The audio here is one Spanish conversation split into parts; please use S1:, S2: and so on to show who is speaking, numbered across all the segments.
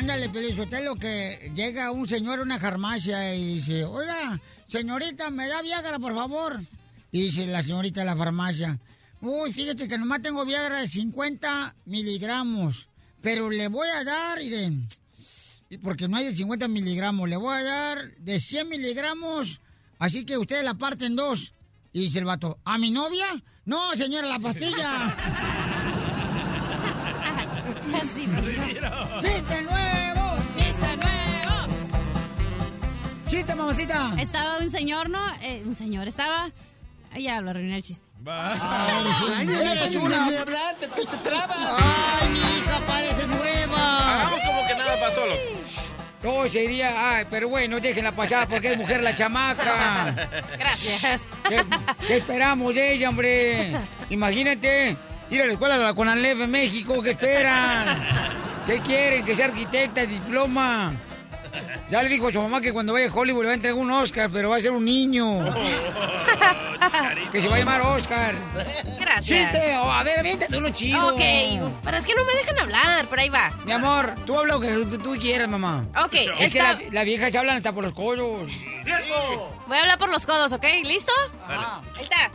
S1: Ándale, Pelizotelo, que llega un señor a una farmacia y dice, oiga, señorita, ¿me da Viagra, por favor? Y dice la señorita de la farmacia, uy, fíjate que nomás tengo Viagra de 50 miligramos, pero le voy a dar, miren, porque no hay de 50 miligramos, le voy a dar de 100 miligramos, así que ustedes la parten dos. Y dice el vato, ¿a mi novia? No, señora, la pastilla.
S2: Así
S1: ¡Chiste
S2: ¡Chiste,
S1: mamacita!
S2: Estaba un señor, ¿no? Eh, un señor, estaba... Ay, ya, lo arruiné el chiste.
S1: Ay, eres una...
S3: tú te trabas.
S1: ¡Ay, mi hija, parece nueva!
S3: Hagamos como que nada pasó, loco.
S1: No, sería... Ay, pero bueno, déjenla pasar porque es mujer la chamaca.
S2: Gracias.
S1: ¿Qué, qué esperamos de ella, hombre? Imagínate ir a la escuela de la Conalep en México. ¿Qué esperan? ¿Qué quieren? Que sea arquitecta, diploma. Ya le dijo a su mamá que cuando vaya a Hollywood le va a entregar un Oscar, pero va a ser un niño. que se va a llamar Oscar.
S2: Gracias.
S1: ¡Chiste! Oh, a ver, véntate uno chido.
S2: Ok, pero es que no me dejan hablar, pero ahí va.
S1: Mi amor, tú habla lo que tú quieras, mamá.
S2: Ok,
S1: Es que la, la vieja se hablan hasta por los codos.
S2: Voy a hablar por los codos, ¿ok? ¿Listo?
S1: Ajá.
S2: Ahí está.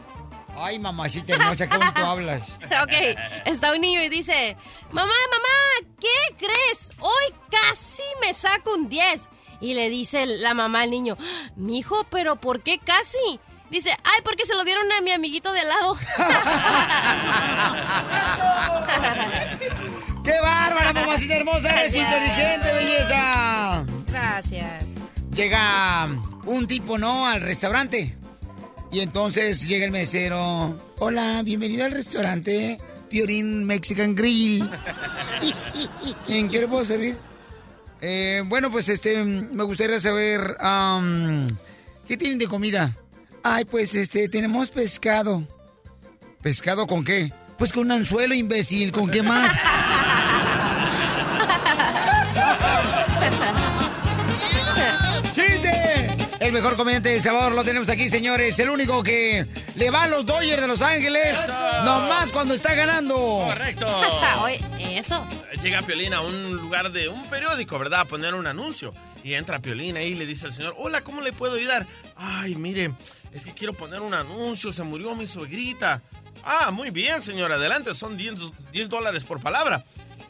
S1: Ay, mamacita hermosa, qué bonito hablas.
S2: Ok, está un niño y dice, mamá, mamá, ¿qué crees? Hoy casi me saco un 10. Y le dice la mamá al niño, mijo, pero ¿por qué casi? Dice, ay, porque se lo dieron a mi amiguito de al lado.
S1: ¡Qué bárbara, mamacita hermosa! ¡Eres
S2: Gracias.
S1: inteligente, belleza!
S2: Gracias.
S1: Llega un tipo, ¿no? Al restaurante. Y entonces llega el mesero. Hola, bienvenido al restaurante Piorín Mexican Grill. ¿En qué le puedo servir? Eh, bueno, pues este, me gustaría saber, ¿qué tienen de comida? Ay, pues este, tenemos pescado. ¿Pescado con qué? Pues con un anzuelo, imbécil. ¿Con qué más? El mejor comediante del Salvador lo tenemos aquí, señores. El único que le va a los Dodgers de Los Ángeles. Nomás cuando está ganando.
S3: Correcto.
S2: Eso.
S3: Llega Piolín a un lugar de un periódico, ¿verdad? A poner un anuncio. Y entra Piolín ahí y le dice al señor, hola, ¿cómo le puedo ayudar? Ay, mire, es que quiero poner un anuncio, se murió mi suegrita. Ah, muy bien, señor, adelante, son 10, 10 dólares por palabra.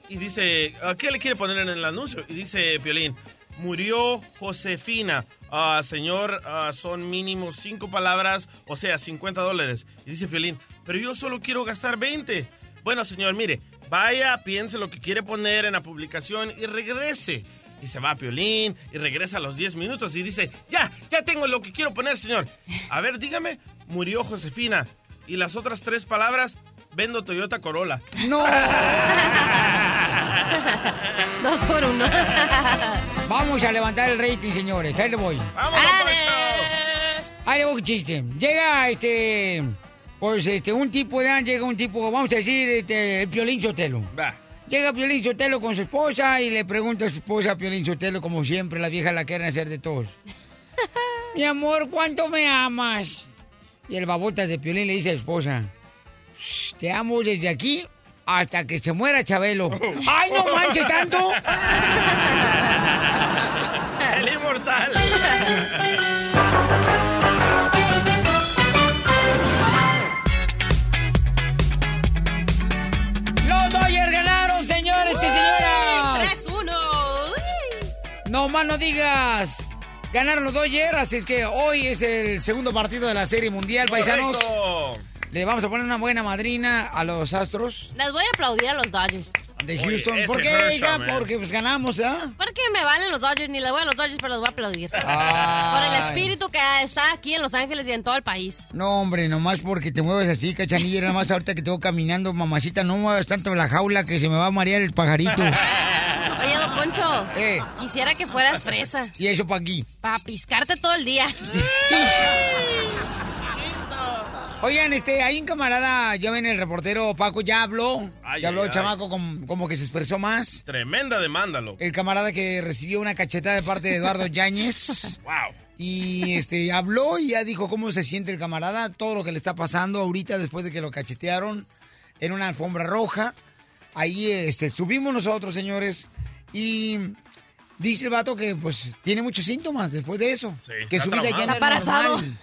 S3: Y dice, "¿A ¿qué le quiere poner en el anuncio? Y dice Piolín, murió Josefina. Ah, señor, ah, son mínimo 5 palabras, o sea, 50 dólares. Y dice Piolín, pero yo solo quiero gastar 20. Bueno, señor, mire, vaya, piense lo que quiere poner en la publicación y regrese. Y se va a Piolín y regresa a los 10 minutos y dice, ya, ya tengo lo que quiero poner, señor. A ver, dígame, murió Josefina. Y las otras tres palabras, vendo Toyota Corolla.
S1: ¡No!
S2: Dos por uno.
S1: Vamos a levantar el rating, señores. Ahí le voy.
S3: ¡Vamos,
S1: Ahí le voy, chiste. Llega este. Pues este, un tipo, ya llega un tipo, vamos a decir, este, el Piolín Sotelo.
S3: Va.
S1: Llega Piolín Sotelo con su esposa y le pregunta a su esposa, Piolín Sotelo, como siempre, la vieja la quieren hacer de todos. Mi amor, ¿cuánto me amas? Y el babota de Piolín le dice a su esposa, "Shh, te amo desde aquí hasta que se muera Chabelo. ¡Ay, no manches tanto!
S3: El inmortal.
S1: ¡Los Dodgers ganaron, señores y señoras!
S2: 3-1.
S1: No más no digas. Ganaron los Dodgers, así es que hoy es el segundo partido de la Serie Mundial, paisanos. Le vamos a poner una buena madrina a los Astros
S2: Les voy a aplaudir a los Dodgers.
S1: de Houston. ¿Por qué, hija?
S3: man.
S1: Porque pues ganamos, ¿ah?
S2: Porque me valen los Dodgers, ni le voy a los Dodgers, pero los voy a aplaudir. Por el espíritu que está aquí en Los Ángeles y en todo el país.
S1: No, hombre, nomás porque te mueves así, cachanilla. Nada más ahorita que tengo caminando, mamacita, no muevas tanto la jaula que se me va a marear el pajarito.
S2: Oye, Don Poncho.
S1: Eh.
S2: Quisiera que fueras fresa.
S1: ¿Y eso para aquí?
S2: Para piscarte todo el día.
S1: Oigan, este, hay un camarada, ya ven, el reportero Paco ya habló.
S3: Ay,
S1: ya habló
S3: ay,
S1: chamaco com- como que se expresó más.
S3: Tremenda demanda, loco.
S1: El camarada que recibió una cachetada de parte de Eduardo Yáñez.
S3: Wow.
S1: Y este habló y ya dijo cómo se siente el camarada, todo lo que le está pasando ahorita después de que lo cachetearon en una alfombra roja. Ahí este, estuvimos nosotros, señores, y dice el vato que pues tiene muchos síntomas después de eso.
S3: Sí,
S1: que su vida ya no es
S2: Está
S1: normal.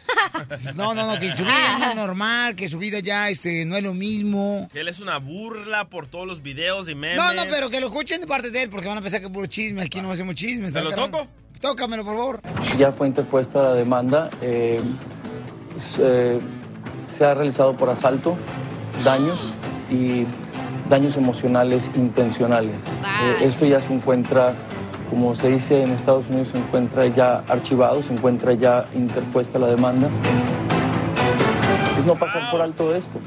S1: No, no, no, que su vida ya no es normal, que su vida ya este, no es lo mismo.
S3: Que él es una burla por todos los videos y memes.
S1: No, no, pero que lo escuchen de parte de él, porque van a pensar que es puro chisme. Aquí no hacemos chismes.
S3: ¿Te lo toco?
S1: Tócamelo, por favor.
S4: Ya fue interpuesta la demanda. eh, se, se ha realizado por asalto, daños y daños emocionales intencionales. Eh, esto ya se encuentra, como se dice en Estados Unidos, se encuentra ya archivado, se encuentra ya interpuesta la demanda. Es no pasar por alto esto.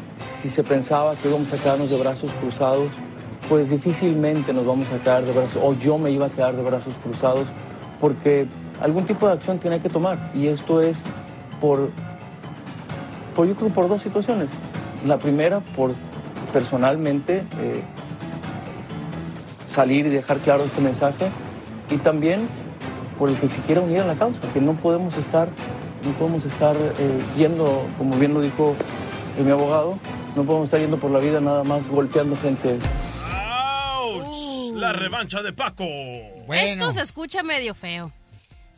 S4: Si se pensaba que íbamos a quedarnos de brazos cruzados, pues difícilmente nos vamos a quedar de brazos, o yo me iba a quedar de brazos cruzados, porque algún tipo de acción tiene que tomar. Y esto es por, por yo creo, por dos situaciones. La primera, por personalmente eh, salir y dejar claro este mensaje, y también por el que se quiera unir a la causa, que no podemos estar, no podemos estar eh, yendo, como bien lo dijo eh, mi abogado, no podemos estar yendo por la vida nada más golpeando gente.
S3: ¡Auch! La revancha de Paco.
S1: Bueno.
S2: Esto se escucha medio feo.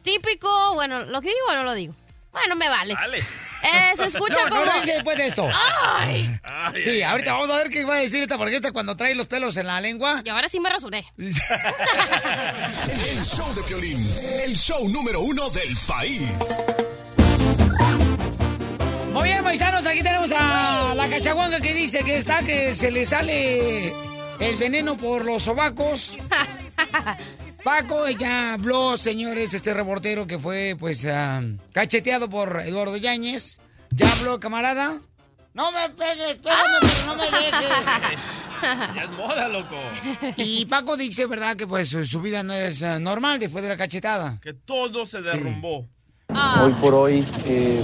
S2: Típico, bueno, lo que digo o no lo digo. Bueno, me vale.
S3: Dale.
S2: Eh, se escucha
S1: No,
S2: como.
S1: no lo dice después de esto.
S2: ¡Ay!
S3: Ay,
S1: Sí,
S3: ay,
S1: ahorita
S3: ay.
S1: vamos a ver qué va a decir esta porque esta cuando trae los pelos en la lengua.
S2: Y ahora sí me rasuré.
S5: El show de Piolín, el show número uno del país.
S1: Muy bien, paisanos, aquí tenemos a la cachaguanga que dice que está que se le sale el veneno por los sobacos. Paco ya habló, señores, este reportero que fue, pues, ah, cacheteado por Eduardo Yáñez. Ya habló, camarada. No me pegues, pégame, pero no me dejes.
S3: Ya es moda, loco.
S1: Y Paco dice, ¿verdad? Que pues su vida no es ah, normal después de la cachetada.
S3: Que todo se derrumbó.
S2: Ah,
S4: Hoy por hoy, eh,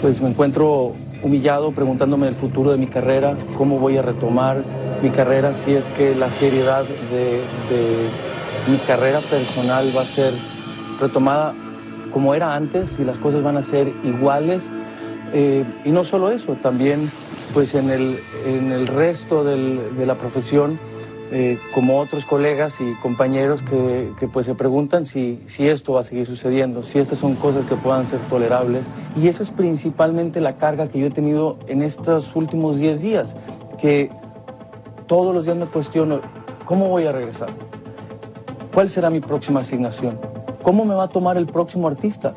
S4: pues me encuentro humillado preguntándome el futuro de mi carrera, cómo voy a retomar mi carrera, si es que la seriedad de, de mi carrera personal va a ser retomada como era antes, si las cosas van a ser iguales. Eh, y no solo eso, también pues en el, en el resto del- de la profesión, eh, como otros colegas y compañeros que, que, pues se preguntan si, si esto va a seguir sucediendo, si estas son cosas que puedan ser tolerables. Y esa es principalmente la carga que yo he tenido en estos últimos 10 días, que todos los días me cuestiono, ¿cómo voy a regresar? ¿Cuál será mi próxima asignación? ¿Cómo me va a tomar el próximo artista?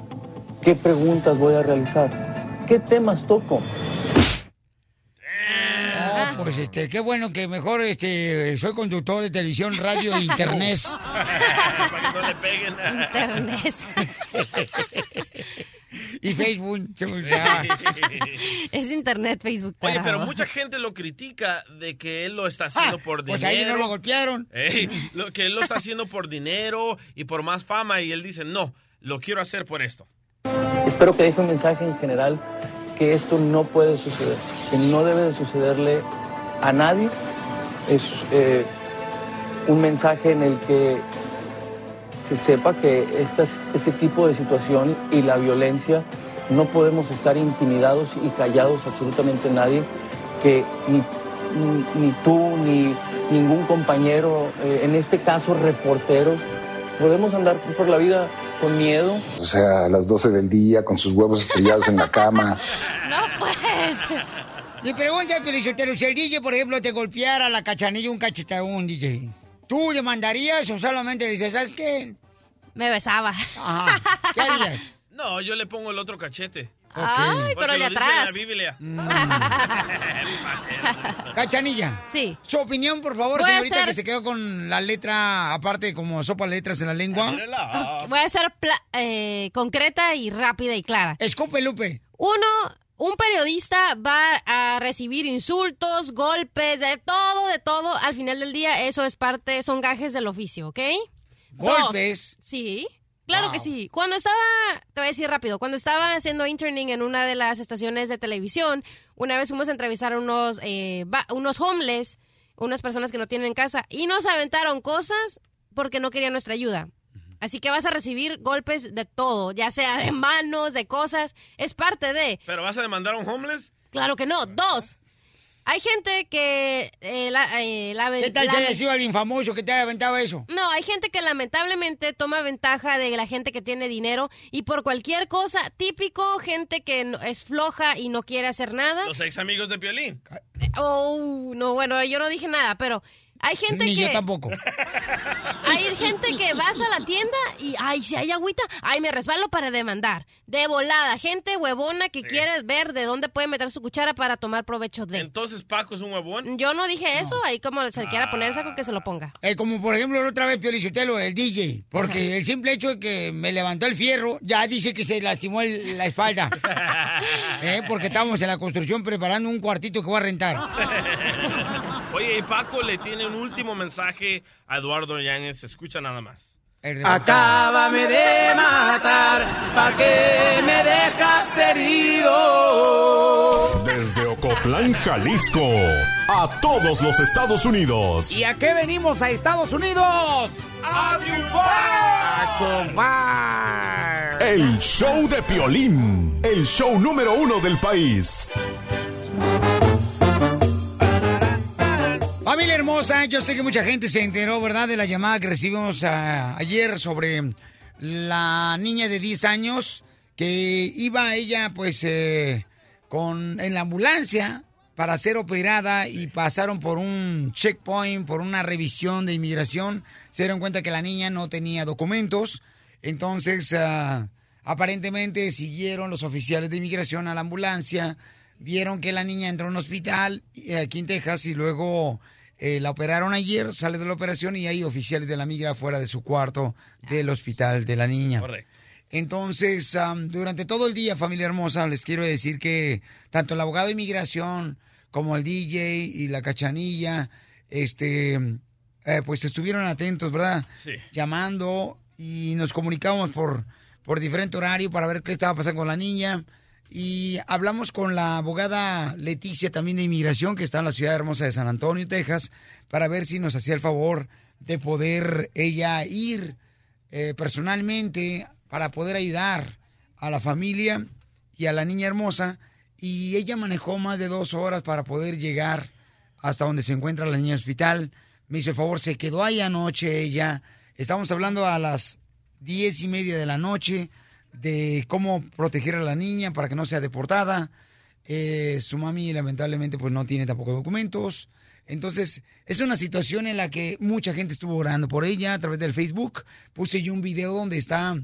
S4: ¿Qué preguntas voy a realizar? ¿Qué temas toco?
S1: No, pues este, qué bueno que mejor este soy conductor de televisión, radio e internet.
S3: Para que no le peguen.
S2: internet.
S1: y Facebook.
S2: Es internet, Facebook.
S3: Oye, pero mucha gente lo critica de que él lo está haciendo
S1: Ah,
S3: por
S1: pues
S3: dinero.
S1: ahí no lo golpearon.
S3: Ey, lo que él lo está haciendo por dinero y por más fama y él dice, no, lo quiero hacer por esto.
S4: Espero que deje un mensaje en general que esto no puede suceder, que no debe de sucederle a nadie. Es eh, un mensaje en el que se sepa que estas, este tipo de situación y la violencia no podemos estar intimidados y callados absolutamente nadie, que ni, ni- ni tú ni ningún compañero, eh, en este caso reporteros, podemos andar por la vida con miedo,
S6: O sea, a las 12 del día con sus huevos estrellados en la cama.
S2: No, pues.
S1: Mi pregunta es, Pelizotero, si el DJ, por ejemplo, te golpeara la cachanilla un cachetadón, DJ, ¿tú le mandarías o solamente le dices, ¿sabes qué?
S2: Me besaba.
S1: Ajá. ¿Qué harías?
S3: No, yo le pongo el otro cachete.
S2: Ay, pero de
S3: lo dice en
S2: atrás.
S3: la Biblia.
S1: Cachanilla.
S2: Sí.
S1: Su opinión, por favor,
S2: Voy
S1: señorita, que se quedó con la letra, aparte, como sopa letras en la lengua.
S3: Mírala.
S2: Voy a ser pla- eh, concreta y rápida y clara.
S1: Escupe, Lupe.
S2: Uno, un periodista va a recibir insultos, golpes, de todo, de todo. Al final del día, eso es parte, son gajes del oficio, ¿ok? Dos.
S1: ¿Golpes?
S2: Sí. Claro que sí. Cuando estaba, te voy a decir rápido, cuando estaba haciendo interning en una de las estaciones de televisión, una vez fuimos a entrevistar a unos, eh, unos homeless, unas personas que no tienen casa, y nos aventaron cosas porque no querían nuestra ayuda. Así que vas a recibir golpes de todo, ya sea de manos, de cosas, es parte de.
S3: ¿Pero vas a demandar a un homeless?
S2: Claro que no. Dos. Hay gente que eh, la, eh, la-
S1: ¿Qué tal
S2: la-
S1: si haya sido alguien famoso que te haya aventado eso?
S2: no, hay gente que lamentablemente toma ventaja de la gente que tiene dinero y por cualquier cosa, típico, gente que no- es floja y no quiere hacer nada.
S3: Los ex amigos de Piolín.
S2: Oh, no, bueno, yo no dije nada, pero hay gente
S1: Ni
S2: que
S1: yo tampoco.
S2: hay gente que vas a la tienda y ay, si hay agüita, ay, me resbalo para demandar. De volada, gente huevona que quiere ver de dónde puede meter su cuchara para tomar provecho de.
S3: Entonces Paco es un huevón.
S2: Yo no dije eso, ahí como se quiera poner el saco que se lo ponga.
S1: Eh, como por ejemplo la otra vez Piolichotelo, el DJ, porque el simple hecho de que me levantó el fierro ya dice que se lastimó el- la espalda. Eh, porque estábamos en la construcción preparando un cuartito que voy a rentar.
S3: Oye, y Paco le tiene un último mensaje a Eduardo Yáñez. Escucha nada más.
S7: Acábame de matar, pa' que me dejas herido.
S5: Desde Ocotlán, Jalisco, a todos los Estados Unidos.
S1: ¿Y a qué venimos a Estados Unidos?
S7: ¡A
S1: triunfar!
S5: El show de Piolín, el show número uno del país.
S1: Familia hermosa, yo sé que mucha gente se enteró, ¿verdad?, de la llamada que recibimos ah, ayer sobre la niña de 10 años que iba ella, pues, eh, con, en la ambulancia para ser operada y pasaron por un checkpoint, por una revisión de inmigración. Se dieron cuenta que la niña no tenía documentos. Entonces, ah, aparentemente siguieron los oficiales de inmigración a la ambulancia, vieron que la niña entró a un hospital eh, aquí en Texas y luego eh, la operaron ayer, sale de la operación y hay oficiales de la migra fuera de su cuarto del hospital de la niña.
S3: Correcto.
S1: Entonces, am, durante todo el día, familia hermosa, les quiero decir que tanto el abogado de inmigración como el DJ y la cachanilla, este, eh, pues estuvieron atentos, ¿verdad?
S3: Sí.
S1: Llamando y nos comunicamos por, por diferente horario para ver qué estaba pasando con la niña. Y hablamos con la abogada Leticia también de inmigración, que está en la ciudad hermosa de San Antonio, Texas, para ver si nos hacía el favor de poder ella ir eh, personalmente para poder ayudar a la familia y a la niña hermosa. Y ella manejó más de dos horas para poder llegar hasta donde se encuentra la niña hospital. Me hizo el favor, se quedó ahí anoche ella. Estamos hablando a las diez y media de la noche de cómo proteger a la niña para que no sea deportada. Eh, su mami lamentablemente pues no tiene tampoco documentos. Entonces, es una situación en la que mucha gente estuvo orando por ella a través del Facebook. Puse yo un video donde está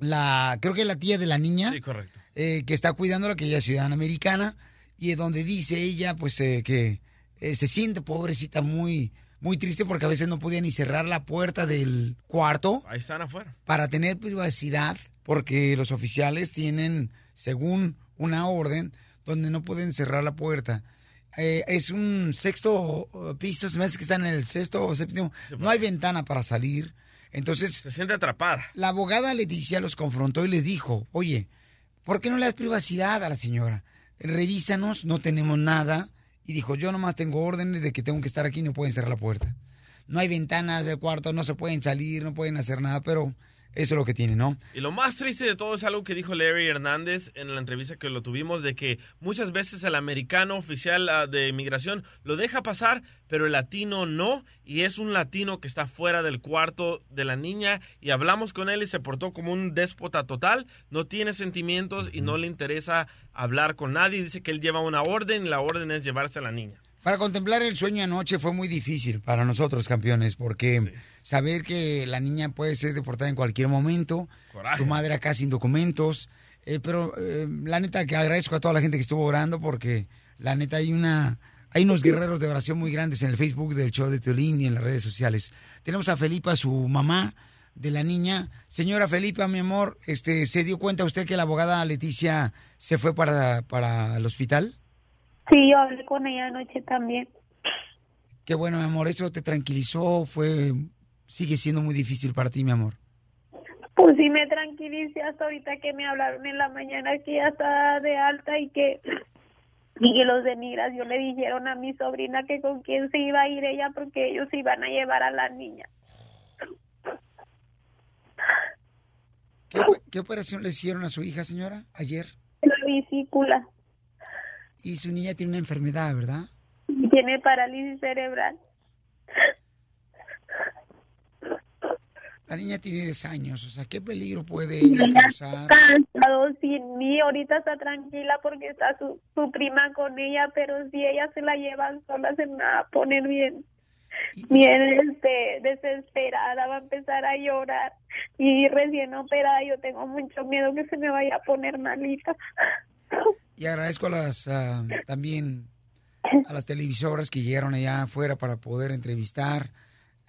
S1: la, creo que la tía de la niña,
S3: Sí, correcto.
S1: eh, que está cuidándola, que ella es ciudadana americana, y es donde dice ella, pues, eh, que eh, se siente pobrecita muy, muy triste porque a veces no podía ni cerrar la puerta del cuarto
S3: Ahí están afuera.
S1: para tener privacidad, porque los oficiales tienen, según una orden, donde no pueden cerrar la puerta. Eh, es un sexto piso, se me hace que está en el sexto o séptimo. No hay ventana para salir. Entonces,
S3: Se siente atrapada.
S1: la abogada Leticia los confrontó y les dijo, oye, ¿por qué no le das privacidad a la señora? Revísanos, no tenemos nada. Y dijo, yo nomás tengo órdenes de que tengo que estar aquí y no pueden cerrar la puerta. No hay ventanas del cuarto, no se pueden salir, no pueden hacer nada, pero eso es lo que tiene, ¿no?
S3: Y lo más triste de todo es algo que dijo Larry Hernández en la entrevista que lo tuvimos, de que muchas veces el americano oficial ah, de inmigración lo deja pasar, pero el latino no, y es un latino que está fuera del cuarto de la niña, y hablamos con él y se portó como un déspota total, no tiene sentimientos y no le interesa hablar con nadie, dice que él lleva una orden y la orden es llevarse a la niña.
S1: Para contemplar el sueño anoche fue muy difícil para nosotros, campeones, porque saber que la niña puede ser deportada en cualquier momento,
S3: Coraje.
S1: su madre acá sin documentos, eh, pero eh, la neta que agradezco a toda la gente que estuvo orando porque la neta hay una hay unos guerreros de oración muy grandes en el Facebook del show de Piolín y en las redes sociales. Tenemos a Felipa, su mamá, de la niña. Señora Felipa, mi amor, este, ¿se dio cuenta usted que la abogada Leticia se fue para, para el hospital?
S8: Sí, yo hablé con ella anoche también.
S1: Qué bueno, mi amor, eso te tranquilizó, fue, sigue siendo muy difícil para ti, mi amor.
S8: Pues sí me tranquilicé hasta ahorita que me hablaron en la mañana que ya está de alta y que y que los de migración le dijeron a mi sobrina que con quién se iba a ir ella porque ellos iban a llevar a la niña.
S1: ¿Qué, qué operación le hicieron a su hija, señora, ayer?
S8: La vesícula.
S1: Y su niña tiene una enfermedad, ¿verdad?
S8: Tiene parálisis cerebral.
S1: La niña tiene 10 años, o sea, ¿qué peligro puede ella causar?
S8: Cansado sin mí, ahorita está tranquila porque está su, su prima con ella, pero si ella se la llevan sola se me va a poner bien, bien este, desesperada, va a empezar a llorar y recién operada yo tengo mucho miedo que se me vaya a poner malita.
S1: Y agradezco a las ah, también a las televisoras que llegaron allá afuera para poder entrevistar,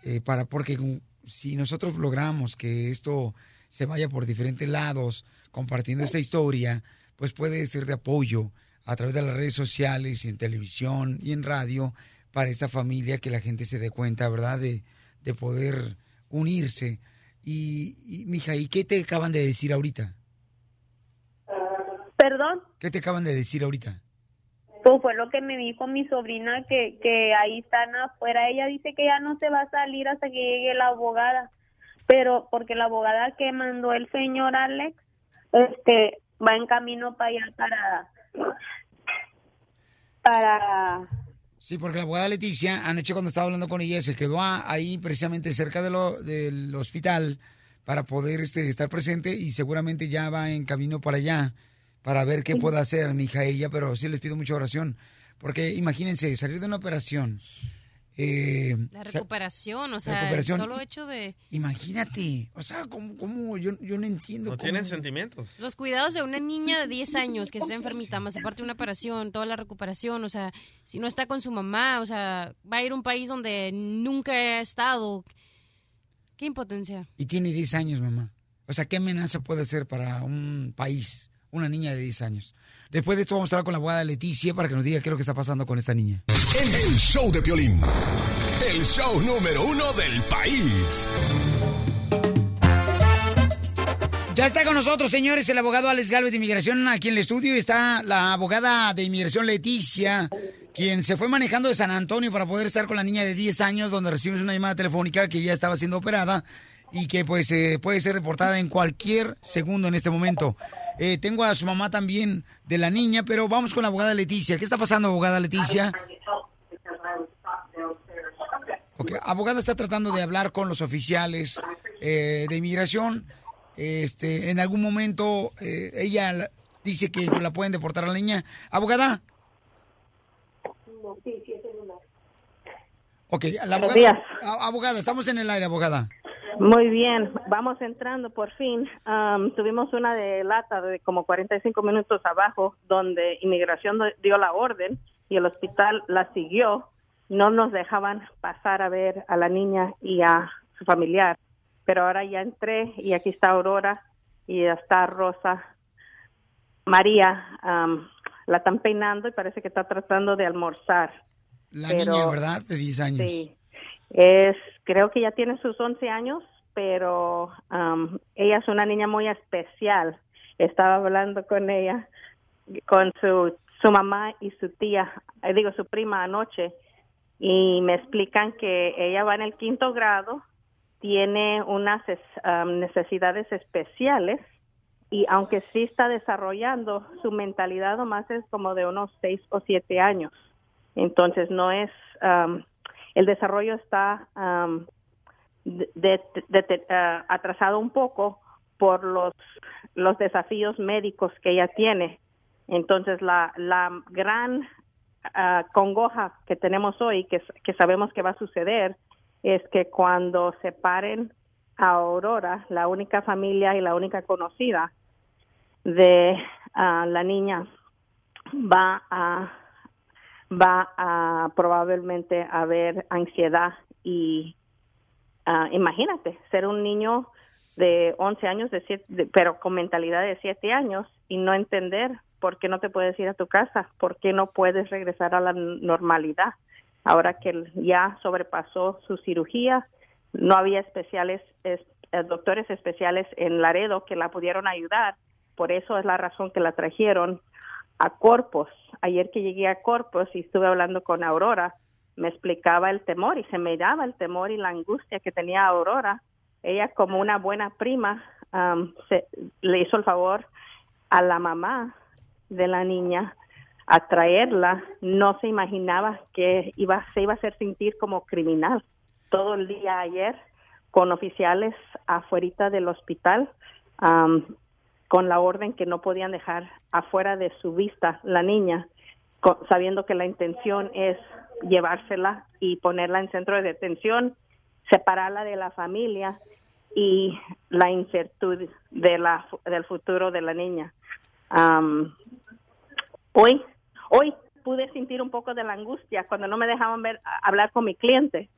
S1: eh, para porque si nosotros logramos que esto se vaya por diferentes lados compartiendo esta historia, pues puede ser de apoyo a través de las redes sociales en televisión y en radio para esta familia que la gente se dé cuenta, ¿verdad? De, de poder unirse. Y, y, mija, ¿y qué te acaban de decir ahorita?
S8: ¿Perdón?
S1: ¿Qué te acaban de decir ahorita?
S8: Pues fue lo que me dijo mi sobrina que, que ahí están afuera. Ella dice que ya no se va a salir hasta que llegue la abogada, pero porque la abogada que mandó el señor Alex, este, va en camino para allá para, para
S1: Sí, porque la abogada Leticia, anoche cuando estaba hablando con ella, se quedó ahí precisamente cerca de lo, del hospital para poder este, estar presente y seguramente ya va en camino para allá para ver qué puede hacer mi hija ella, pero sí les pido mucha oración, porque imagínense, salir de una operación. eh,
S2: La recuperación, o
S1: la
S2: sea,
S1: recuperación.
S2: el solo hecho de
S1: Imagínate, o sea, ¿cómo, cómo? Yo, yo no entiendo.
S3: No
S1: cómo-
S3: tienen sentimientos.
S2: los cuidados de una niña de 10 años que está enfermita, más aparte de una operación, toda la recuperación, o sea, si no está con su mamá, o sea, va a ir a un país donde nunca ha estado. Qué impotencia.
S1: Y tiene 10 años, mamá. O sea, ¿qué amenaza puede ser para un país, una niña de 10 años? Después de esto vamos a hablar con la abogada Leticia para que nos diga qué es lo que está pasando con esta niña.
S5: El, el show de Piolín. El show número uno del país.
S1: Ya está con nosotros, señores, el abogado Alex Galvez de Inmigración aquí en el estudio. y Está la abogada de Inmigración Leticia, quien se fue manejando de San Antonio para poder estar con la niña de 10 años, donde recibimos una llamada telefónica que ya estaba siendo operada y que pues eh, puede ser reportada en cualquier segundo en este momento. Eh, tengo a su mamá también de la niña, pero vamos con la abogada Leticia. ¿Qué está pasando, abogada Leticia? Ok, abogada está tratando de hablar con los oficiales eh, de inmigración. Este, en algún momento eh, ella la- dice que la pueden deportar a la niña. Abogada. Ok, la abogada, abogada, estamos en el aire, abogada.
S9: Muy bien, vamos entrando por fin. Am, tuvimos una de lata de como 45 minutos abajo, donde inmigración dio la orden y el hospital la siguió. No nos dejaban pasar a ver a la niña y a su familiar. Pero ahora ya entré y aquí está Aurora y ya está Rosa. María am, la están peinando y parece que está tratando de almorzar.
S1: La
S9: Pero-
S1: niña, ¿verdad? De 10 años.
S9: Sí, es, creo que ya tiene sus 11 años, pero am, ella es una niña muy especial. Estaba hablando con ella, con su, su mamá y su tía, eh, digo su prima anoche, y me explican que ella va en el quinto grado, tiene unas am, necesidades especiales y aunque sí está desarrollando su mentalidad nomás es como de unos seis o siete años entonces no es am, el desarrollo está am, de- ah, atrasado un poco por los los desafíos médicos que ella tiene. Entonces la la gran ah, congoja que tenemos hoy que, que sabemos que va a suceder es que cuando separen a Aurora la única familia y la única conocida de ah, la niña va a va a probablemente haber ansiedad y ah, imagínate, ser un niño de 11 años, de siete- pero con mentalidad de 7 años y no entender por qué no te puedes ir a tu casa, por qué no puedes regresar a la normalidad. Ahora que ya sobrepasó su cirugía, no había especiales, es- eh, doctores especiales en Laredo que la pudieron ayudar. Por eso es la razón que la trajeron a Corpus. Ayer que llegué a Corpus y estuve hablando con Aurora, me explicaba el temor y se me daba el temor y la angustia que tenía Aurora. Ella como una buena prima le hizo el favor a la mamá de la niña a traerla. No se imaginaba que iba, se iba a hacer sentir como criminal. Todo el día ayer con oficiales afuera del hospital con la orden que no podían dejar afuera de su vista la niña, sabiendo que la intención es llevársela y ponerla en centro de detención, separarla de la familia y la incertidumbre de la, del futuro de la niña. Hoy, hoy pude sentir un poco de la angustia cuando no me dejaban ver, hablar con mi cliente.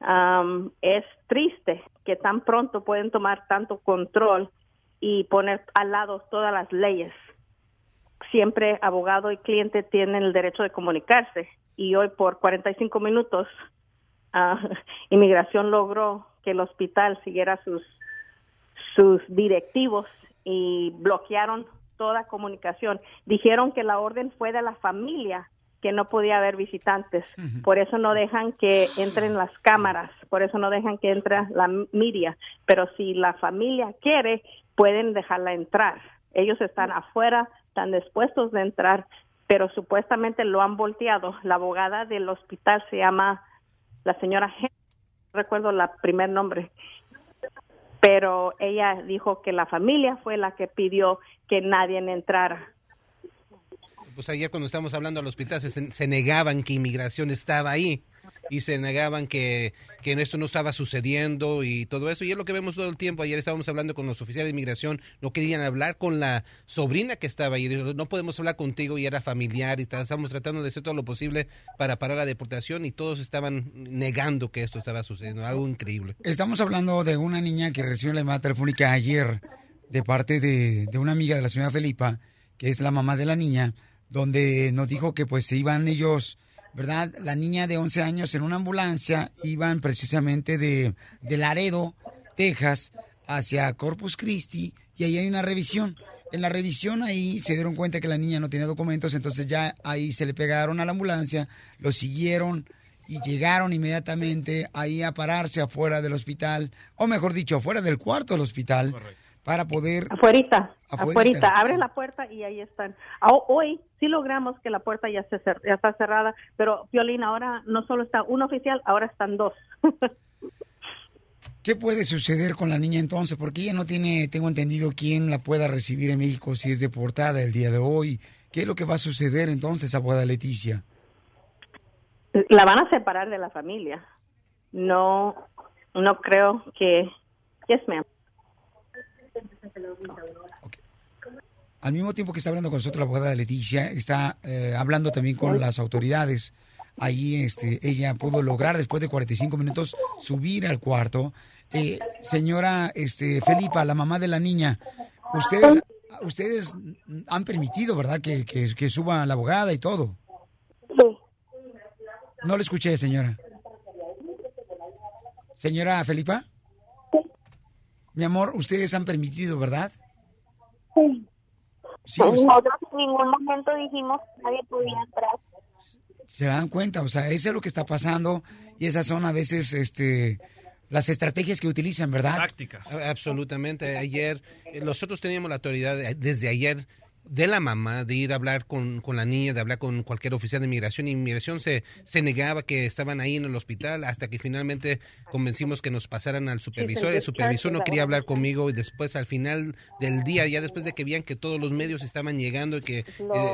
S9: Am, es triste que tan pronto pueden tomar tanto control y poner al lado todas las leyes. Siempre abogado y cliente tienen el derecho de comunicarse y hoy por 45 minutos ah, inmigración logró que el hospital siguiera sus sus directivos y bloquearon toda comunicación. Dijeron que la orden fue de la familia, que no podía haber visitantes. Por eso no dejan que entren las cámaras, por eso no dejan que entre la media. Pero si la familia quiere, pueden dejarla entrar. Ellos están afuera, están dispuestos de entrar, pero supuestamente lo han volteado. La abogada del hospital se llama la señora Hen- recuerdo la primer nombre, pero ella dijo que la familia fue la que pidió que nadie entrara.
S10: Pues ayer cuando estábamos hablando al hospital se negaban que inmigración estaba ahí y se negaban que, que esto no estaba sucediendo y todo eso. Y es lo que vemos todo el tiempo. Ayer estábamos hablando con los oficiales de inmigración, no querían hablar con la sobrina que estaba ahí. Dijo, no podemos hablar contigo y era familiar y estábamos tratando de hacer todo lo posible para parar la deportación y todos estaban negando que esto estaba sucediendo. Algo increíble.
S1: Estamos hablando de una niña que recibió la llamada telefónica ayer de parte de, de una amiga de la señora Felipa, que es la mamá de la niña, donde nos dijo que pues se iban ellos, ¿verdad? La niña de 11 años en una ambulancia, iban precisamente de, Laredo, Texas, hacia Corpus Christi, y ahí hay una revisión. En la revisión ahí se dieron cuenta que la niña no tenía documentos, entonces ya ahí se le pegaron a la ambulancia, lo siguieron y llegaron inmediatamente ahí a pararse afuera del hospital, o mejor dicho, afuera del cuarto del hospital, para poder...
S9: Afuerita,
S1: Afuerita,
S9: afuerita. Abre la puerta y ahí están. Ah, Hoy sí logramos que la puerta ya, se cer- ya está cerrada, pero Violín, ahora no solo está un oficial, ahora están dos.
S1: ¿Qué puede suceder con la niña entonces? Porque ella no tiene, tengo entendido, quién la pueda recibir en México si es deportada el día de hoy. ¿Qué es lo que va a suceder entonces, abogada Leticia?
S9: La van a separar de la familia. No, no creo que... Yes, ma'am.
S1: Al mismo tiempo que está hablando con nosotros la abogada Leticia, está eh, hablando también con las autoridades. Ahí este, ella pudo lograr, después de 45 minutos, subir al cuarto. Eh, señora este, Felipa, la mamá de la niña, ustedes, ustedes han permitido, ¿verdad?, que, que, que suba la abogada y todo. No le escuché, señora. Señora Felipa. Mi amor, ustedes han permitido, ¿verdad?
S8: Sí.
S1: Sí, o sea-
S8: Nosotros en ningún momento dijimos que nadie podía entrar.
S1: se dan cuenta, o sea, eso es lo que está pasando y esas son a veces este las estrategias que utilizan, ¿verdad?
S10: A- Absolutamente. Ayer, eh, nosotros teníamos la autoridad de- desde ayer de la mamá de ir a hablar con, con la niña, de hablar con cualquier oficial de inmigración. Y inmigración se, se negaba que estaban ahí en el hospital hasta que finalmente convencimos que nos pasaran al supervisor. El supervisor no quería hablar conmigo y después al final del día, ya después de que veían que todos los medios estaban llegando y que eh,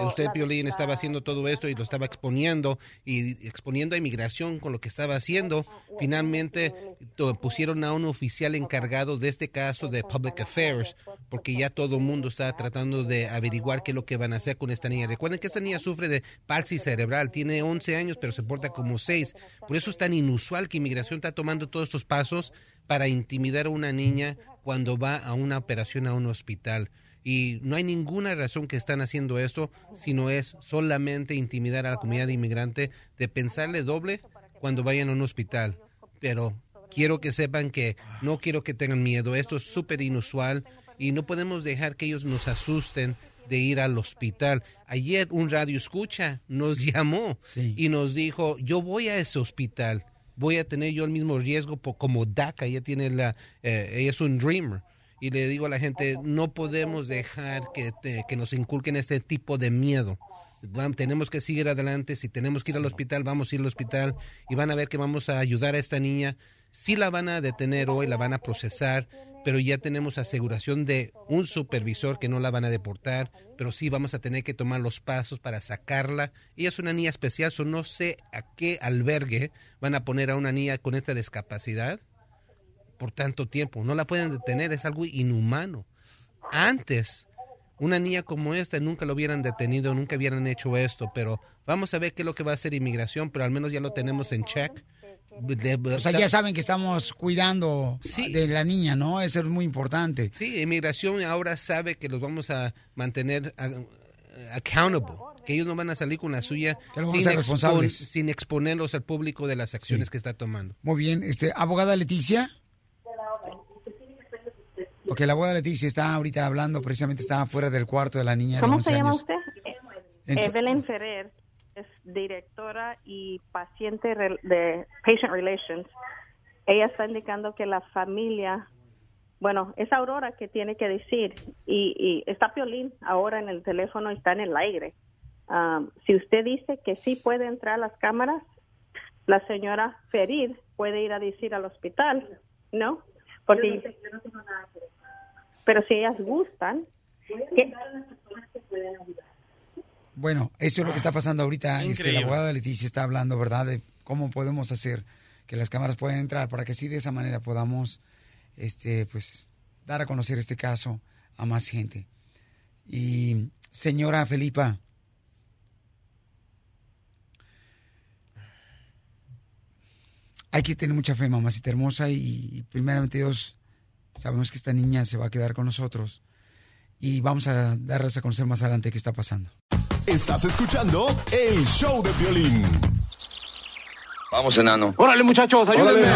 S10: usted, Piolín, estaba haciendo todo esto y lo estaba exponiendo y exponiendo a inmigración con lo que estaba haciendo, finalmente to- pusieron a un oficial encargado de este caso de Public Affairs porque ya todo el mundo estaba tratando de averiguar averiguar qué es lo que van a hacer con esta niña. Recuerden que esta niña sufre de palsis cerebral, tiene 11 años, pero se porta como 6. Por eso es tan inusual que inmigración está tomando todos estos pasos para intimidar a una niña cuando va a una operación a un hospital. Y no hay ninguna razón que están haciendo esto, sino es solamente intimidar a la comunidad inmigrante de pensarle doble cuando vayan a un hospital. Pero quiero que sepan que no quiero que tengan miedo. Esto es súper inusual y no podemos dejar que ellos nos asusten de ir al hospital. Ayer un radio escucha nos llamó y nos dijo, yo voy a ese hospital, voy a tener yo el mismo riesgo po- como DACA, ella tiene la, eh, ella es un dreamer. Y le digo a la gente, no podemos dejar que, te- que nos inculquen este tipo de miedo. Vam- tenemos que seguir adelante, si tenemos que ir al hospital, vamos a ir al hospital y van a ver que vamos a ayudar a esta niña. Sí la van a detener hoy, la van a procesar, pero ya tenemos aseguración de un supervisor que no la van a deportar, pero sí vamos a tener que tomar los pasos para sacarla. Ella es una niña especial, so no sé a qué albergue van a poner a una niña con esta discapacidad por tanto tiempo. No la pueden detener, es algo inhumano. Antes, una niña como esta nunca lo hubieran detenido, nunca hubieran hecho esto, pero vamos a ver qué es lo que va a hacer inmigración, pero al menos ya lo tenemos en check. De-
S1: O sea, ya saben que estamos cuidando de la niña, ¿no? Eso es muy importante.
S10: Sí, inmigración ahora sabe que los vamos a mantener accountable, que ellos no van a salir con la suya
S1: ser responsables.
S10: sin exponerlos al público de las acciones que está tomando.
S1: Muy bien, este, abogada Leticia. Ok, la abogada Leticia está ahorita hablando, precisamente está fuera del cuarto de la niña de
S9: ¿Cómo
S1: 11
S9: se llama
S1: años.
S9: usted? Evelyn Ferrer es directora y paciente de Patient Relations. Ella está indicando que la familia, bueno, es Aurora que tiene que decir, y, y está Piolín ahora en el teléfono, está en el aire. Um, si usted dice que sí puede entrar a las cámaras, la señora Ferir puede ir a decir al hospital, ¿no? Porque, pero si ellas gustan, ¿qué?
S1: Bueno, eso es lo que está pasando ahorita. Este, la abogada Leticia está hablando, ¿verdad? De cómo podemos hacer que las cámaras puedan entrar para que así de esa manera podamos, este, pues, dar a conocer este caso a más gente. Y señora Felipa, hay que tener mucha fe, mamacita hermosa, y, y primeramente Dios, sabemos que esta niña se va a quedar con nosotros y vamos a darles a conocer más adelante qué está pasando.
S5: Estás escuchando el show de violín.
S11: Vamos, enano.
S12: Órale, muchachos, ayúdenme.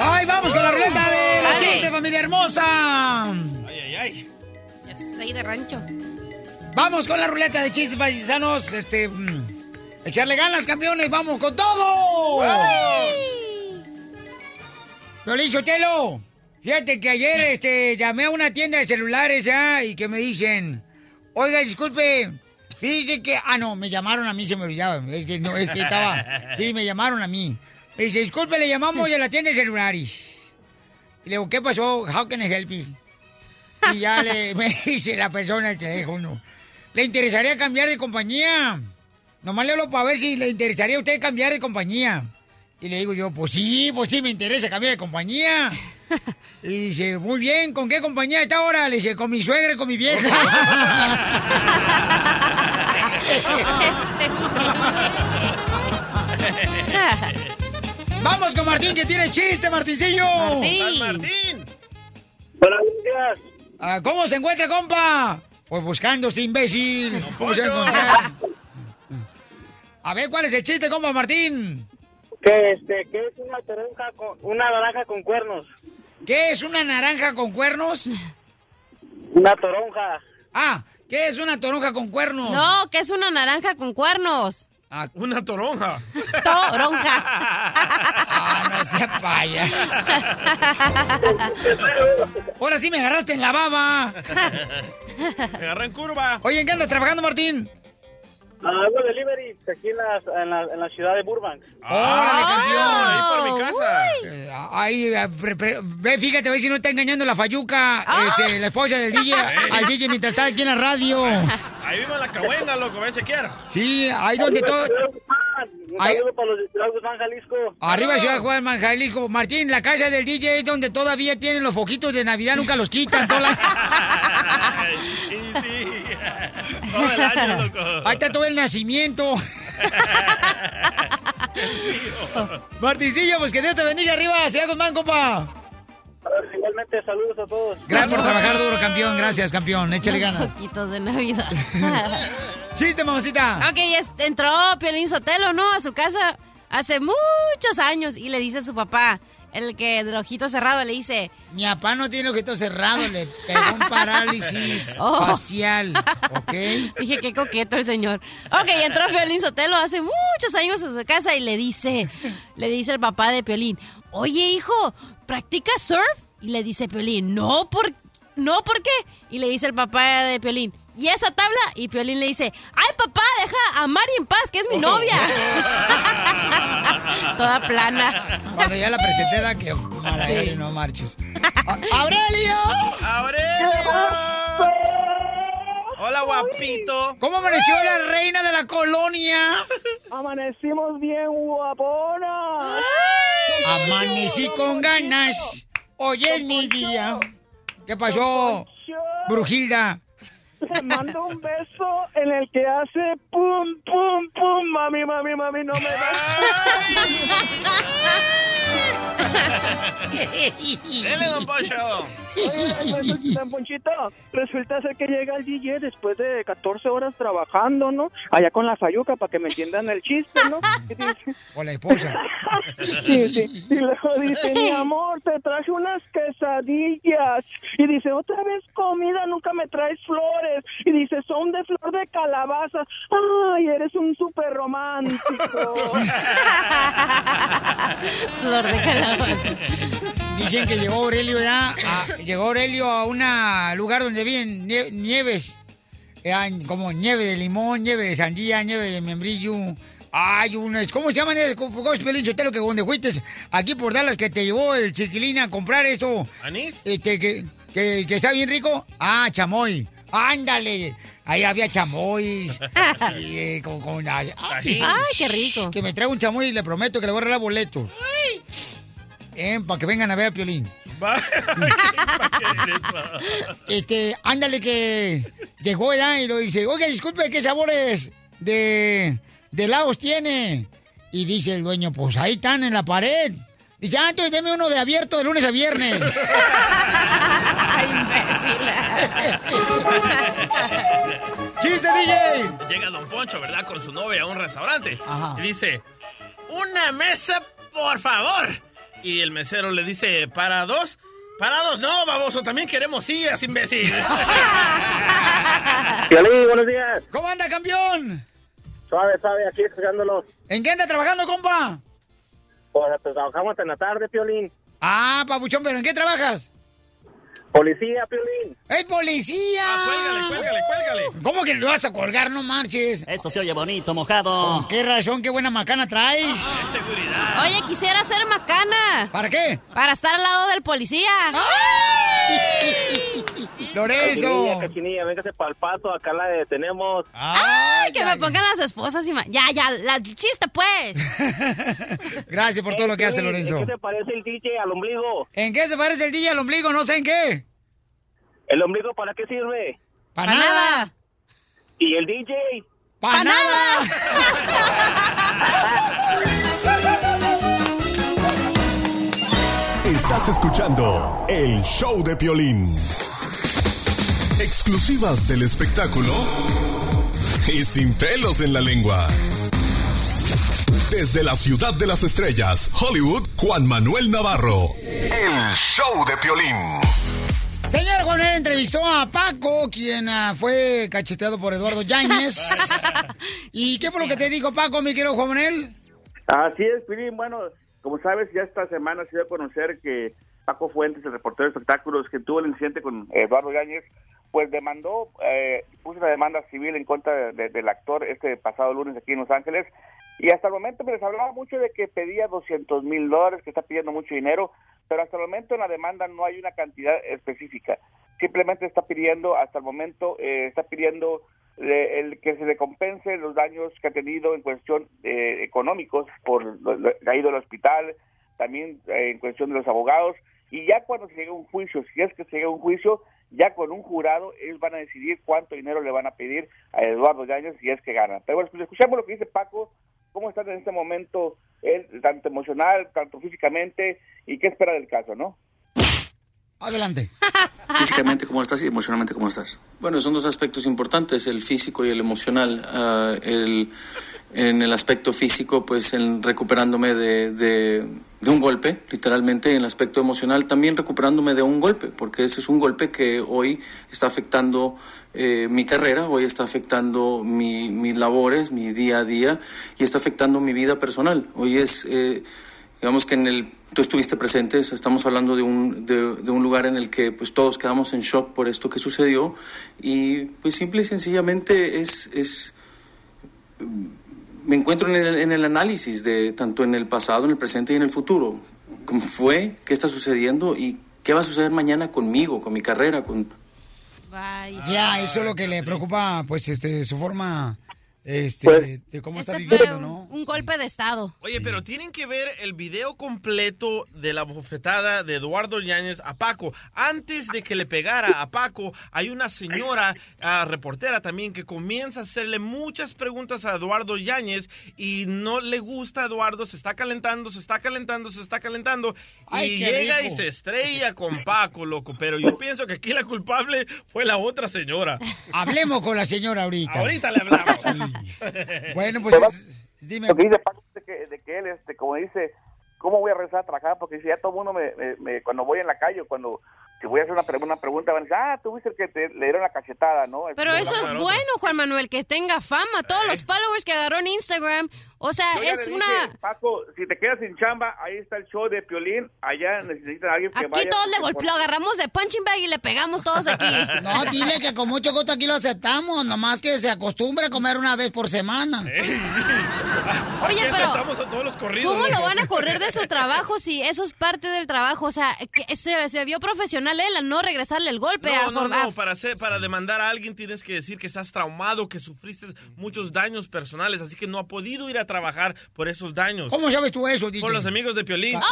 S1: ¡Ay, vamos con la ruleta de la
S2: Dale.
S1: chiste, familia hermosa!
S3: Ay, ay, ay.
S2: Ya soy de rancho.
S1: Vamos con la ruleta de chistes paisanos, este... echarle ganas, campeones, vamos con todo. Piolín Sotelo, fíjate que ayer este, llamé a una tienda de celulares ya y que me dicen, oiga, disculpe, fíjese que... Ah, no, me llamaron a mí, se me olvidaba, es que, no, es que estaba... Sí, me llamaron a mí. Me dice, disculpe, le llamamos de la tienda de celulares. Y le digo, ¿qué pasó? How can I help you? Y ya le, me dice la persona el teléfono. ¿Le interesaría cambiar de compañía? Nomás le hablo para ver si le interesaría a usted cambiar de compañía. Y le digo yo, pues sí, pues sí, me interesa cambiar de compañía. Y dice, muy bien, ¿con qué compañía está ahora? Le dije, con mi suegra y con mi vieja. Vamos con Martín, que tiene chiste, Martincillo.
S3: Martín. Martín.
S1: Buenos días. Ah, ¿Cómo se encuentra, compa? Pues buscando este imbécil. ¿Cómo se a ver, ¿cuál es el chiste, compa Martín?
S13: Que este, que es una toronja con, una naranja con cuernos.
S1: ¿Qué es una naranja con cuernos?
S13: Una toronja.
S1: Ah, ¿qué es una toronja con cuernos?
S2: No, que es una naranja con cuernos.
S3: Una toronja.
S2: Toronja.
S1: Ah, no sea payas. Ahora sí me agarraste en la baba.
S3: Me agarré en curva.
S1: Oye, ¿en qué andas trabajando, Martín?
S13: Hago delivery aquí en la, en la, en la ciudad de Burbank.
S1: ¡Órale, campeón!
S3: Ah, ahí por mi casa.
S1: Eh, Ahí, eh, pre- pre- ve, fíjate, ve si no está engañando la Fayuca,
S2: Ah.
S1: este, la esposa del DJ, al DJ mientras está aquí en la radio.
S3: Ahí vivo en la cahuenga, loco, si quiera.
S1: Sí, ahí donde todo...
S13: Un
S1: Ay.
S13: saludo para los de Ciudad Guzmán, Jalisco.
S1: Arriba Ciudad Juan Jalisco. Martín, la casa del DJ es donde todavía tienen los foquitos de Navidad, nunca los quitan. toda la-
S3: Sí, sí. Todo el año, loco.
S1: Ahí está todo el nacimiento. Martincillo, pues que Dios te bendiga arriba, Ciudad Guzmán, compa.
S13: Igualmente, saludos a todos.
S1: Gracias por trabajar duro, campeón. Gracias, campeón. Échale ganas.
S2: foquitos de Navidad.
S1: Chiste, mamacita.
S2: Ok, entró Piolín Sotelo, ¿no? A su casa hace muchos años y le dice a su papá, el que del ojito cerrado, le dice...
S1: Mi papá no tiene ojito cerrado, le pegó un parálisis
S2: Oh.
S1: facial, ¿ok?
S2: Dije, qué coqueto el señor. Ok, entró Piolín Sotelo hace muchos años a su casa y le dice, le dice el papá de Piolín, oye, hijo, ¿practicas surf? Y le dice Piolín, no, ¿por, no, ¿por qué? Y le dice el papá de Piolín, ¿y esa tabla? Y Piolín le dice, ay, papá, deja a Mari en paz, que es mi novia. Toda plana.
S1: Cuando ya la presenté, da que mala
S2: Sí.
S1: aire, no marches. ¡Aurelio!
S3: ¡Aurelio! Hola, guapito.
S1: ¿Cómo amaneció la reina de la colonia?
S13: Amanecimos bien guaponas.
S1: Amanecí con ganas. Hoy es mi día. ¿Qué pasó, Brujilda?
S13: Le mando un beso en el que hace pum, pum, pum, mami, mami, mami, no me
S3: Dele, don Pocho.
S13: Oye, Don Ponchito, resulta ser que llega el DJ después de 14 horas trabajando, ¿no? Allá con la fayuca, para que me entiendan el chiste, ¿no? Y dice,
S1: O la esposa.
S13: Sí, sí. Y luego dice, mi amor, te traje unas quesadillas. Y dice, otra vez comida, nunca me traes flores. Y dice, son de flor de calabaza. Ay, eres un súper romántico.
S2: Flor de calabaza.
S1: Dicen que llegó Aurelio ya. a- llegó Aurelio a un lugar donde viven nie- nieves. Eh, como nieve de limón, nieve de sandía, nieve de membrillo. Hay unas, ¿cómo se llaman? esos? ¿Cómo es Pelín Sotelo, que donde fuiste aquí por Dallas que te llevó el chiquilín a comprar esto?
S3: ¿Anís?
S1: Este, que, que, que está bien rico. Ah, chamoy. Ándale. Ahí había chamois. y, eh, con, con- ay,
S2: Ay, qué rico.
S1: Que me traiga un chamoy y le prometo que le voy a regalar boletos. Eh, para que vengan a ver a Piolín. Este, ándale que llegó ya y lo dice, oiga, disculpe, ¿qué sabores de, de helados tiene? Y dice el dueño, pues ahí están en la pared. Dice, ah, entonces deme uno de abierto de lunes a viernes. ¡Chiste, DJ!
S3: Llega Don Poncho, ¿verdad? Con su novia a un restaurante.
S1: Ajá.
S3: Y dice, una mesa, por favor. Y el mesero le dice, ¿para dos? Para dos, no, baboso, también queremos sillas, imbécil.
S13: Piolín, buenos días.
S1: ¿Cómo anda, campeón?
S13: Suave, suave, aquí escuchándolos.
S1: ¿En qué anda trabajando, compa?
S13: Pues, pues, trabajamos hasta en la tarde, Piolín.
S1: Ah, papuchón, ¿pero en qué trabajas?
S13: Policía, Piolín.
S1: ¡Es policía!
S3: cuélgale, cuélgale, cuélgale.
S1: ¿Cómo que lo vas a colgar? No marches.
S12: Esto se oye bonito, mojado.
S1: ¿Con qué razón? ¿Qué buena macana traes?
S3: seguridad.
S2: Oye, quisiera ser macana.
S1: ¿Para qué?
S2: Para estar al lado del policía.
S1: ¡Lorenzo!
S13: Cachinilla, cachinilla, véngase para el paso, acá la detenemos.
S2: Ay, que me pongan las esposas y ma- Ya, ya, la chiste, pues.
S1: Gracias por todo lo que hace, Lorenzo.
S13: ¿En qué se parece el DJ al ombligo?
S1: ¿En qué se parece el DJ al ombligo? No sé en qué.
S13: ¿El ombligo para qué sirve?
S1: Para nada.
S13: ¿Y el DJ?
S1: Para nada.
S5: Estás escuchando el show de Piolín. Exclusivas del espectáculo y sin pelos en la lengua. Desde la ciudad de las estrellas, Hollywood, Juan Manuel Navarro. El show de Piolín.
S1: Señor Juan Manuel entrevistó a Paco, quien ah, fue cacheteado por Eduardo Yáñez. ¿Y qué fue lo que te dijo Paco, mi querido Juan Manuel?
S14: Así es, Piolín. Bueno, como sabes, ya esta semana se dio a conocer que Paco Fuentes, el reportero de espectáculos que tuvo el incidente con Eduardo Yáñez, pues demandó, eh, puso una demanda civil en contra de- del actor este pasado lunes aquí en Los Ángeles. Y hasta el momento pues, les hablaba mucho de que pedía 200 mil dólares, que está pidiendo mucho dinero, pero hasta el momento en la demanda no hay una cantidad específica. Simplemente está pidiendo, hasta el momento, eh, está pidiendo eh, el que se le compense los daños que ha tenido en cuestión eh, económicos por lo- lo- ido al hospital, también eh, en cuestión de los abogados, y ya cuando se llegue a un juicio, si es que se llega a un juicio, ya con un jurado, ellos van a decidir cuánto dinero le van a pedir a Eduardo Yáñez si es que gana. Pero bueno, escuchemos lo que dice Paco, cómo está en este momento él, tanto emocional, tanto físicamente, y qué espera del caso, ¿no?
S1: Adelante.
S15: Físicamente, ¿cómo estás? Y emocionalmente, ¿cómo estás? Bueno, son dos aspectos importantes, el físico y el emocional. Ah, el, en el aspecto físico, pues en recuperándome de, de, de un golpe, literalmente, en el aspecto emocional también recuperándome de un golpe, porque ese es un golpe que hoy está afectando eh, mi carrera, hoy está afectando mi, mis labores, mi día a día, y está afectando mi vida personal. Hoy es... eh, digamos que en el tú estuviste presente estamos hablando de un, de, de un lugar en el que pues todos quedamos en shock por esto que sucedió y pues simple y sencillamente es, es me encuentro en el, en el análisis de tanto en el pasado, en el presente y en el futuro. ¿Cómo fue? ¿Qué está sucediendo? ¿Y qué va a suceder mañana conmigo, con mi carrera? Con...
S1: Ya, eso es lo que le preocupa, pues, este, su forma, este,
S14: Pues,
S1: de cómo está
S2: Este
S1: viviendo,
S2: un,
S1: ¿no?
S2: un golpe de estado.
S3: Oye, pero tienen que ver el video completo de la bofetada de Eduardo Yáñez a Paco. Antes de que le pegara a Paco, hay una señora ah, reportera también que comienza a hacerle muchas preguntas a Eduardo Yáñez y no le gusta a Eduardo, se está calentando, se está calentando, se está calentando
S1: Ay,
S3: y llega
S1: rico.
S3: y se estrella con Paco, loco. Pero yo pienso que aquí la culpable fue la otra señora.
S1: Hablemos con la señora ahorita.
S3: Ahorita le hablamos.
S1: Bueno, pues, es- dime.
S14: Lo que dice Paco de que, de que él, este, como dice, ¿cómo voy a regresar a trabajar? Porque dice, ya todo el mundo, me, me- me- cuando voy en la calle, o cuando si voy a hacer una, pre- una pregunta, van a decir, ah, tú viste el que te, le dieron la cachetada, ¿no?
S2: Pero
S14: Este,
S2: eso es bueno, Juan Manuel, que tenga fama. Todos los followers que agarró en Instagram. O sea,
S14: Yo
S2: es una...
S14: Paco, si te quedas sin chamba, ahí está el show de Piolín. Allá necesitan a alguien que
S2: Aquí
S14: vaya.
S2: todos le golpeó, agarramos de punching bag y le pegamos todos aquí.
S1: No, dile que con mucho gusto aquí lo aceptamos, nomás que se acostumbre a comer una vez por semana.
S2: Oye,
S3: Aquí
S2: pero
S3: aceptamos a todos los corridos.
S2: ¿Cómo lo van a correr de su trabajo si eso es parte del trabajo? O sea, que se, se vio profesional él al no regresarle el golpe.
S3: No,
S2: a,
S3: no,
S2: a-
S3: no, para, hacer, para demandar a alguien tienes que decir que estás traumado, que sufriste muchos daños personales, así que no ha podido ir a trabajar por esos daños.
S1: ¿Cómo sabes tú eso, DJ?
S3: Por los amigos de Piolín.
S2: ¡Oh,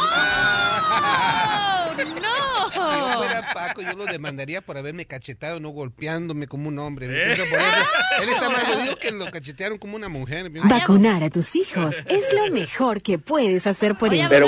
S10: Si yo
S2: no!
S10: fuera Paco, yo lo demandaría por haberme cachetado, no golpeándome como un hombre.
S3: ¿Eh?
S10: Entonces, por eso, él está más jodido que lo cachetearon como una mujer.
S16: Vacunar a tus hijos es lo mejor que puedes hacer por ellos.
S14: Pero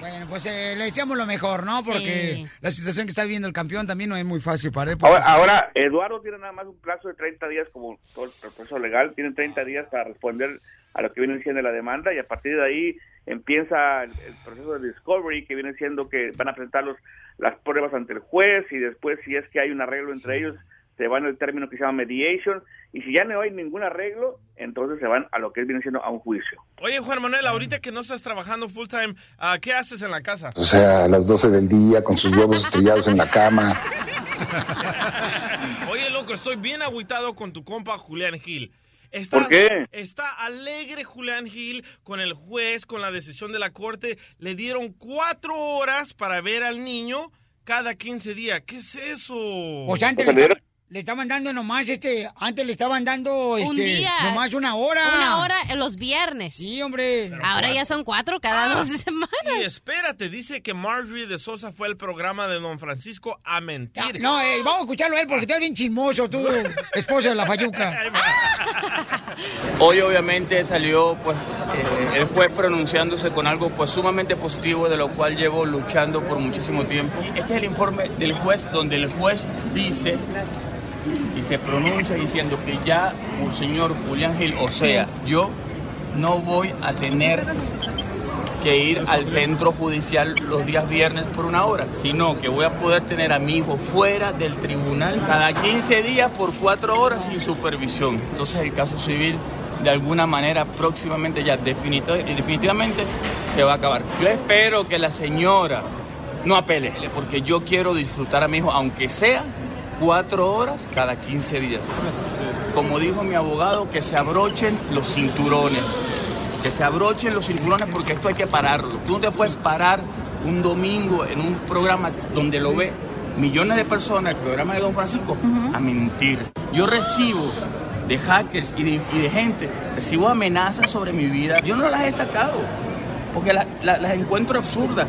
S1: Bueno, pues eh, le deseamos lo mejor, ¿no? Porque
S2: Sí.
S1: la situación que está viviendo el campeón también no es muy fácil para él.
S14: Ahora, ahora, Eduardo tiene nada más un plazo de 30 días, como todo el proceso legal, tiene 30 días para responder a lo que viene siendo la demanda y a partir de ahí empieza el, el proceso de discovery, que viene siendo que van a presentar los, las pruebas ante el juez y después, si es que hay un arreglo entre ellos, se van al término que se llama mediation y si ya no hay ningún arreglo, entonces se van a lo que viene siendo a un juicio.
S3: Oye, Juan Manuel, ahorita que no estás trabajando full time, ah, ¿qué haces en la casa?
S6: O sea, a las 12 del día con sus huevos estrellados en la cama.
S3: Oye, loco, estoy bien agüitado con tu compa Julián Gil. Está,
S14: ¿Por qué?
S3: Está alegre Julián Gil con el juez, con la decisión de la corte. Le dieron cuatro horas para ver al niño cada 15 días. ¿Qué es eso?
S1: Pues antes
S14: O sea,
S1: le,
S14: le
S1: estaba- le estaban dando nomás, este, antes le estaban dando,
S2: Un
S1: este,
S2: día.
S1: nomás una hora.
S2: Una hora en los viernes.
S1: Sí, hombre.
S2: Ahora ya son cuatro cada dos
S3: Y
S2: semanas.
S3: espérate, dice que Marjorie de Sosa fue al programa de Don Francisco a mentir.
S1: Ah, No, eh, vamos a escucharlo a él porque tú eres bien chismoso, tú, esposo de la Fayuca.
S17: Hoy obviamente salió pues eh, el juez pronunciándose con algo pues sumamente positivo de lo cual llevo luchando por muchísimo tiempo. Este es el informe del juez donde el juez dice y se pronuncia diciendo que ya el señor Julián Gil, o sea, yo no voy a tener que ir al centro judicial los días viernes por una hora, sino que voy a poder tener a mi hijo fuera del tribunal cada 15 días por cuatro horas sin supervisión. Entonces el caso civil de alguna manera próximamente ya definito- definitivamente se va a acabar. Yo espero que la señora no apele, porque yo quiero disfrutar a mi hijo, aunque sea cuatro horas cada 15 días. Como dijo mi abogado, que se abrochen los cinturones que se abrochen los cinturones porque esto hay que pararlo. Tú no te puedes parar un domingo en un programa donde lo ve millones de personas, el programa de Don Francisco, a mentir. Yo recibo de hackers y de, y de gente. Recibo amenazas sobre mi vida. Yo no las he sacado porque la- la- las encuentro absurdas.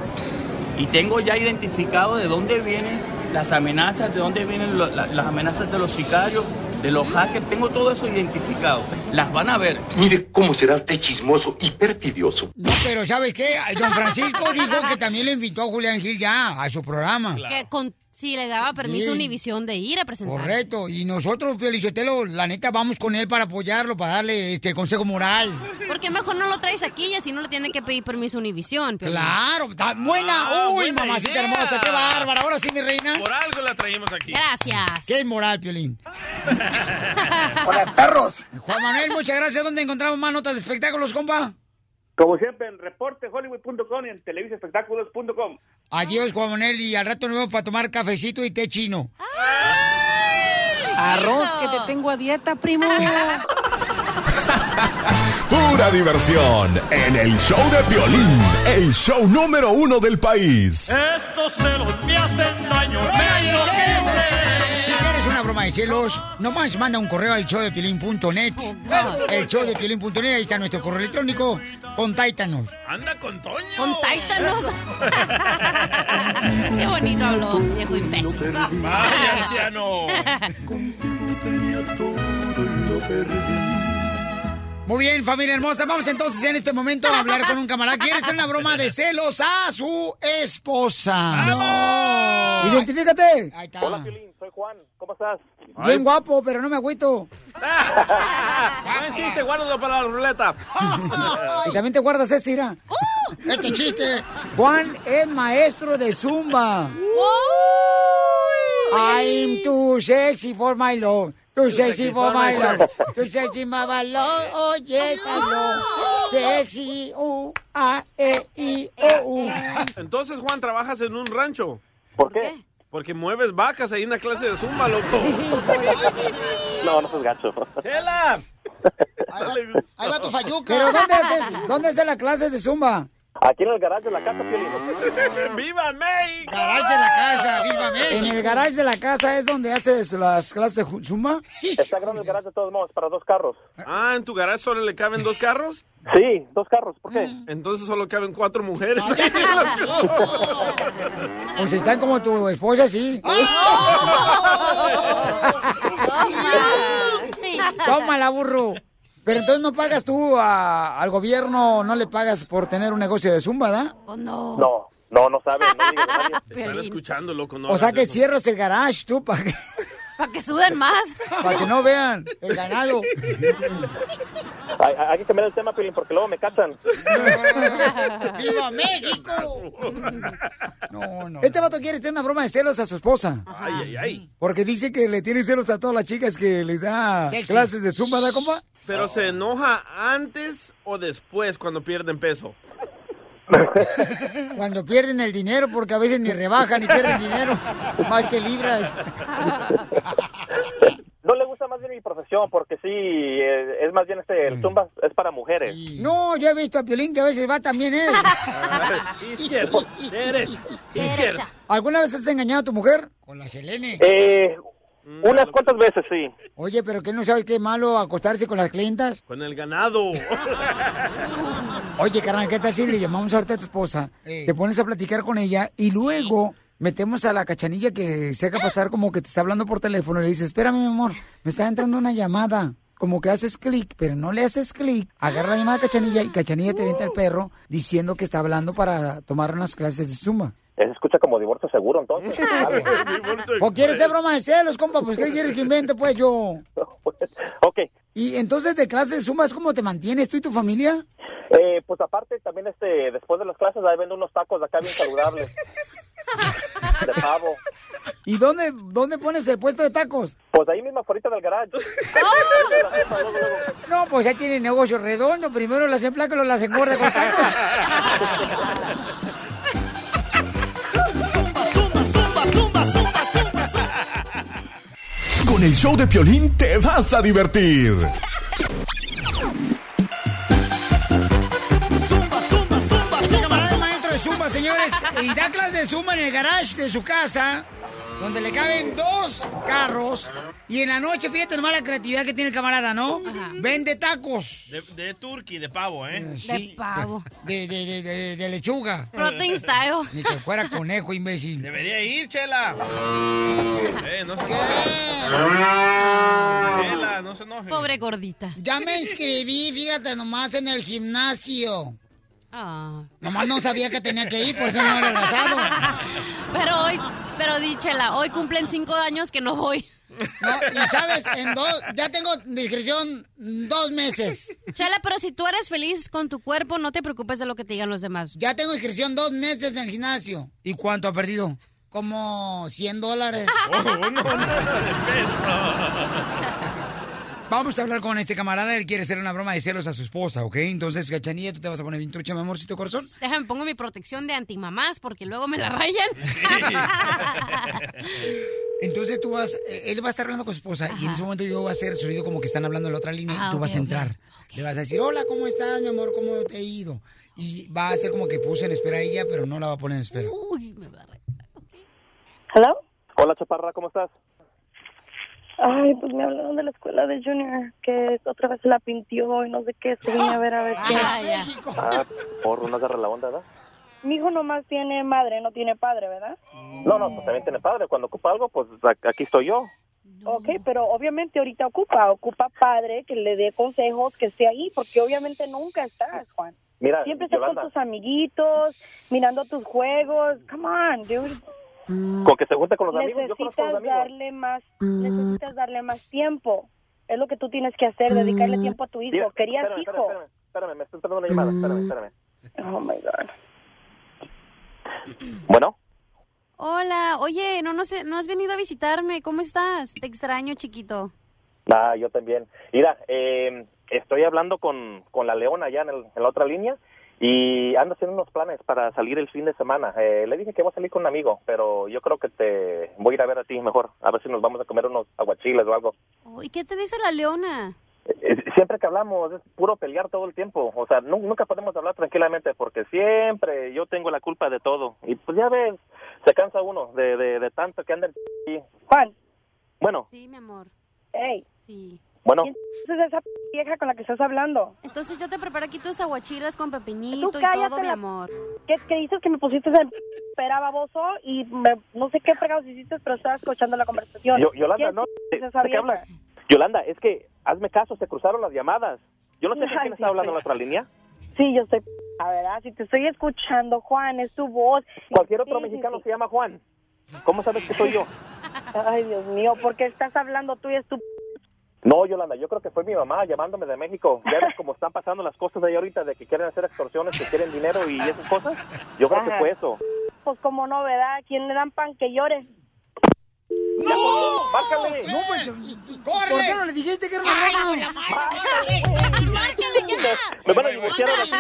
S17: Y tengo ya identificado de dónde vienen las amenazas, de dónde vienen lo- la- las amenazas de los sicarios, de los hackers. Tengo todo eso identificado. Las van a ver.
S18: Mire cómo será usted chismoso y perfidioso.
S1: No, pero ¿sabes qué? Don Francisco dijo que también le invitó a Julián Gil ya a su programa.
S2: Que con, si le daba permiso
S1: Sí.
S2: a Univisión de ir a presentar.
S1: Correcto, y nosotros, Piolichotelo, la neta, vamos con él para apoyarlo, para darle este consejo moral.
S2: ¿Por qué mejor no lo traes aquí y así no le tiene que pedir permiso a Univisión? Piolín?
S1: Claro, está buena. Uy,
S3: buena
S1: mamacita
S3: idea.
S1: hermosa, qué bárbara. Ahora sí, mi reina.
S3: Por algo la traímos aquí.
S2: Gracias.
S1: ¿Qué moral, Piolín? Hola, perros. Juan Manuel, muchas gracias. ¿Dónde encontramos más notas de espectáculos, compa?
S14: Como siempre, en reportehollywood.com y en televisaespectáculos.com.
S1: Adiós, Juan Manuel, y al rato nos vemos para tomar cafecito y té chino.
S19: Arroz, que te tengo a dieta, primo.
S5: Pura diversión en el show de Piolín, el show número uno del país.
S7: Estos celos me hacen daño,
S1: una broma de celos, nomás manda un correo al showdepiolín.net. El showdepiolín.net, ahí está nuestro correo electrónico. Contáctanos.
S3: Anda con Toño.
S2: Contáctanos. Qué bonito habló, viejo imbécil.
S3: Vaya, anciano.
S1: Muy bien, familia hermosa. Vamos entonces en este momento a hablar con un camarada. ¿Quiere hacer una broma de celos a su esposa? ¡No! Identifícate. Ahí está.
S14: Hola, Piolín, soy Juan. ¿Cómo estás?
S1: Bien guapo, pero no me agüito.
S3: Buen chiste, guárdalo para la ruleta.
S1: Y también te guardas este, mira. Este chiste. Juan es maestro de Zumba. I'm too sexy for my love. Too sexy for my love. Too sexy for my love. Oh, yes, I love. Sexy. U, A, E, I, O, U.
S3: Entonces, Juan, trabajas en un rancho.
S14: ¿Por qué?
S3: Porque mueves vacas ahí en la clase de zumba, loco.
S14: No, no seas gacho.
S3: ¡Chela!
S1: Ahí va tu fayuca. ¿Pero dónde haces, dónde haces la clase de Zumba?
S14: Aquí en el garaje de la casa, Piolín.
S3: ¡Viva México!
S1: Garage de la casa, viva México. En el garage de la casa es donde haces las clases de Zumba.
S14: Está grande el garaje de todos modos, para dos carros.
S3: Ah, ¿en tu garage solo le caben dos carros?
S14: Sí, dos carros. ¿Por qué?
S3: Entonces solo caben cuatro mujeres.
S1: Pues están como tu esposa, sí. Tómala, burro. Pero entonces no pagas tú a- al gobierno, no le pagas por tener un negocio de zumba, ¿da?
S2: no.
S14: No, no, no sabe. No nadie.
S3: Te Están escuchando, loco. No
S1: o sea que
S3: eso.
S1: cierras el garage tú para que,
S2: Para que suden más.
S1: para que no vean el ganado.
S14: Hay, hay que cambiar el tema, Piolín, porque luego me cachan.
S1: ¡Viva México! No, no. Este vato quiere hacer una broma de celos a su esposa.
S3: Ay, ay, ay.
S1: Porque dice que le tiene celos a todas las chicas que les da
S3: Sexy.
S1: clases de zumba, ¿da, compa?
S3: Pero se enoja antes o después cuando pierden peso.
S1: Cuando pierden el dinero, porque a veces ni rebajan ni pierden dinero. Más que libras.
S14: No le gusta más bien mi profesión, porque sí, eh, es más bien este, el zumba es para mujeres.
S1: No, yo he visto a Piolín que a veces va también él.
S3: Izquierda, derecha, izquierda.
S1: ¿Alguna vez has engañado a tu mujer? Con la Selene.
S14: Eh, unas cuantas veces, sí.
S1: Oye, pero que no sabes qué es malo acostarse con las clientas.
S3: Con el ganado.
S1: Oye, carnal, ¿qué tal si le llamamos ahorita a tu esposa? Te pones a platicar con ella y luego metemos a la cachanilla que se haga pasar como que te está hablando por teléfono y le dices, espérame, mi amor, me está entrando una llamada. Como que haces clic, pero no le haces clic. Agarra la llamada a Cachanilla y Cachanilla te venta el perro diciendo que está hablando para tomar unas clases de zumba.
S14: Se escucha como divorcio seguro, entonces.
S1: ¿O quieres hacer broma de celos, compa? Pues, ¿qué quieres que invente, pues, yo?
S14: ok.
S1: Y entonces, de clases ¿es como te mantienes tú y tu familia?
S14: Eh, pues aparte, también este, después de las clases, ahí vendo unos tacos de acá bien saludables. de pavo.
S1: ¿Y dónde, dónde pones el puesto de tacos?
S14: Pues ahí mismo, afuera del garage.
S1: No, pues ya tiene negocio redondo. Primero las emplaca y luego las engorda con tacos.
S5: Con el show de Piolín te vas a divertir.
S1: Zumba, señores, y da clases de zumba en el garage de su casa. Donde le caben dos carros y en la noche, fíjate nomás la creatividad que tiene el camarada, ¿no? Vende tacos.
S3: De, de turkey, de pavo, ¿eh?
S1: Sí.
S2: pavo.
S1: De, de, de, de, de lechuga.
S2: Protein style.
S1: Ni que fuera conejo, imbécil.
S3: Debería ir, Chela. Eh, no se Chela, no se enoje.
S2: Pobre gordita.
S1: Ya me inscribí, fíjate nomás, en el gimnasio.
S2: Ah.
S1: Nomás no sabía que tenía que ir, por eso no he adelgazado.
S2: Pero hoy, pero díchela, hoy cumplen cinco años que no voy.
S1: No, y sabes, en dos, ya tengo discreción dos meses.
S2: Chela, pero si tú eres feliz con tu cuerpo, no te preocupes de lo que te digan los demás.
S1: Ya tengo inscripción dos meses en el gimnasio. ¿Y cuánto ha perdido? Como 100 dólares. Vamos a hablar con este camarada. Él quiere hacer una broma de celos a su esposa, ¿ok? Entonces, Cachanilla, tú te vas a poner bien trucha, mi amorcito corazón.
S2: Déjame pongo mi protección de antimamás porque luego me la rayan.
S1: Entonces tú vas, eh, él va a estar hablando con su esposa y en ese momento yo voy a hacer el sonido como que están hablando en la otra línea
S2: Ah,
S1: y tú
S2: ok,
S1: vas a entrar. Le vas a decir, hola, ¿cómo estás, mi amor? ¿Cómo te ha ido? Y va a hacer como que puse en espera a ella, pero no la va a poner en espera.
S2: Uy, me va a rayar.
S20: ¿Hello?
S21: Hola, Chaparra, ¿cómo estás?
S20: Ay, pues me hablaron de la escuela de Junior, que otra vez se la pintió y no sé qué. So vine a ver a ver qué.
S21: Ah, por no agarra la onda, ¿verdad?
S20: Mi hijo nomás tiene madre, no tiene padre, ¿verdad?
S21: No, no, pues también tiene padre. Cuando ocupa algo, pues aquí estoy yo.
S20: Ok, pero obviamente ahorita ocupa, ocupa padre que le dé consejos, que esté ahí, porque obviamente nunca estás, Juan.
S21: Mira,
S20: Siempre estás
S21: Yolanda,
S20: con tus amiguitos, mirando tus juegos. Come on, dude.
S21: Con que se junte con los amigos, yo conozco a
S20: Necesitas
S21: los amigos.
S20: darle más, necesitas darle más tiempo. Es lo que tú tienes que hacer, dedicarle tiempo a tu hijo.
S21: Mira,
S20: Querías
S21: espérame,
S20: hijo.
S21: Espérame, espérame, espérame, me está entrando una llamada, espérame, espérame.
S20: Oh my God.
S21: Bueno,
S2: Hola, oye, no, no sé, no has venido a visitarme. ¿Cómo estás? Te extraño, chiquito.
S21: ah, yo también. Mira, eh, estoy hablando con, con la Leona allá en, el- en la otra línea y ando haciendo unos planes para salir el fin de semana. Eh, le dije que voy a salir con un amigo, pero yo creo que te voy a ir a ver a ti mejor, a ver si nos vamos a comer unos aguachiles o algo.
S2: Oh, ¿Y qué te dice la leona?
S21: Eh, Siempre que hablamos es puro pelear todo el tiempo. O sea, nu- nunca podemos hablar tranquilamente porque siempre yo tengo la culpa de todo. Y pues ya ves, se cansa uno de, de, de tanto que anda y
S20: Juan.
S21: Bueno,
S2: Sí, mi amor.
S20: Hey.
S2: Sí.
S21: Bueno.
S20: ¿Quién es esa vieja con la que estás hablando?
S2: Entonces yo te preparo aquí tus aguachilas con pepinito
S20: Tú
S2: y todo, mi amor.
S20: ¿Qué, qué dices que me pusiste en espera, baboso? Y me- no sé qué fregados hiciste, pero estaba escuchando la conversación.
S21: Yo- Yolanda,
S20: ¿Quién
S21: no,
S20: es esa
S21: ¿de qué hablas? Yolanda, es que hazme caso, se cruzaron las llamadas. Yo no sé quién
S20: sí,
S21: está hablando en la otra línea.
S20: Sí, yo estoy... A verdad, si te estoy escuchando, Juan, es tu voz.
S21: Cualquier otro
S20: Sí, sí,
S21: mexicano
S20: sí.
S21: se llama Juan. ¿Cómo sabes que soy yo?
S20: Ay, Dios mío, ¿por qué estás hablando tú y es tu...
S21: No, Yolanda, yo creo que fue mi mamá llamándome de México. Ya ves cómo están pasando las cosas de ahí ahorita, de que quieren hacer extorsiones, que quieren dinero y esas cosas. Yo creo que fue eso.
S20: Pues como no, ¿verdad? ¿Quién le dan pan que llore?
S1: ¡No!
S21: ¡Márcale!
S1: No, pues, ¿por qué no le dijiste que era una broma?
S21: Me van a divorciar ahora sí.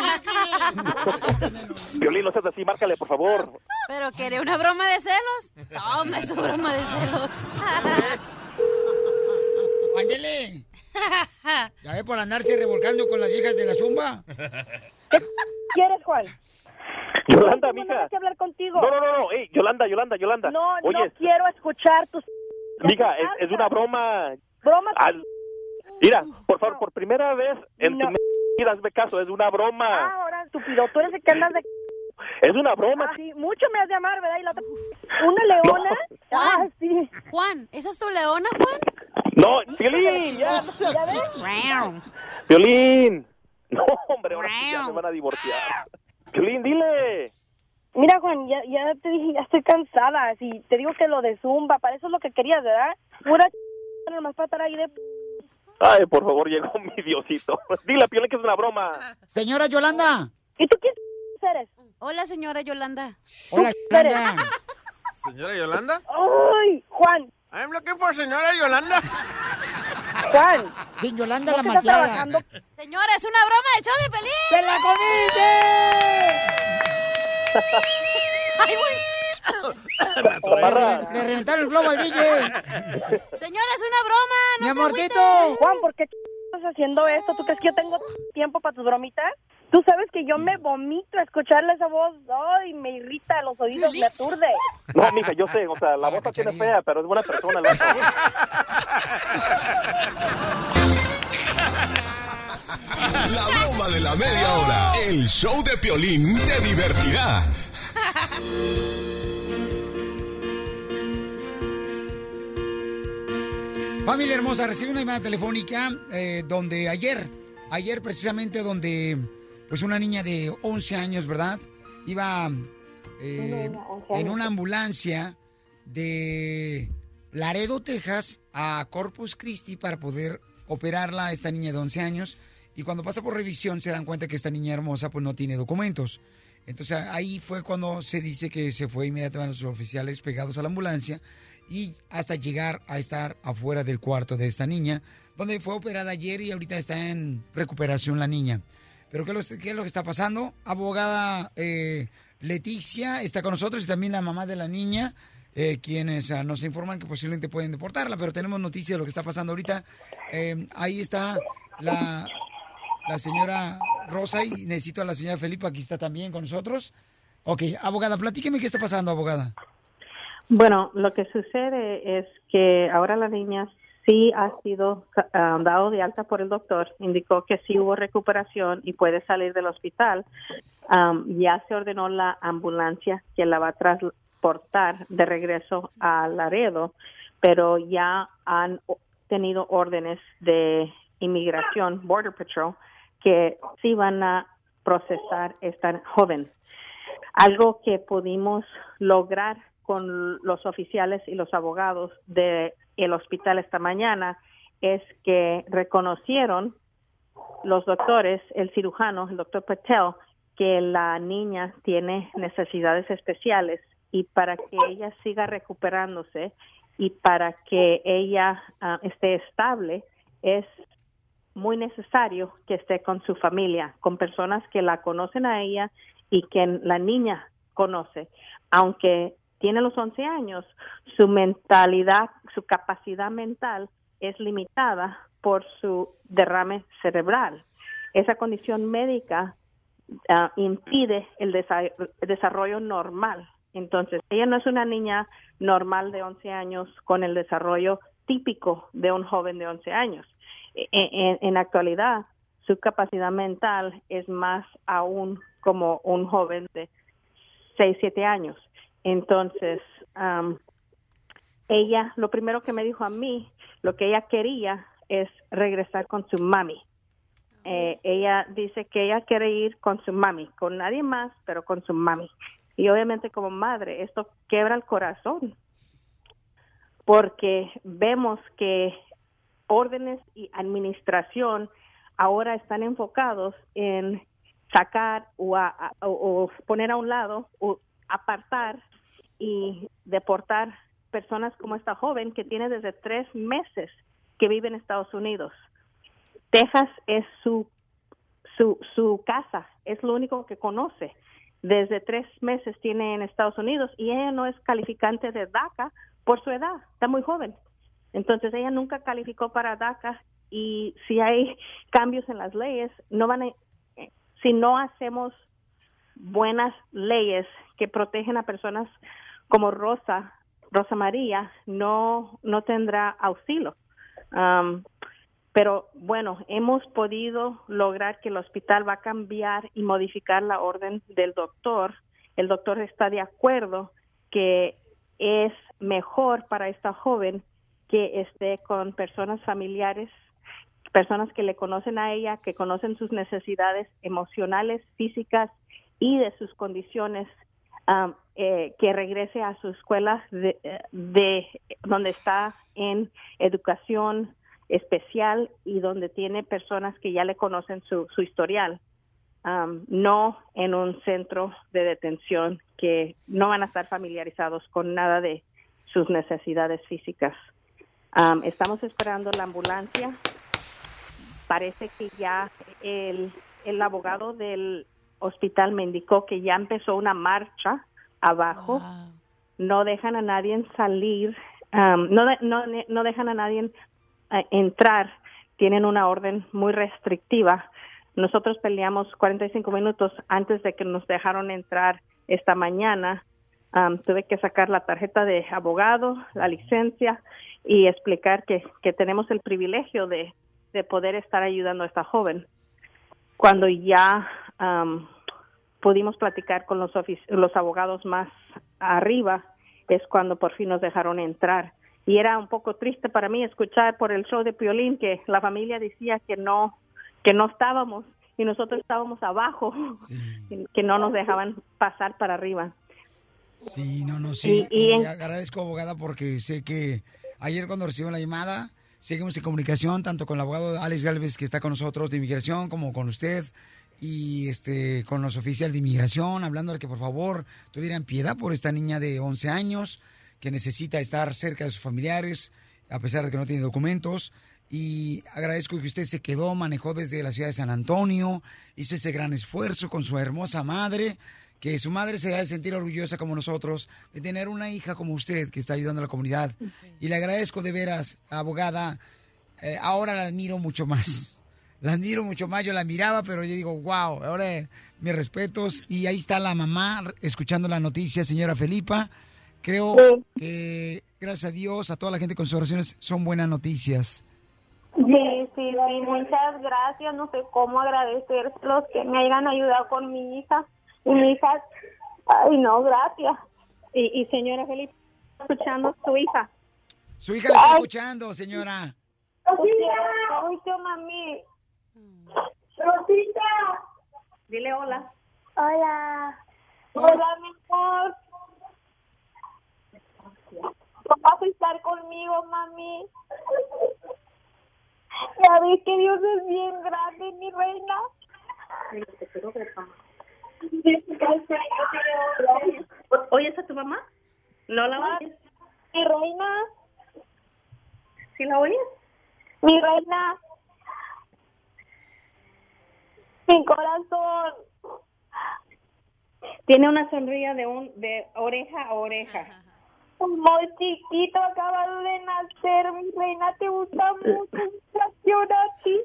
S21: Violín, no seas así, márcale, por favor.
S2: ¿Pero quería una broma de celos? Toma su broma de celos.
S1: Ándele. Ya ve por andarse revolcando con las viejas de la zumba.
S20: ¿Quieres, Juan?
S21: Yolanda,
S20: No, no,
S21: mija.
S20: que hablar contigo.
S21: No, no, no, no. Ey, Yolanda, Yolanda, Yolanda.
S20: No,
S21: Oye,
S20: no quiero escuchar tus...
S21: mija, es, es una broma.
S20: Broma.
S21: Al- Mira, por favor, por primera vez en
S20: No.
S21: tu vida, hazme caso, es una broma.
S20: Ahora, estúpido, tú eres el que andas de...
S21: Es una broma.
S20: Ah, sí, mucho me has de amar, ¿verdad? Y la otra... ¿Una leona? Ah,
S2: Juan,
S20: sí.
S2: Juan, ¿esa es tu leona, Juan?
S21: No, Violín, ya.
S20: ¿Ya ves?
S21: Violín. No, hombre, ahora sí ya me van a divorciar. Violín, dile.
S20: Mira, Juan, ya, ya te dije, ya estoy cansada. Si te digo que lo de Zumba, para eso es lo que querías, ¿verdad? Pura ch... nomás para estar ahí de...
S21: Ay, por favor, llegó mi Diosito. Dile a Violín que es una broma.
S1: Señora Yolanda.
S20: ¿Y tú quién eres?
S2: Hola, señora Yolanda.
S1: Hola, Yolanda.
S3: ¿Señora Yolanda?
S20: ¡Ay, Juan!
S3: I'm looking for señora Yolanda.
S20: Juan.
S1: Sí, Yolanda
S20: ¿No
S1: la malteada.
S2: Señora, es una broma del show de Pelín.
S1: ¡Se la comiste!
S2: ¡Ay, güey!
S1: Le, le reventaron el globo al DJ.
S2: Señora, es una broma. No
S1: Mi
S2: se
S1: amorcito.
S20: Juan, ¿por qué estás haciendo esto? ¿Tú crees que yo tengo tiempo para tus bromitas? Tú sabes que yo me vomito a escucharle esa voz. Ay, me irrita los oídos, me aturde.
S21: No, mija, yo sé, o sea, la voz la tiene fea, pero es buena persona. La.
S5: La broma de la media hora. El show de Piolín te divertirá.
S1: Familia hermosa, recibe una llamada telefónica eh, donde ayer, ayer precisamente donde pues una niña de 11 años, ¿verdad? Iba eh,
S20: Una niña, 11
S1: en una ambulancia de Laredo, Texas, a Corpus Christi para poder operarla a esta niña de 11 años. Y cuando pasa por revisión se dan cuenta que esta niña hermosa pues no tiene documentos. Entonces ahí fue cuando se dice que se fue inmediatamente los oficiales pegados a la ambulancia y hasta llegar a estar afuera del cuarto de esta niña, donde fue operada ayer y ahorita está en recuperación la niña. Pero ¿qué es lo, qué es lo que está pasando? Abogada eh, Leticia está con nosotros y también la mamá de la niña, eh, quienes ah, nos informan que posiblemente pueden deportarla, pero tenemos noticias de lo que está pasando ahorita. Eh, ahí está la, la señora Rosa y necesito a la señora Felipa, aquí está también con nosotros. Ok, abogada, platíqueme qué está pasando, abogada.
S9: Bueno, lo que sucede es que ahora la niña sí ha sido ah, dado de alta por el doctor, indicó que sí hubo recuperación y puede salir del hospital. Am, ya se ordenó la ambulancia que la va a transportar de regreso a Laredo, pero ya han tenido órdenes de inmigración, Border Patrol, que sí van a procesar esta joven. Algo que pudimos lograr con los oficiales y los abogados del el hospital esta mañana es que reconocieron los doctores, el cirujano, el doctor Patel, que la niña tiene necesidades especiales y para que ella siga recuperándose y para que ella ah, esté estable es muy necesario que esté con su familia, con personas que la conocen a ella y que la niña conoce. Aunque tiene los 11 años, su mentalidad, su capacidad mental es limitada por su derrame cerebral. Esa condición médica ah, impide el desa- desarrollo normal. Entonces, ella no es una niña normal de 11 años con el desarrollo típico de un joven de 11 años. E- En, en la actualidad, su capacidad mental es más aún como un joven de 6, 7 años. Entonces, am, ella, lo primero que me dijo a mí, lo que ella quería es regresar con su mami. Eh, ella dice que ella quiere ir con su mami, con nadie más, pero con su mami. Y obviamente como madre, esto quebra el corazón, porque vemos que órdenes y administración ahora están enfocados en sacar o, a- a- o- o poner a un lado o apartar y deportar personas como esta joven que tiene desde tres meses que vive en Estados Unidos. Texas es su, su, su casa, es lo único que conoce. Desde tres meses tiene en Estados Unidos y ella no es calificante de DACA por su edad, está muy joven. Entonces ella nunca calificó para DACA y si hay cambios en las leyes, no van a, si no hacemos buenas leyes que protegen a personas como Rosa, Rosa María, no, no tendrá auxilio. Am, pero bueno, hemos podido lograr que el hospital va a cambiar y modificar la orden del doctor. El doctor está de acuerdo que es mejor para esta joven que esté con personas familiares, personas que le conocen a ella, que conocen sus necesidades emocionales, físicas y de sus condiciones, um, eh, que regrese a su escuela de, de donde está en educación especial y donde tiene personas que ya le conocen su, su historial, um, no en un centro de detención que no van a estar familiarizados con nada de sus necesidades físicas. Um, estamos esperando la ambulancia. Parece que ya el, el abogado del hospital me indicó que ya empezó una marcha abajo. No dejan a nadie salir, um, no, de- no, no dejan a nadie eh, entrar. Tienen una orden muy restrictiva nosotros peleamos 45 minutos antes de que nos dejaron entrar esta mañana. Am, tuve que sacar la tarjeta de abogado, la licencia y explicar que, que tenemos el privilegio de, de poder estar ayudando a esta joven. Cuando ya am, pudimos platicar con los, los abogados más arriba, es cuando por fin nos dejaron entrar. Y era un poco triste para mí escuchar por el show de Piolín que la familia decía que no, que no estábamos y nosotros estábamos abajo, que no nos dejaban pasar para arriba.
S1: Sí, no, no, sí.
S9: Y- y en-
S1: agradezco, abogada, porque sé que ayer cuando recibimos la llamada, seguimos en comunicación tanto con el abogado Alex Galvez, que está con nosotros de inmigración, como con usted y este con los oficiales de inmigración, hablando de que por favor tuvieran piedad por esta niña de 11 años que necesita estar cerca de sus familiares, a pesar de que no tiene documentos. Y agradezco que usted se quedó, manejó desde la ciudad de San Antonio, hizo ese gran esfuerzo con su hermosa madre, que su madre se ha de sentir orgullosa como nosotros de tener una hija como usted que está ayudando a la comunidad. Y le agradezco de veras, abogada. eh, ahora la admiro mucho más. La admiro mucho más. Yo la miraba, pero yo digo, wow, ahora mis respetos. Y ahí está la mamá escuchando la noticia, señora Felipa. Creo que, gracias a Dios, a toda la gente con sus oraciones, son buenas noticias.
S8: Sí, sí, sí, muchas gracias. No sé cómo agradecer los que me hayan ayudado con mi hija. Y mi hija, ay, no, gracias.
S9: Y, y señora Felipe, escuchando a su hija.
S1: Su hija le está escuchando, señora.
S8: Mucho, mami. Rosita.
S9: Dile hola.
S8: Hola. Hola, mi amor. Vas a estar conmigo, mami. Ya ves que Dios es bien grande, mi reina.
S9: ¿Oyes a tu mamá? ¿No la oyes?
S8: Mi reina.
S9: ¿Sí la oyes?
S8: Mi reina. Mi corazón.
S9: Tiene una sonrisa de un de oreja a oreja.
S8: Muy chiquito, acabado de nacer, mi reina, te gusta mucho, gracias a ti.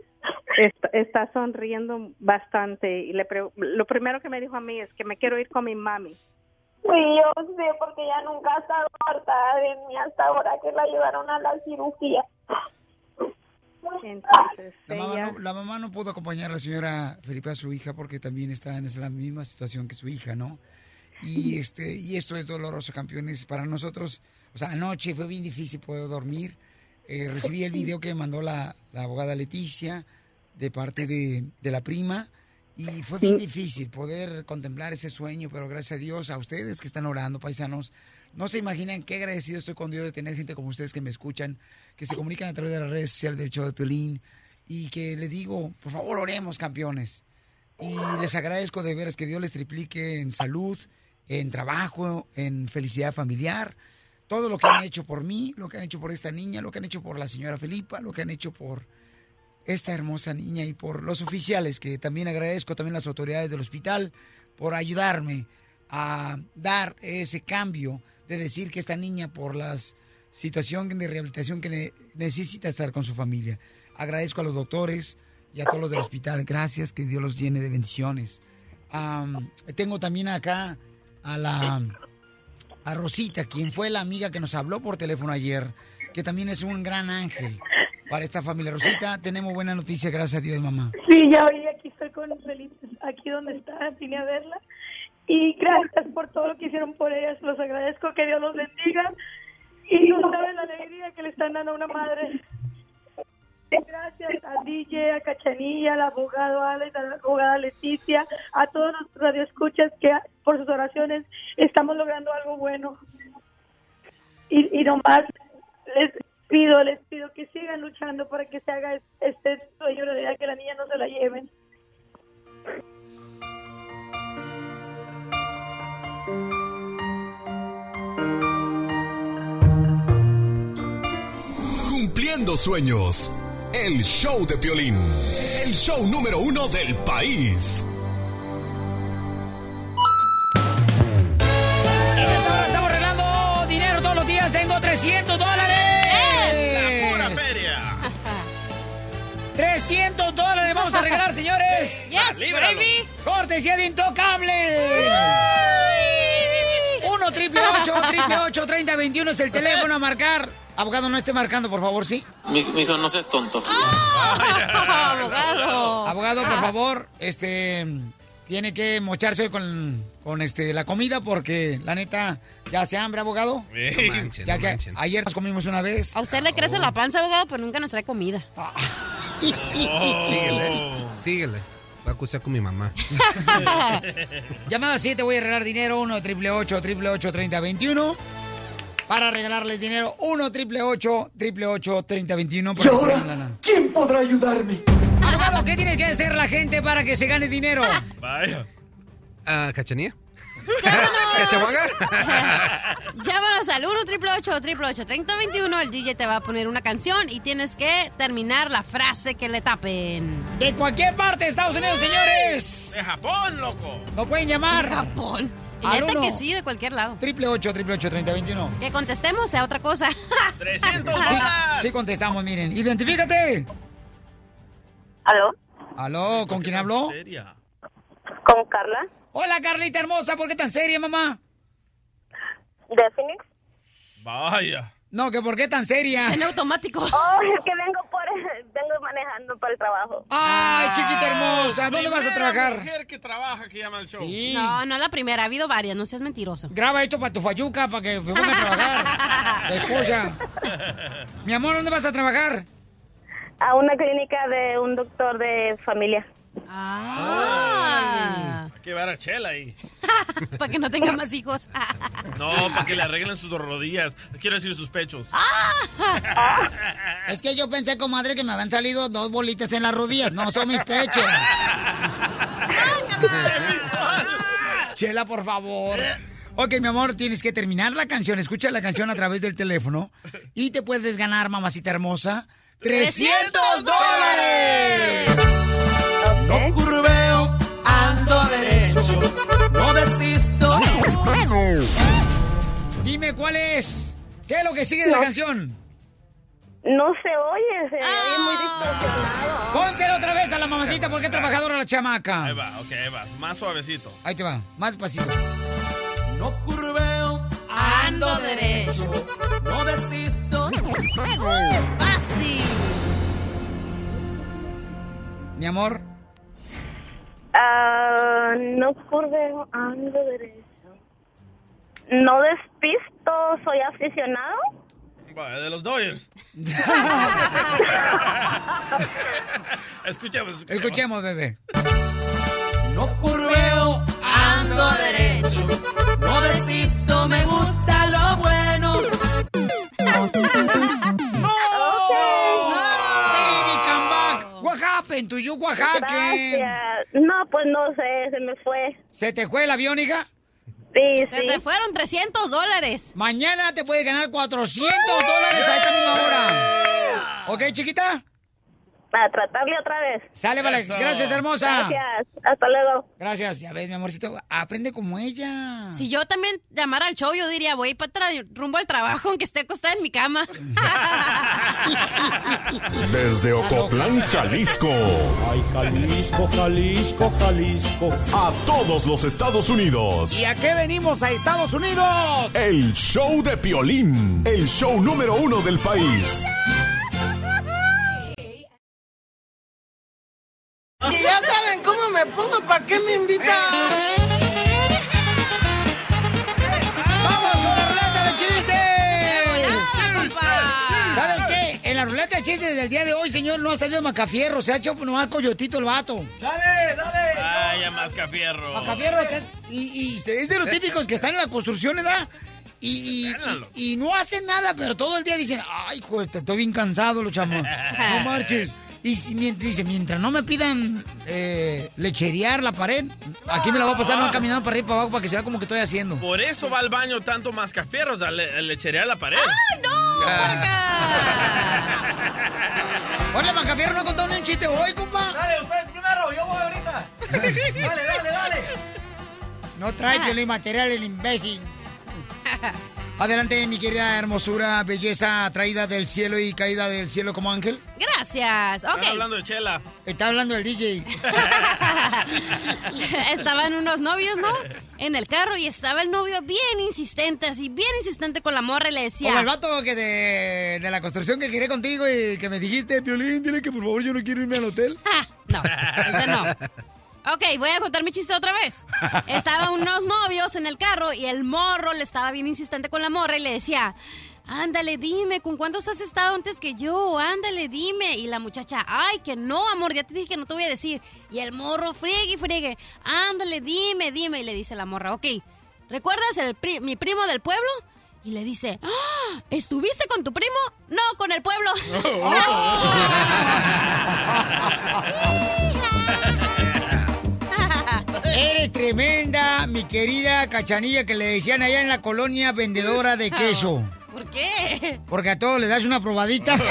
S9: Está, está sonriendo bastante y le pre- lo primero que me dijo a mí es que me quiero ir con mi mami.
S8: Sí, yo sé, porque ella nunca ha estado hartada de mí hasta ahora que la llevaron a la cirugía.
S9: Entonces,
S1: La mamá, no, la mamá no pudo acompañar a la señora Felipe a su hija porque también está en la misma situación que su hija, ¿no? Y este y esto es doloroso, campeones, para nosotros. O sea, anoche fue bien difícil poder dormir. Eh, recibí el video que me mandó la, la abogada Leticia de parte de, de la prima y fue bien difícil poder contemplar ese sueño, pero gracias a Dios, a ustedes que están orando, paisanos, no se imaginan qué agradecido estoy con Dios de tener gente como ustedes que me escuchan, que se comunican a través de las redes sociales del show de Piolín y que les digo, por favor, oremos, campeones. Y les agradezco de veras que Dios les triplique en salud, en trabajo, en felicidad familiar, todo lo que han hecho por mí, lo que han hecho por esta niña, lo que han hecho por la señora Felipa, lo que han hecho por esta hermosa niña y por los oficiales, que también agradezco también las autoridades del hospital por ayudarme a dar ese cambio de decir que esta niña por la situación de rehabilitación que ne- necesita estar con su familia. Agradezco a los doctores y a todos los del hospital. Gracias, que Dios los llene de bendiciones. Am, tengo también acá a la a Rosita, quien fue la amiga que nos habló por teléfono ayer, que también es un gran ángel para esta familia. Rosita, tenemos buena noticia, gracias a Dios, mamá.
S20: Sí, ya hoy aquí estoy con Felipe, aquí donde está, vine a verla. Y gracias por todo lo que hicieron por ella, se los agradezco, que Dios los bendiga. Y no saben la alegría que le están dando a una madre. Gracias a DJ, a Cachanilla, al abogado Alex, a la abogada Leticia, a todos los radioescuchas que por sus oraciones estamos logrando algo bueno. Y, y nomás les pido, les pido que sigan luchando para que se haga este sueño realidad, que la niña no se la lleven.
S5: Cumpliendo sueños. El show de Piolín. El show número uno del país.
S1: En esta hora estamos arreglando dinero todos los días. Tengo 300 dólares.
S3: ¡Esa pura feria!
S1: 300 dólares vamos a regalar, señores.
S2: Yes, baby.
S1: Cortesía de Intocable. 1 triple 8 triple 8 30 21 es el teléfono a marcar. Abogado, no esté marcando, por favor, ¿sí?
S22: Mi, hijo, no seas tonto.
S2: abogado.
S1: Abogado, por favor, este tiene que mocharse hoy con, con este la comida porque la neta ya se hambre, abogado.
S10: No manchen,
S1: Ya
S10: no
S1: que
S10: manchen.
S1: ayer nos comimos una vez.
S2: A usted le crece la panza, abogado, pero nunca nos trae comida.
S10: Síguele, síguele. Voy a acusar con mi mamá.
S1: Llamada 7, voy a regalar dinero. 1 triple 8 triple 8 30 21. Para regalarles dinero, 1 triple 8 triple 8 30 21.
S18: ¿Y ahora quién podrá ayudarme?
S1: Abogado, ¿qué tiene que hacer la gente para que se gane dinero?
S3: Vaya.
S10: Ah, ¿Cachanía?
S2: Llámanos al 1 888 3021 El DJ te va a poner una canción y tienes que terminar la frase que le tapen.
S1: De cualquier parte de Estados Unidos, señores.
S3: De Japón, loco.
S1: No pueden llamar.
S2: De Japón. Y que sí, de cualquier lado.
S1: Triple 8 triple 8 30 21.
S2: Que contestemos sea otra cosa.
S3: 300
S1: Sí, sí contestamos, miren. Identifícate.
S20: ¿Aló?
S1: ¿Aló? ¿Con quién habló?
S3: Seria.
S20: ¿Con Carla?
S1: Hola, Carlita hermosa. ¿Por qué tan seria, mamá?
S20: ¿De Phoenix?
S3: Vaya.
S1: No, que ¿por qué tan seria?
S2: En automático.
S20: Oh, es que vengo por... Vengo manejando para el trabajo.
S1: Ay, chiquita hermosa. ¿Dónde vas a trabajar?
S3: mujer que trabaja que llama al show.
S1: Sí.
S2: No, no es la primera, ha habido varias, no seas mentiroso.
S1: Graba esto para tu fayuca, para que me ponga a trabajar. La esposa. Mi amor, ¿dónde vas a trabajar?
S20: A una clínica de un doctor de familia.
S2: Ah,
S3: que llevar a Chela ahí.
S2: para que no tenga más hijos.
S3: No, para que le arreglen sus rodillas. Quiero decir sus pechos.
S1: Es que yo pensé, comadre, que me habían salido dos bolitas en las rodillas. No, son mis pechos. Chela, por favor. Ok, mi amor, tienes que terminar la canción. Escucha la canción a través del teléfono y te puedes ganar, mamacita hermosa, 300 dólares.
S7: No curveo, ando derecho, no desisto.
S1: Dime cuál es. ¿Qué es lo que sigue de la canción?
S20: No se oye, se oye muy distorsionado.
S1: Pónselo otra vez a la mamacita porque es trabajadora la chamaca.
S3: Ahí va, ok, ahí va. Más suavecito.
S1: Ahí te va, más despacito.
S7: No curveo, ando derecho, no desisto.
S2: Fácil.
S1: Mi amor,
S20: Ah, no curveo, ando derecho. No despisto, soy aficionado.
S3: Va, de los Dodgers. escuchemos, escuchemos.
S1: escuchemos, bebé.
S7: No curveo, ando derecho, no desisto, me gusta
S1: Oaxaca?
S20: Gracias. No, pues no sé, se me fue.
S1: ¿Se te fue el avión, hija?
S20: Sí,
S2: Se te fueron 300 dólares.
S1: Mañana te puedes ganar 400 dólares a esta misma hora. ¿Ok, chiquita?
S20: A tratarle otra vez.
S1: Sale, vale.
S20: Eso.
S1: Gracias, hermosa.
S20: Gracias. Hasta luego.
S1: Gracias. Ya ves, mi amorcito. Aprende como ella.
S2: Si yo también llamara al show, yo diría, voy para rumbo al trabajo, aunque esté acostada en mi cama.
S5: Desde Ocotlán, Jalisco.
S7: Ay, Jalisco, Jalisco, Jalisco.
S5: A todos los Estados Unidos.
S1: ¿Y a qué venimos a Estados Unidos?
S5: El show de Piolín. El show número uno del país.
S23: Pongo, ¿para qué me invitan?
S1: ¡Vamos con la ruleta de chistes! ¿Sabes qué? En la ruleta de chistes del día de hoy, señor, no ha salido Macafierro. Se ha hecho nomás coyotito el vato.
S7: Dale, dale.
S3: Vaya.
S1: Macafierro está- y, y es de los típicos que están en la construcción, ¿verdad? Y, y- y- y no hacen nada, pero todo el día dicen, ay, joder, te- estoy bien cansado, lo chamo. No marches. Y si- mien- dice, mientras no me pidan eh, lecherear la pared, aquí me la voy a pasar no caminando para arriba y para abajo para que se vea como que estoy haciendo.
S3: Por eso va al baño tanto Mascafierros, a, le, a lecherear la pared.
S1: Hola, Macafierro, no ha contado ni un chiste hoy, compa.
S7: Dale, ustedes primero, yo voy ahorita. Dale, dale, dale.
S1: No trae violín material el imbécil. Adelante, mi querida hermosura, belleza traída del cielo y caída del cielo como ángel.
S2: Gracias. Ok.
S3: Están hablando de Chela.
S1: Está hablando el DJ.
S2: Estaban unos novios, ¿no? En el carro y estaba el novio bien insistente, así, bien insistente con la morra y le decía...
S1: Como el vato que de, de la construcción que quería contigo y que me dijiste, Piolín, dile que por favor yo no quiero irme al hotel.
S2: No, ese no. Ok, voy a contar mi chiste otra vez. Estaban unos novios en el carro y el morro le estaba bien insistente con la morra y le decía, ándale, dime, ¿con cuántos has estado antes que yo? Ándale, dime. Y la muchacha, ay, que no, amor, ya te dije que no te voy a decir. Y el morro, friegue y friegue, ándale, dime, dime. Y le dice la morra, ok, ¿recuerdas el pri- mi primo del pueblo? Y le dice, "Ah, ¿estuviste con tu primo? No, con el pueblo.
S1: Eres tremenda, mi querida cachanilla que le decían allá en la colonia vendedora de queso.
S2: ¿Por qué?
S1: Porque a todos le das una probadita.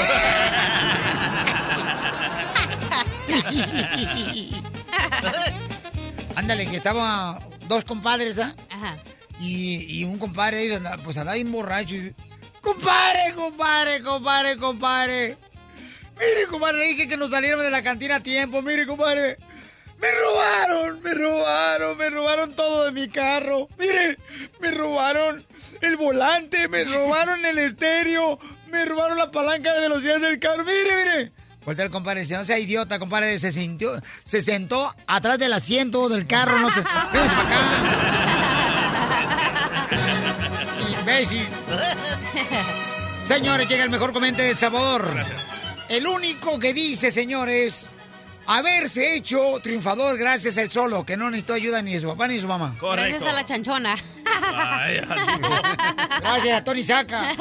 S1: Ándale, que estaban dos compadres, ¿ah?
S2: Ajá.
S1: Y, y un compadre, pues andaba bien borracho. Y compadre, compadre, compadre, compadre. Mire, compadre, le dije que nos saliéramos de la cantina a tiempo. Mire, compadre. Me robaron, me robaron, me robaron todo de mi carro. Mire, me robaron el volante, me robaron el estéreo, me robaron la palanca de velocidad del carro. Mire, mire. Voltea el compadre dice, no sea idiota, compadre. Se, sintió, se sentó atrás del asiento del carro, no se... Véngase para acá. Imbécil. Señores, llega el mejor comente del sabor. El único que dice, señores, haberse hecho triunfador gracias al solo, que no necesitó ayuda ni de su papá ni de su mamá.
S2: Gracias a la chanchona.
S1: Gracias Tony Saca.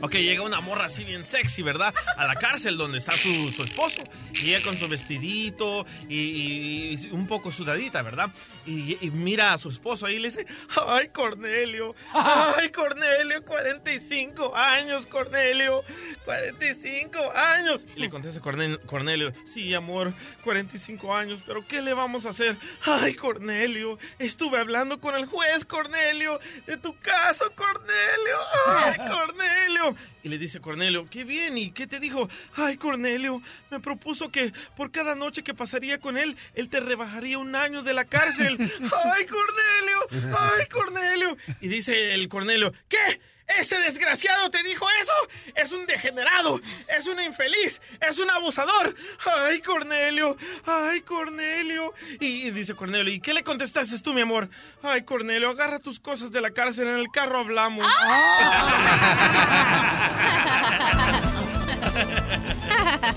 S3: Ok, llega una morra así bien sexy, ¿verdad? A la cárcel donde está su, su esposo. Y ella con su vestidito y, un poco sudadita, ¿verdad? Y, y mira a su esposo ahí y le dice, ay, Cornelio, ay, Cornelio, 45 años, Cornelio, 45 años. Y le contesta Cornel- Cornelio, sí, amor, 45 años, pero ¿qué le vamos a hacer? Ay, Cornelio, estuve hablando con el juez, Cornelio, de tu caso, Cornelio, ay, Cornelio. Y le dice Cornelio, qué bien, ¿y qué te dijo? Ay, Cornelio, me propuso que por cada noche que pasaría con él, él te rebajaría un año de la cárcel. Ay, Cornelio, ay, Cornelio. Y dice el Cornelio, ¿qué? ¿Ese desgraciado te dijo eso? Es un degenerado, es un infeliz, es un abusador. Ay, Cornelio, ay, Cornelio. Y, y dice Cornelio, ¿y qué le contestaste tú, mi amor? Ay, Cornelio, agarra tus cosas de la cárcel, en el carro hablamos.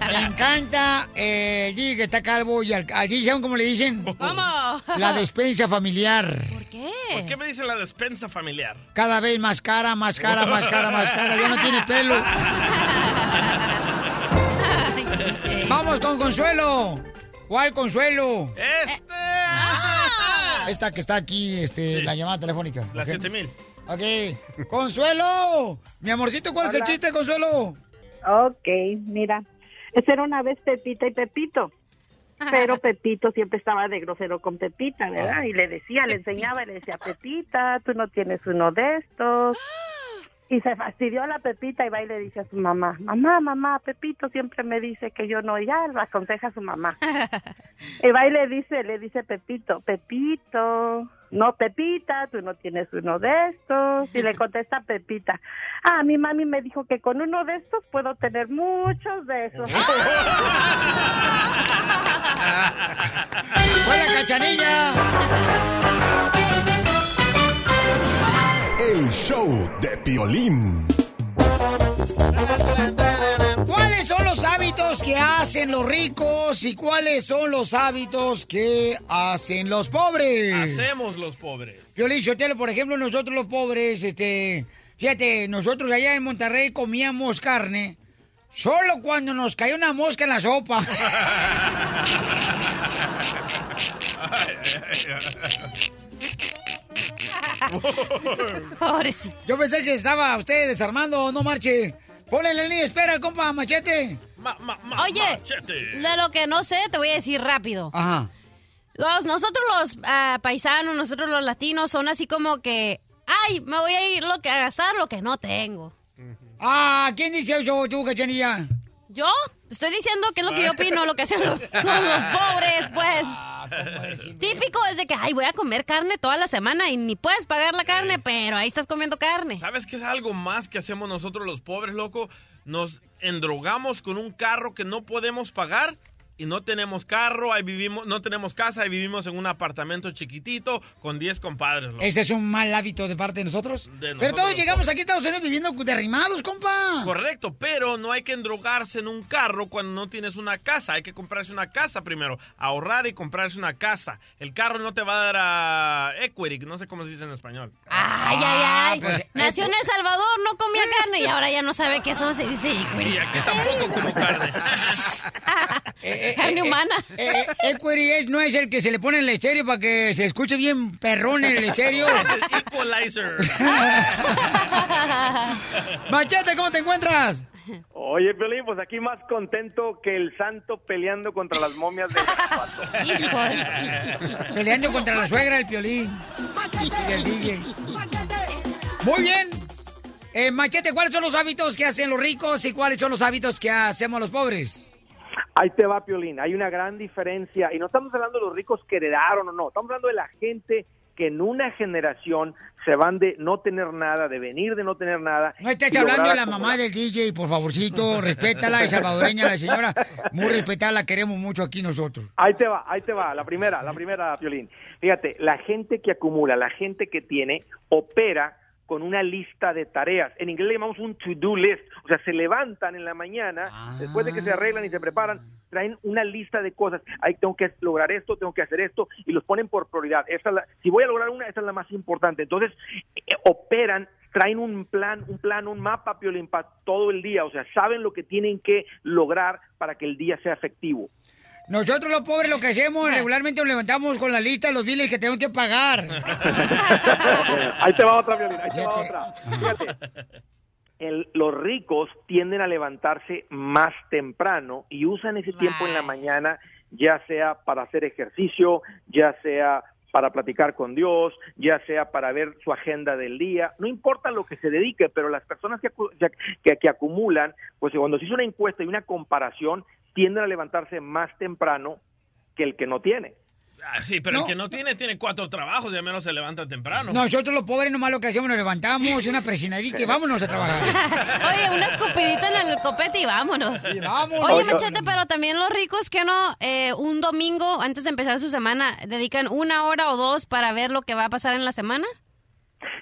S1: Me encanta eh, el DJ que está calvo y al, al DJ, ¿saben cómo le dicen?
S2: ¿Cómo?
S1: La despensa familiar.
S2: ¿Por qué?
S3: ¿Por qué me dicen la despensa familiar?
S1: Cada vez más cara, más cara, más cara, más cara. Ya no tiene pelo. Vamos con Consuelo. ¿Cuál Consuelo?
S3: Este.
S1: Esta que está aquí, este, la llamada telefónica.
S3: La
S1: ¿ok?
S3: 7000.
S1: Ok. Consuelo. Mi amorcito, ¿cuál es el chiste, Consuelo?
S9: Ok, mira, esa era una vez Pepita y Pepito. Pero Pepito siempre estaba de grosero con Pepita, ¿verdad? Y le decía, le enseñaba le decía, Pepita, tú no tienes uno de estos. Y se fastidió a la Pepita y va y le dice a su mamá, mamá, mamá, Pepito siempre me dice que yo no, y ya le aconseja a su mamá. Y va y le dice, le dice Pepito, Pepito, no Pepita, tú no tienes uno de estos. Y le contesta Pepita, ah, mi mami me dijo que con uno de estos puedo tener muchos de esos.
S1: ¡Hola, cachanilla!
S5: El show de Piolín.
S1: ¿Cuáles son los hábitos que hacen los ricos y cuáles son los hábitos que hacen los pobres?
S3: Hacemos los pobres.
S1: Piolín Sotelo, por ejemplo, nosotros los pobres, este, fíjate, nosotros allá en Monterrey comíamos carne solo cuando nos caía una mosca en la sopa.
S2: Pobrecito.
S1: Yo pensé que estaba usted desarmando, no marche. Ponle la línea, espera, compa, machete.
S2: Oye, de lo que no sé, te voy a decir rápido.
S1: Ajá.
S2: Los, nosotros los ah, paisanos, nosotros los latinos, son así como que ay, me voy a ir lo que, a gastar lo que no tengo.
S1: Ah, ¿quién dice eso tú, cachanilla?
S2: ¿Yo? Estoy diciendo que es lo que yo opino, lo que hacen los, pobres, pues. Típico es de que, ay, voy a comer carne toda la semana y ni puedes pagar la carne, pero ahí estás comiendo carne.
S3: ¿Sabes qué es algo más que hacemos nosotros los pobres, loco? Nos endrogamos con un carro que no podemos pagar y no tenemos carro, ahí vivimos, no tenemos casa y vivimos en un apartamento chiquitito con 10 compadres, loco.
S1: Ese es un mal hábito de parte de nosotros.
S3: De
S1: Pero todos llegamos aquí a Estados Unidos viviendo derrimados, compa.
S3: Correcto, pero no hay que endrogarse en un carro cuando no tienes una casa. Hay que comprarse una casa primero. Ahorrar y comprarse una casa. El carro no te va a dar a equity, no sé cómo se dice en español.
S2: Ay, ay, ay.
S1: pues,
S2: Nació en El Salvador, no comía carne y ahora ya no sabe qué eso se dice.
S3: Y aquí tampoco como carne.
S2: Carne humana.
S1: Eh, eh, equity es- no es el que se le pone en el estéreo para que se escuche bien perrón en el estéreo.
S3: Es equalizer.
S1: Machete, ¿cómo te encuentras?
S22: Oye, Piolín, pues aquí más contento que el santo peleando contra las momias de
S1: Peleando contra la suegra del piolín. Y del DJ. Muy bien. Eh, Machete, ¿cuáles son los hábitos que hacen los ricos y cuáles son los hábitos que hacemos los pobres?
S22: Ahí te va, Piolín. Hay una gran diferencia. Y no estamos hablando de los ricos que heredaron o no. Estamos hablando de la gente que en una generación se van de no tener nada, de venir de no tener nada.
S1: No estés
S22: y
S1: hablando de la mamá
S22: acumular.
S1: del DJ, por favorcito, respétala, es salvadoreña la señora, muy respetada, la queremos mucho aquí nosotros.
S22: Ahí te va, ahí te va, la primera, la primera, Piolín. Fíjate, la gente que acumula, la gente que tiene, opera con una lista de tareas. En inglés le llamamos un to-do list. O sea, se levantan en la mañana, después de que se arreglan y se preparan, traen una lista de cosas. Ahí tengo que lograr esto, tengo que hacer esto, y los ponen por prioridad. Esa es la- si voy a lograr una, esa es la más importante. Entonces, eh, operan, traen un plan, un plan, un mapa, Piolín, para todo el día. O sea, saben lo que tienen que lograr para que el día sea efectivo.
S1: Nosotros los pobres lo que hacemos regularmente nos levantamos con la lista de los biles que tenemos que pagar.
S22: Ahí te va otra, Violín, ahí te va otra. Fíjate, el- los ricos tienden a levantarse más temprano y usan ese tiempo en la mañana, ya sea para hacer ejercicio, ya sea para platicar con Dios, ya sea para ver su agenda del día, no importa lo que se dedique, pero las personas que, que, que acumulan, pues cuando se hizo una encuesta y una comparación, tienden a levantarse más temprano que el que no tiene.
S3: Ah, sí, pero el que no tiene, tiene cuatro trabajos y al menos se levanta temprano.
S1: Nosotros los pobres nomás lo que hacemos nos levantamos, una presionadita y vámonos a trabajar.
S2: Oye, una escupidita en el copete y vámonos.
S1: vámonos.
S2: Oye, Machete, pero también los ricos que no, eh, un domingo antes de empezar su semana, dedican una hora o dos para ver lo que va a pasar en la semana.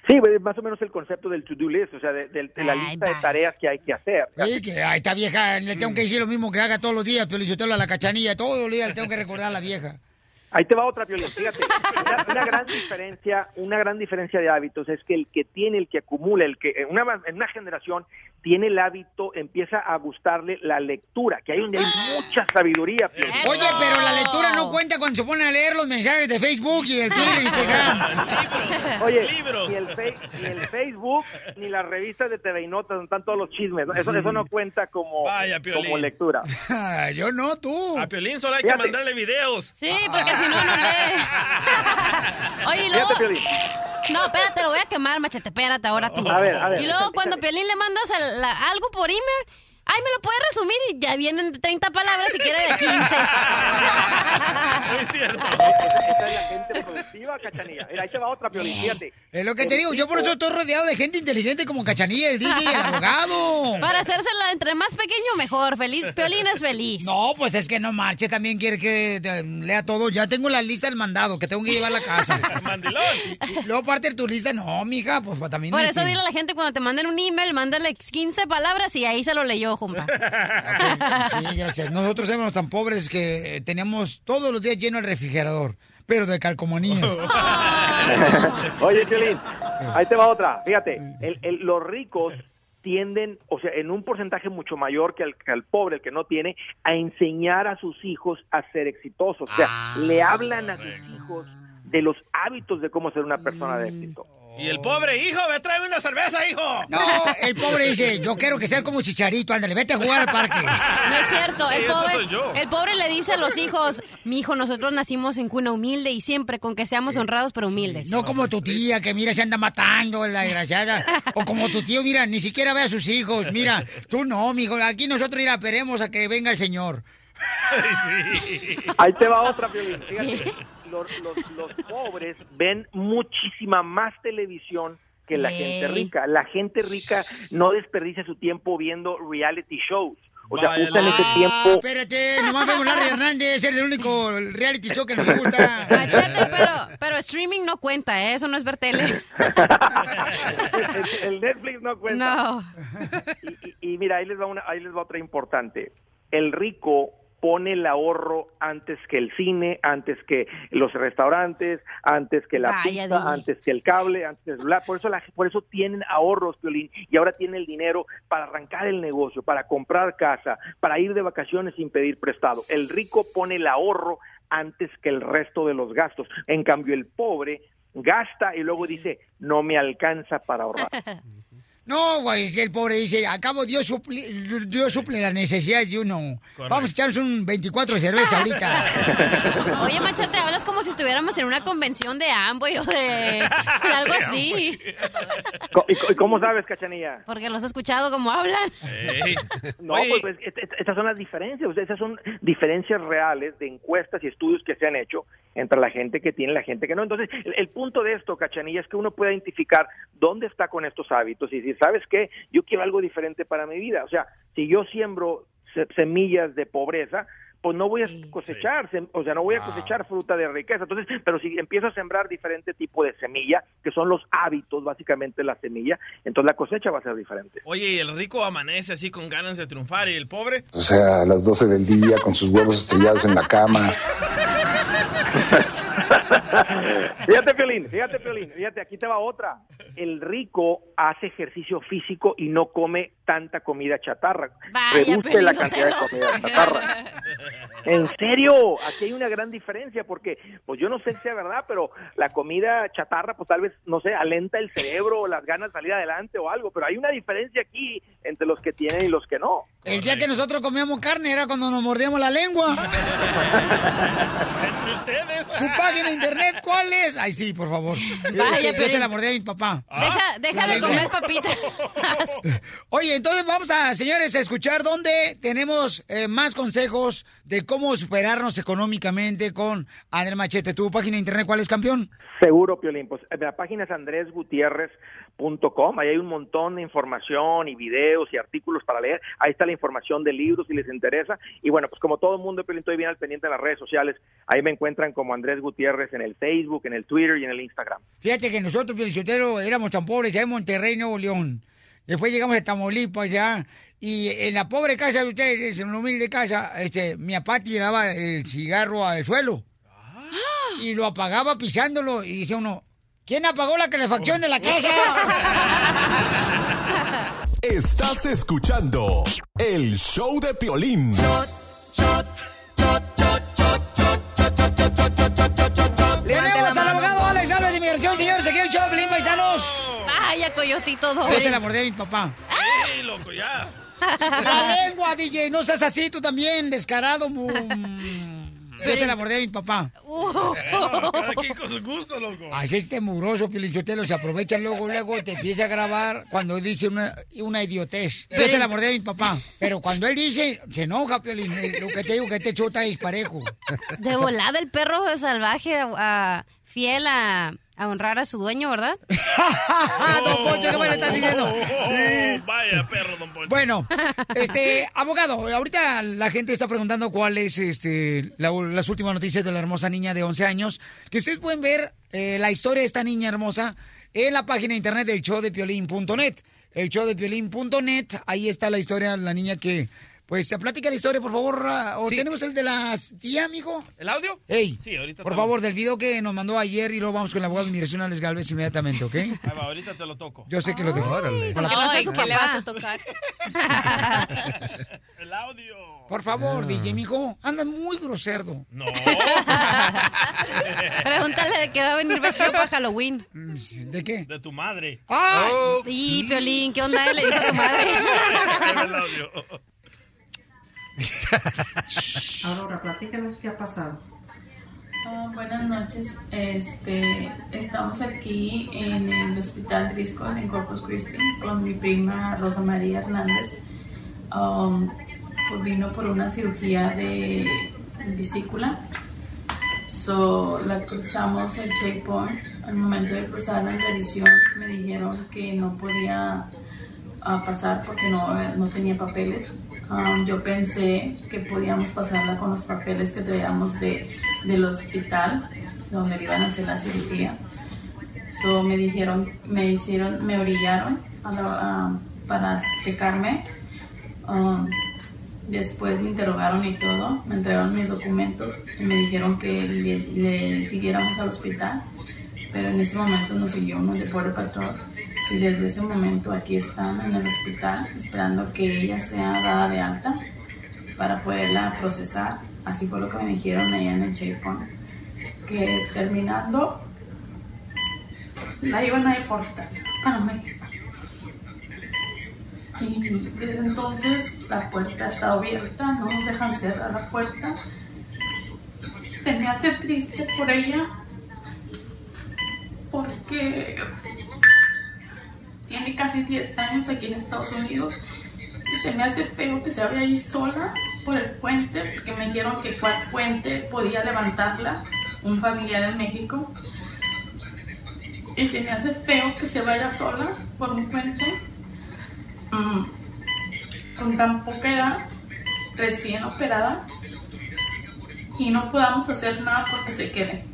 S22: Sí, pues, más o menos el concepto del to-do list, o sea, de, de- de la lista de tareas que hay que hacer.
S1: Sí, que a esta vieja le tengo que decir lo mismo que haga todos los días, pero a la cachanilla, todos los días le tengo que recordar a la vieja.
S22: Ahí te va otra, Piolín. Fíjate, una, una gran diferencia, una gran diferencia de hábitos es que el que tiene, el que acumula, el que en una, en una generación tiene el hábito, empieza a gustarle la lectura, que hay donde hay mucha sabiduría. Piolín.
S1: Oye, pero la lectura no cuenta cuando se ponen a leer los mensajes de Facebook y el Twitter y Instagram.
S22: Oye, ni el, fe- ni el Facebook ni las revistas de TV y Notas donde están todos los chismes. ¿no? Eso,
S1: Sí.
S22: eso no cuenta como,
S3: Vaya, Piolín.
S22: como lectura.
S1: Yo no, tú.
S3: A Piolín solo hay que mandarle videos.
S2: Sí, porque si no, no lee. Oye, y luego... No, espérate, lo voy a quemar, machete, espérate ahora tú.
S22: A ver, a ver.
S2: Y luego cuando Piolín le mandas al- la- algo por email, ay, me lo puedes resumir y ya vienen 30 palabras si quiere de 15.
S3: Muy cierto.
S22: Esa es la gente productiva, cachanilla. Mira, ahí te va otra, Piolín, fíjate.
S1: Es lo que te digo, yo por eso estoy rodeado de gente inteligente como Cachanilla, el DJ, el abogado.
S2: Para hacérsela entre más pequeño, mejor. Feliz, Piolín es feliz.
S1: No, pues es que no marche, también quiere que eh, lea todo. Ya tengo la lista del mandado que tengo que llevar a la casa.
S3: Mandilón.
S1: Luego parte de tu lista, no, mija, pues pa- también.
S2: Por
S1: este,
S2: eso dile a la gente cuando te manden un email, mándale 15 palabras y ahí se lo leyó, Jumpa.
S1: Sí, gracias. Nosotros éramos tan pobres que eh, teníamos todos los días lleno el refrigerador, pero de calcomanías.
S22: Oye, Piolín, ahí te va otra. Fíjate, el- el- los ricos tienden, o sea, en un porcentaje mucho mayor que al, que al pobre, el que no tiene, a enseñar a sus hijos a ser exitosos. O sea, le hablan a sus hijos de los hábitos de cómo ser una persona de éxito.
S3: Y el pobre hijo, ve, tráeme una cerveza, hijo.
S1: No, el pobre dice, yo quiero que sea como Chicharito, ándale, vete a jugar al parque.
S2: No es cierto, el
S3: Sí,
S2: pobre,
S3: soy yo.
S2: el pobre le dice a los hijos, mi hijo, nosotros nacimos en cuna humilde y siempre con que seamos honrados pero humildes.
S1: No como tu tía, que mira, se anda matando, la desgraciada. O como tu tío, mira, ni siquiera ve a sus hijos. Mira, tú no, mijo. Aquí nosotros ir esperemos a que venga el señor.
S22: Ahí te va otra, Piolín. Fíjate, los, los- los pobres ven muchísima más televisión que la
S2: Ey.
S22: gente rica. La gente rica no desperdicia su tiempo viendo reality shows. O sea,
S3: Vaya
S22: usan
S3: la-
S22: ese
S1: Ah,
S22: tiempo.
S1: espérate, nomás vemos Larry Hernández, es el único reality show que nos gusta.
S2: Machete, pero, pero streaming no cuenta, ¿eh? eso no es ver tele.
S22: el, el Netflix no cuenta.
S2: No.
S22: Y, y mira, ahí les va una, ahí les va otra importante. El rico pone el ahorro antes que el cine, antes que los restaurantes, antes que la
S2: Vaya,
S22: pizza, antes que el cable, antes del celular. Por eso, la, por eso tienen ahorros, Piolín, y ahora tienen el dinero para arrancar el negocio, para comprar casa, para ir de vacaciones sin pedir prestado. El rico pone el ahorro antes que el resto de los gastos. En cambio, el pobre gasta y luego dice, no me alcanza para ahorrar.
S1: No, güey, el pobre dice, acabo Dios suple, Dios suple las necesidades de uno. Vamos a echarnos un 24 de cerveza ahorita.
S2: Oye, Machete, hablas como si estuviéramos en una convención de Amway o de, de algo así.
S22: ¿Y, cómo sabes, Cachanilla?
S2: Porque los he escuchado como hablan.
S22: No, pues, pues, est- est- estas son las diferencias, o sea, esas son diferencias reales de encuestas y estudios que se han hecho entre la gente que tiene y la gente que no. Entonces, el, el punto de esto, Cachanilla, es que uno puede identificar dónde está con estos hábitos y decir, ¿sabes qué? Yo quiero algo diferente para mi vida. O sea, si yo siembro se- semillas de pobreza, pues no voy a cosechar, o sea, no voy a cosechar fruta de riqueza. Entonces, pero si empiezo a sembrar diferente tipo de semilla, que son los hábitos, básicamente la semilla, entonces la cosecha va a ser diferente.
S3: Oye, y el rico amanece así con ganas de triunfar y el pobre.
S6: O sea, a las 12 del día con sus huevos estrellados en la cama.
S22: Fíjate, Piolín, fíjate, Piolín, fíjate, aquí te va otra. El rico hace ejercicio físico y no come tanta comida chatarra.
S2: Vaya,
S22: Reduce
S2: Piolín
S22: la cantidad de comida chatarra. En serio, aquí hay una gran diferencia porque, pues yo no sé si sea verdad, pero la comida chatarra, pues tal vez, no sé, alenta el cerebro o las ganas de salir adelante o algo, pero hay una diferencia aquí entre los que tienen y los que no.
S1: El día que nosotros comíamos carne era cuando nos mordíamos la lengua.
S3: Entre ustedes.
S1: ¿Tu página de internet cuál es? Ay, sí, por favor.
S2: Vaya,
S1: yo se la mordí a mi papá.
S2: Deja, deja
S1: La
S2: de comer papitas.
S1: Oye, entonces vamos a, señores, a escuchar dónde tenemos eh, más consejos de cómo superarnos económicamente con Andrés Machete. ¿Tu página de internet cuál es, campeón?
S22: Seguro, Piolín. Pues la página es Ahí hay un montón de información y videos y artículos para leer. Ahí está la información de libros si les interesa. Y bueno, pues como todo el mundo, estoy bien al pendiente en las redes sociales. Ahí me encuentran como Andrés Gutiérrez en el Facebook, en el Twitter y en el Instagram.
S1: Fíjate que nosotros, Pielichotero, éramos tan pobres ya en Monterrey, Nuevo León. Después llegamos a Tamaulipas ya. Y en la pobre casa de ustedes, en una humilde casa, este, mi papá tiraba el cigarro al suelo. Y lo apagaba pisándolo. Y dice uno, ¿quién apagó la calefacción de la casa?
S5: Estás escuchando el show de Piolín.
S1: Tenemos al abogado Alex Álvarez de Inmigración, señores. Aquí el show, Pelín Paisanos.
S2: Vaya, coyotito dos.
S1: Yo se la mordí a mi papá.
S3: ¡Ey, loco, ya!
S1: La lengua, DJ, no seas así tú también, descarado. Yo se la mordí a mi papá.
S3: Bueno, cada quien con su gusto, loco.
S1: Así este Pilichotelo, se aprovecha luego, luego te empieza a grabar cuando dice una, una idiotez. Yo se la mordí a mi papá. Pero cuando él dice, se enoja, Piolín. eh, Lo que te digo que este chota es disparejo.
S2: De volada el perro salvaje, ah, fiel a, a honrar a su dueño, ¿verdad?
S1: ¡Ah, don Poncho, qué bueno estás diciendo!
S3: Oh, vaya perro, don Poncho.
S1: Bueno, este, abogado, ahorita la gente está preguntando cuál es este, la- las últimas noticias de la hermosa niña de 11 años, que ustedes pueden ver eh, la historia de esta niña hermosa en la página de internet del showdepiolín.net. El showdepiolín.net, ahí está la historia de la niña que Pues platica la historia, por favor. ah, ¿O tenemos el de las tía, amigo?
S3: ¿El audio?
S1: Ey,
S3: Sí, ahorita
S1: por favor,
S3: lo-
S1: del video que nos mandó ayer y luego vamos con el abogado de inmigración, Alex Galvez, inmediatamente, ¿ok?
S3: Ahí va, ahorita te lo toco.
S1: Yo sé que lo dejó.
S2: Porque
S1: Con la-
S2: su papá. le vas a tocar?
S3: El audio.
S1: Por favor, DJ, mijo, andas muy grosero.
S3: No.
S2: Pregúntale de qué va a venir vestido para Halloween.
S1: ¿De qué?
S3: De tu madre.
S1: ¡Ay!
S2: Y Piolín, ¿qué onda? Le dijo a tu madre.
S3: El audio.
S19: Aurora, platícanos qué ha pasado.
S24: Ah, buenas noches. Este, estamos aquí en el Hospital Driscoll en Corpus Christi con mi prima Rosa María Hernández. Um, pues vino por una cirugía de vesícula. So, la cruzamos el checkpoint. Al momento de cruzar la revisión me dijeron que no podía ah, pasar porque no, no tenía papeles. Um, yo pensé que podíamos pasarla con los papeles que traíamos de, del hospital donde iban a hacer la cirugía. So, me dijeron, me hicieron, me orillaron para checarme. Um, después me interrogaron y todo, me entregaron mis documentos y me dijeron que le, le siguiéramos al hospital. Pero en ese momento nos siguió uno de Border Patrol y desde ese momento aquí están en el hospital esperando que ella sea dada de alta para poderla procesar. Así fue lo que me dijeron allá en el checkpoint. Que terminando la iban a deportar a México. Y desde entonces la puerta está abierta, no nos dejan cerrar la puerta. Se me hace triste por ella porque tiene casi 10 años aquí en Estados Unidos y se me hace feo que se vaya a ir sola por el puente porque me dijeron que cuál puente podía levantarla un familiar en México y se me hace feo que se vaya sola por un puente mm, con tan poca edad recién operada y no podamos hacer nada porque se quede.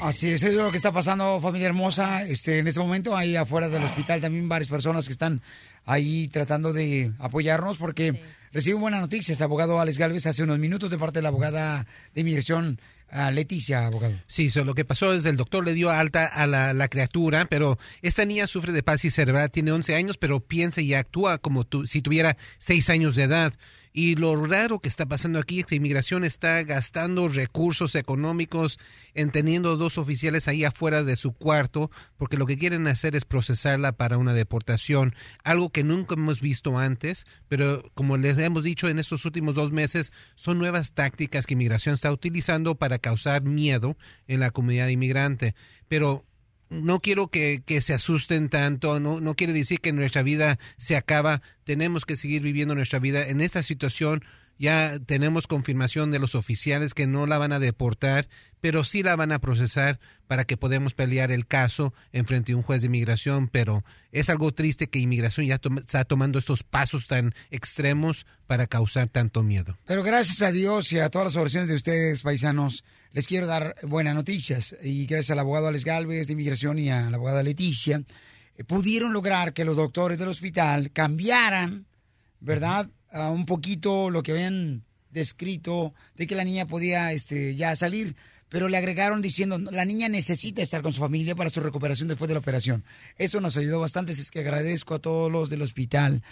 S1: Así es, eso es lo que está pasando, familia hermosa. Este, en este momento, ahí afuera del hospital también varias personas que están ahí tratando de apoyarnos porque reciben buenas noticias. Abogado Alex Galvez hace unos minutos de parte de la abogada de inmigración ah, Leticia, abogado.
S10: Sí, so, lo que pasó es que el doctor le dio alta a la, la criatura, pero esta niña sufre de parálisis cerebral, tiene 11 años, pero piensa y actúa como tu- si tuviera 6 años de edad. Y lo raro que está pasando aquí es que inmigración está gastando recursos económicos en teniendo dos oficiales ahí afuera de su cuarto, porque lo que quieren hacer es procesarla para una deportación, algo que nunca hemos visto antes, pero como les hemos dicho en estos últimos dos meses, son nuevas tácticas que inmigración está utilizando para causar miedo en la comunidad inmigrante. Pero no quiero que, que se asusten tanto, no, no quiere decir que nuestra vida se acaba, tenemos que seguir viviendo nuestra vida. En esta situación ya tenemos confirmación de los oficiales que no la van a deportar, pero sí la van a procesar para que podamos pelear el caso en frente a un juez de inmigración, pero es algo triste que inmigración ya está tomando estos pasos tan extremos para causar tanto miedo.
S1: Pero gracias a Dios y a todas las oraciones de ustedes, paisanos, les quiero dar buenas noticias. Y gracias al abogado Alex Galvez de Inmigración y a la abogada Leticia, eh, pudieron lograr que los doctores del hospital cambiaran, ¿verdad? A un poquito lo que habían descrito de que la niña podía este, ya salir. Pero le agregaron diciendo, la niña necesita estar con su familia para su recuperación después de la operación. Eso nos ayudó bastante, es que agradezco a todos los del hospital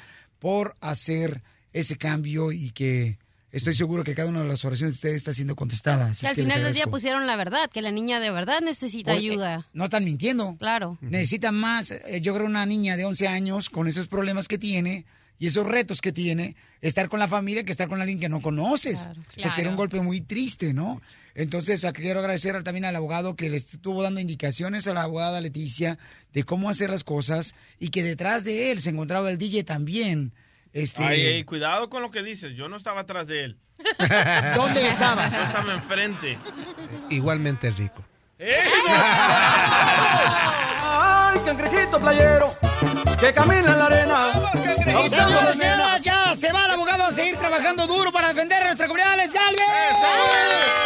S1: por hacer ese cambio y que estoy seguro que cada una de las oraciones de ustedes está siendo contestada.
S2: Que al
S1: que
S2: final del día pusieron la verdad, que la niña de verdad necesita ayuda.
S1: No están mintiendo.
S2: Claro.
S1: Necesitan más, eh, yo creo, una niña de 11 años con esos problemas que tiene y esos retos que tiene, estar con la familia que estar con alguien que no conoces. O sea,
S2: Claro.
S1: sería un golpe muy triste, ¿no? Entonces, quiero agradecer también al abogado que le estuvo dando indicaciones a la abogada Leticia de cómo hacer las cosas y que detrás de él se encontraba el DJ también. Este,
S3: Ay, ay, cuidado con lo que dices. Yo no estaba atrás de él.
S1: ¿Dónde estabas?
S3: Yo estaba enfrente.
S10: Igualmente rico.
S7: Ay, cangrejito playero, que camina en la arena.
S1: Señoras señoras, ya se va el abogado a seguir trabajando duro para defender a nuestra comunidad, Alex Galvez.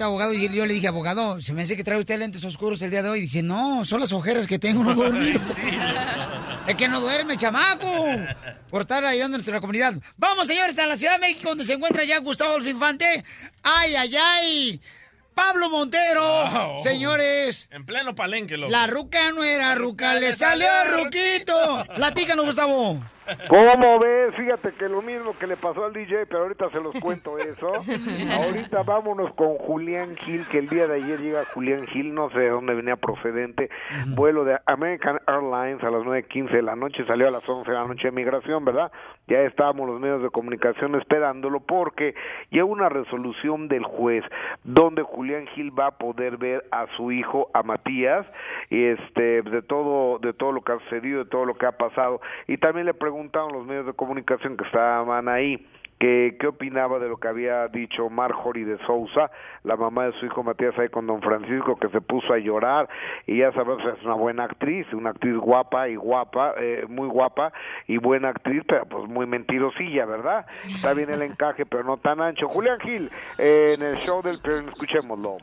S1: Abogado, y yo le dije, abogado, se me hace que trae usted lentes oscuros el día de hoy. Dice, no, son las ojeras que tengo, no dormido. Es que no duerme, chamaco. Por estar ayudando a nuestra comunidad. Vamos, señores, a la Ciudad de México, donde se encuentra ya Gustavo Infante. ¡Ay, ay, ay! Pablo Montero,
S3: Wow.
S1: señores.
S3: En pleno palenque, loco.
S1: La ruca no era ruca, le salió ruquito. Platícanos, Gustavo.
S25: ¿Cómo ves? Fíjate que lo mismo que le pasó al DJ, pero ahorita se los cuento eso. ahorita vámonos con Julián Gil, que el día de ayer llega Julián Gil, no sé de dónde venía procedente, vuelo de American Airlines a las 9.15 de la noche, salió a las 11 de la noche de migración, ¿verdad? Ya estábamos los medios de comunicación esperándolo porque llega una resolución del juez donde Julián Gil va a poder ver a su hijo, a Matías, y este, de todo, de todo lo que ha sucedido, de todo lo que ha pasado. Y también le preguntaron los medios de comunicación que estaban ahí que qué opinaba de lo que había dicho Marjorie de Sousa, la mamá de su hijo Matías ahí con don Francisco, que se puso a llorar, y ya sabes, es una buena actriz, una actriz guapa y guapa, eh, muy guapa y buena actriz, pero pues muy mentirosilla, ¿verdad? Está bien el encaje, pero no tan ancho. Julián Gil, eh, en el show del Piolín, escuchémoslo.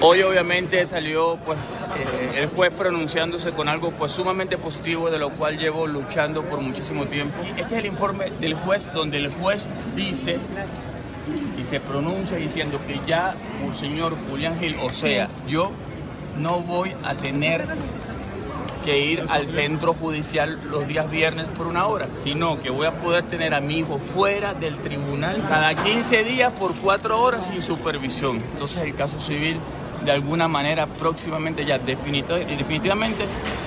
S17: Hoy obviamente salió pues eh, el juez pronunciándose con algo pues sumamente positivo de lo cual llevo luchando por muchísimo tiempo. Este es el informe del juez donde el juez dice y se pronuncia diciendo que ya el señor Julián Gil, o sea, yo no voy a tener que ir al centro judicial los días viernes por una hora, sino que voy a poder tener a mi hijo fuera del tribunal cada 15 días por cuatro horas sin supervisión. Entonces el caso civil de alguna manera próximamente ya definito- definitivamente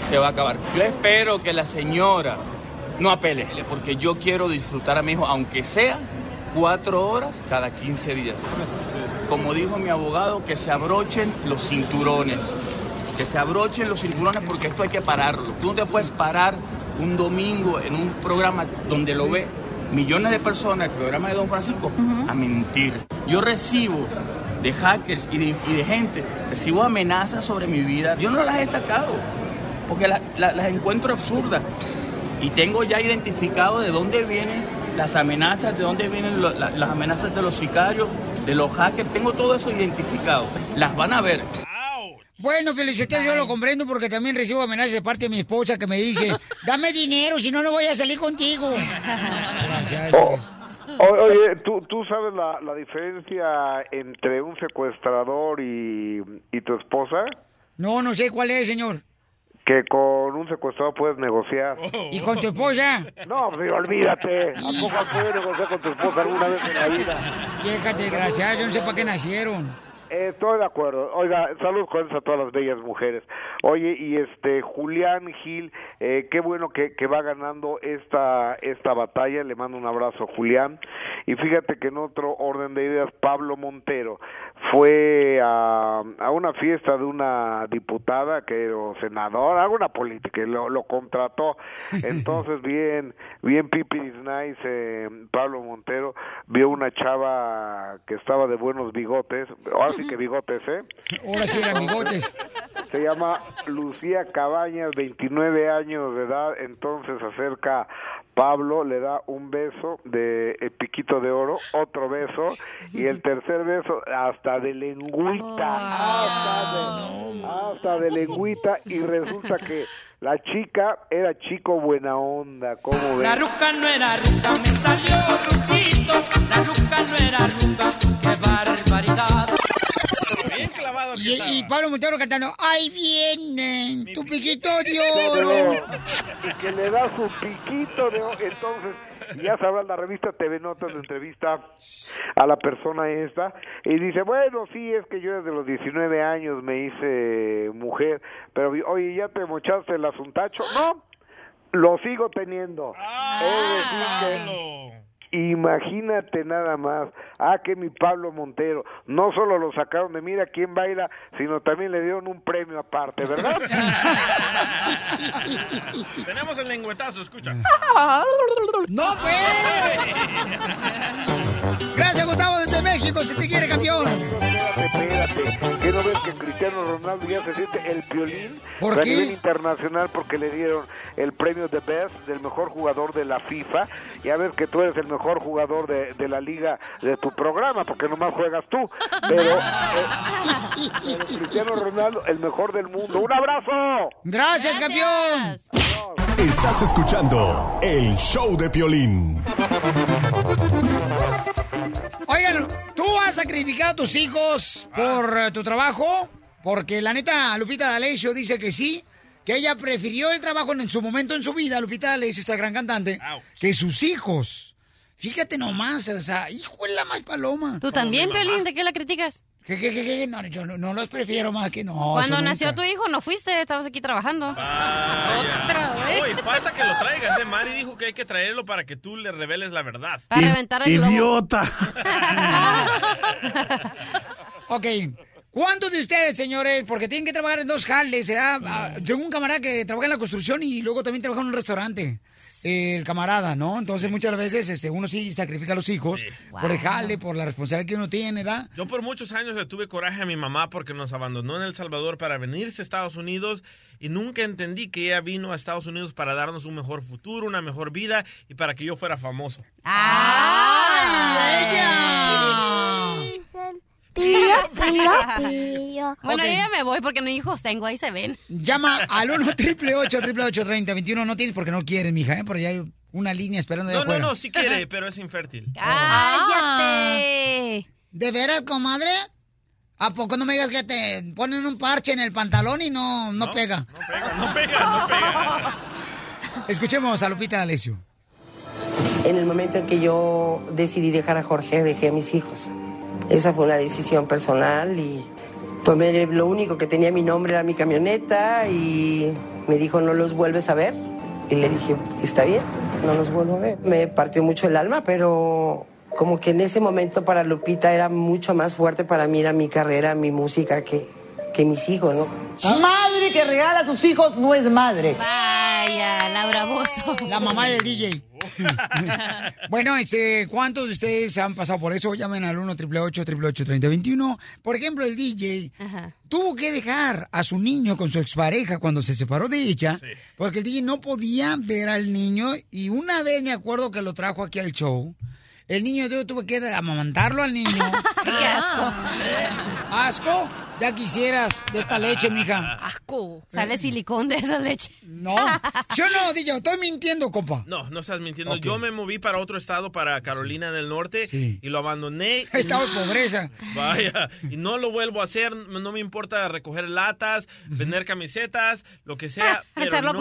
S17: se va a acabar. Yo espero que la señora no apele, porque yo quiero disfrutar a mi hijo, aunque sea cuatro horas cada 15 días. Como dijo mi abogado, que se abrochen los cinturones que se abrochen los cinturones porque esto hay que pararlo. Tú no te puedes parar un domingo en un programa donde lo ve millones de personas, el programa de Don Francisco, a mentir. Yo recibo de hackers y de, y de gente, recibo amenazas sobre mi vida. Yo no las he sacado porque la- la- las encuentro absurdas. Y tengo ya identificado de dónde vienen las amenazas, de dónde vienen lo- la- las amenazas de los sicarios, de los hackers. Tengo todo eso identificado. Las van a ver.
S1: Bueno, Felicitero, yo lo comprendo porque también recibo amenazas de parte de mi esposa que me dice, dame dinero, si no, no voy a salir contigo. Gracias.
S25: O- oye, ¿tú, tú sabes la, la diferencia entre un secuestrador y, y tu esposa?
S1: No, no sé cuál es, señor.
S25: Que con un secuestrador puedes negociar.
S1: ¿Y con tu esposa?
S25: No, pues, olvídate. ¿A poco puedes negociar con tu esposa alguna vez en la vida?
S1: Déjate, desgraciado, yo no sé para qué nacieron.
S25: Estoy de acuerdo. Oiga, saludos con a todas las bellas mujeres. Oye, y este Julián Gil, eh, qué bueno que, que va ganando esta esta batalla. Le mando un abrazo, Julián. Y fíjate que en otro orden de ideas, Pablo Montero fue a, a una fiesta de una diputada que o senadora, alguna política, y lo, lo contrató. Entonces, bien, bien pipiris nice, eh, Pablo Montero vio una chava que estaba de buenos bigotes, ahora sí que bigotes, ¿eh?
S1: Ahora sí eran bigotes.
S25: Se llama Lucía Cabañas, 29 años de edad, entonces acerca Pablo, le da un beso de eh, piquito de oro, otro beso, y el tercer beso hasta de lengüita, hasta, de, hasta de lengüita, y resulta que la chica era chico buena onda, ¿cómo ves?
S26: La ruca no era ruca, me salió ruquito. La ruca no era ruca, qué barbaridad.
S1: Y, y Pablo Montero cantando, ¡ay, viene tu piquito de
S25: Pero,
S1: oro!
S25: y que le da su piquito de oro. Entonces, ya sabrás, la revista TV Notas de entrevista a la persona esta y dice, bueno, sí, es que yo desde los 19 años me hice mujer, pero oye, ¿ya te mochaste el asuntacho? No, lo sigo teniendo. Es decir que- Imagínate nada más, ah, que mi Pablo Montero, no solo lo sacaron de mira quién baila, sino también le dieron un premio aparte, ¿verdad?
S3: Tenemos el lengüetazo, escucha.
S1: ¡No, pues! Gracias, Gustavo, desde México, si te quiere, campeón.
S25: Espérate, ¿qué no ves que Cristiano Ronaldo ya se siente el violín
S1: ¿Por
S25: a
S1: qué?
S25: nivel internacional porque le dieron el premio de Best del mejor jugador de la FIFA? Ya ves que tú eres el mejor jugador de, de la liga de tu programa porque nomás juegas tú. Pero, eh, pero Cristiano Ronaldo, el mejor del mundo. ¡Un abrazo!
S1: Gracias, campeón.
S5: Estás escuchando el show de Piolín.
S1: ¿Tú has sacrificado a tus hijos por eh, tu trabajo? Porque la neta, Lupita D'Alessio dice que sí, que ella prefirió el trabajo en su momento en su vida, Lupita D'Alessio, esta gran cantante, que sus hijos. Fíjate nomás, o sea, hijo de la más paloma.
S2: ¿Tú también, Pelín? ¿De qué la criticas?
S1: ¿Qué, qué, qué, qué? No, yo no, no los prefiero más que no.
S2: Cuando nació
S1: nunca.
S2: tu hijo no fuiste, estabas aquí trabajando. Otra vez.
S3: Uy, falta que lo traigas. ¿eh? Mari dijo que hay que traerlo para que tú le reveles la verdad.
S2: Para reventar el globo.
S1: ¡Idiota! ok. ¿Cuántos de ustedes, señores, porque tienen que trabajar en dos jales, ¿eh? Ah, Tengo un camarada que trabaja en la construcción y luego también trabaja en un restaurante. Eh, el camarada, ¿no? Entonces muchas veces este, uno sí sacrifica a los hijos por el jale, por la responsabilidad que uno tiene, ¿da?
S3: Yo por muchos años le tuve coraje a mi mamá porque nos abandonó en El Salvador para venirse a Estados Unidos y nunca entendí que ella vino a Estados Unidos para darnos un mejor futuro, una mejor vida y para que yo fuera famoso.
S2: Bueno,
S1: Ok.
S2: yo ya me voy porque ni hijos tengo, ahí se ven.
S1: Llama al 1 888 3021 No tienes porque no quieres, mija, ¿eh? Porque ya hay una línea esperando
S3: No, no, no, sí quiere, pero es infértil.
S1: ¡Cállate! ¿De veras, comadre? ¿A poco no me digas que te ponen un parche en el pantalón y no, no, pega?
S3: No pega, no pega, no pega.
S1: Escuchemos a Lupita D'Alessio.
S27: En el momento en que yo decidí dejar a Jorge, dejé a mis hijos. Esa fue una decisión personal y tomé lo único que tenía mi nombre era mi camioneta y me dijo no los vuelves a ver. Y le dije, está bien, no los vuelvo a ver. Me partió mucho el alma, pero como que en ese momento para Lupita era mucho más fuerte para mí, era mi carrera, mi música que, que mis hijos, ¿no?
S28: Madre que regala a sus hijos no es madre.
S2: Vaya, Laura Bozo.
S1: La mamá del DJ. bueno, este, ¿cuántos de ustedes han pasado por eso? Llamen al 1 888 3021 Por ejemplo, el DJ tuvo que dejar a su niño con su expareja cuando se separó de ella, porque el DJ no podía ver al niño y una vez me acuerdo que lo trajo aquí al show. El niño yo tuve que amamantarlo al niño.
S2: Qué asco.
S1: ¿Asco? Ya quisieras de esta leche, mija.
S2: Asco. Sale silicón de esa leche.
S1: No. Yo no, DJ, estoy mintiendo, compa.
S3: No, no estás mintiendo. Yo me moví para otro estado, para Carolina del Norte, y lo abandoné.
S1: Estado de pobreza.
S3: Vaya, y no lo vuelvo a hacer. No me importa recoger latas, vender camisetas, lo que sea. Pero no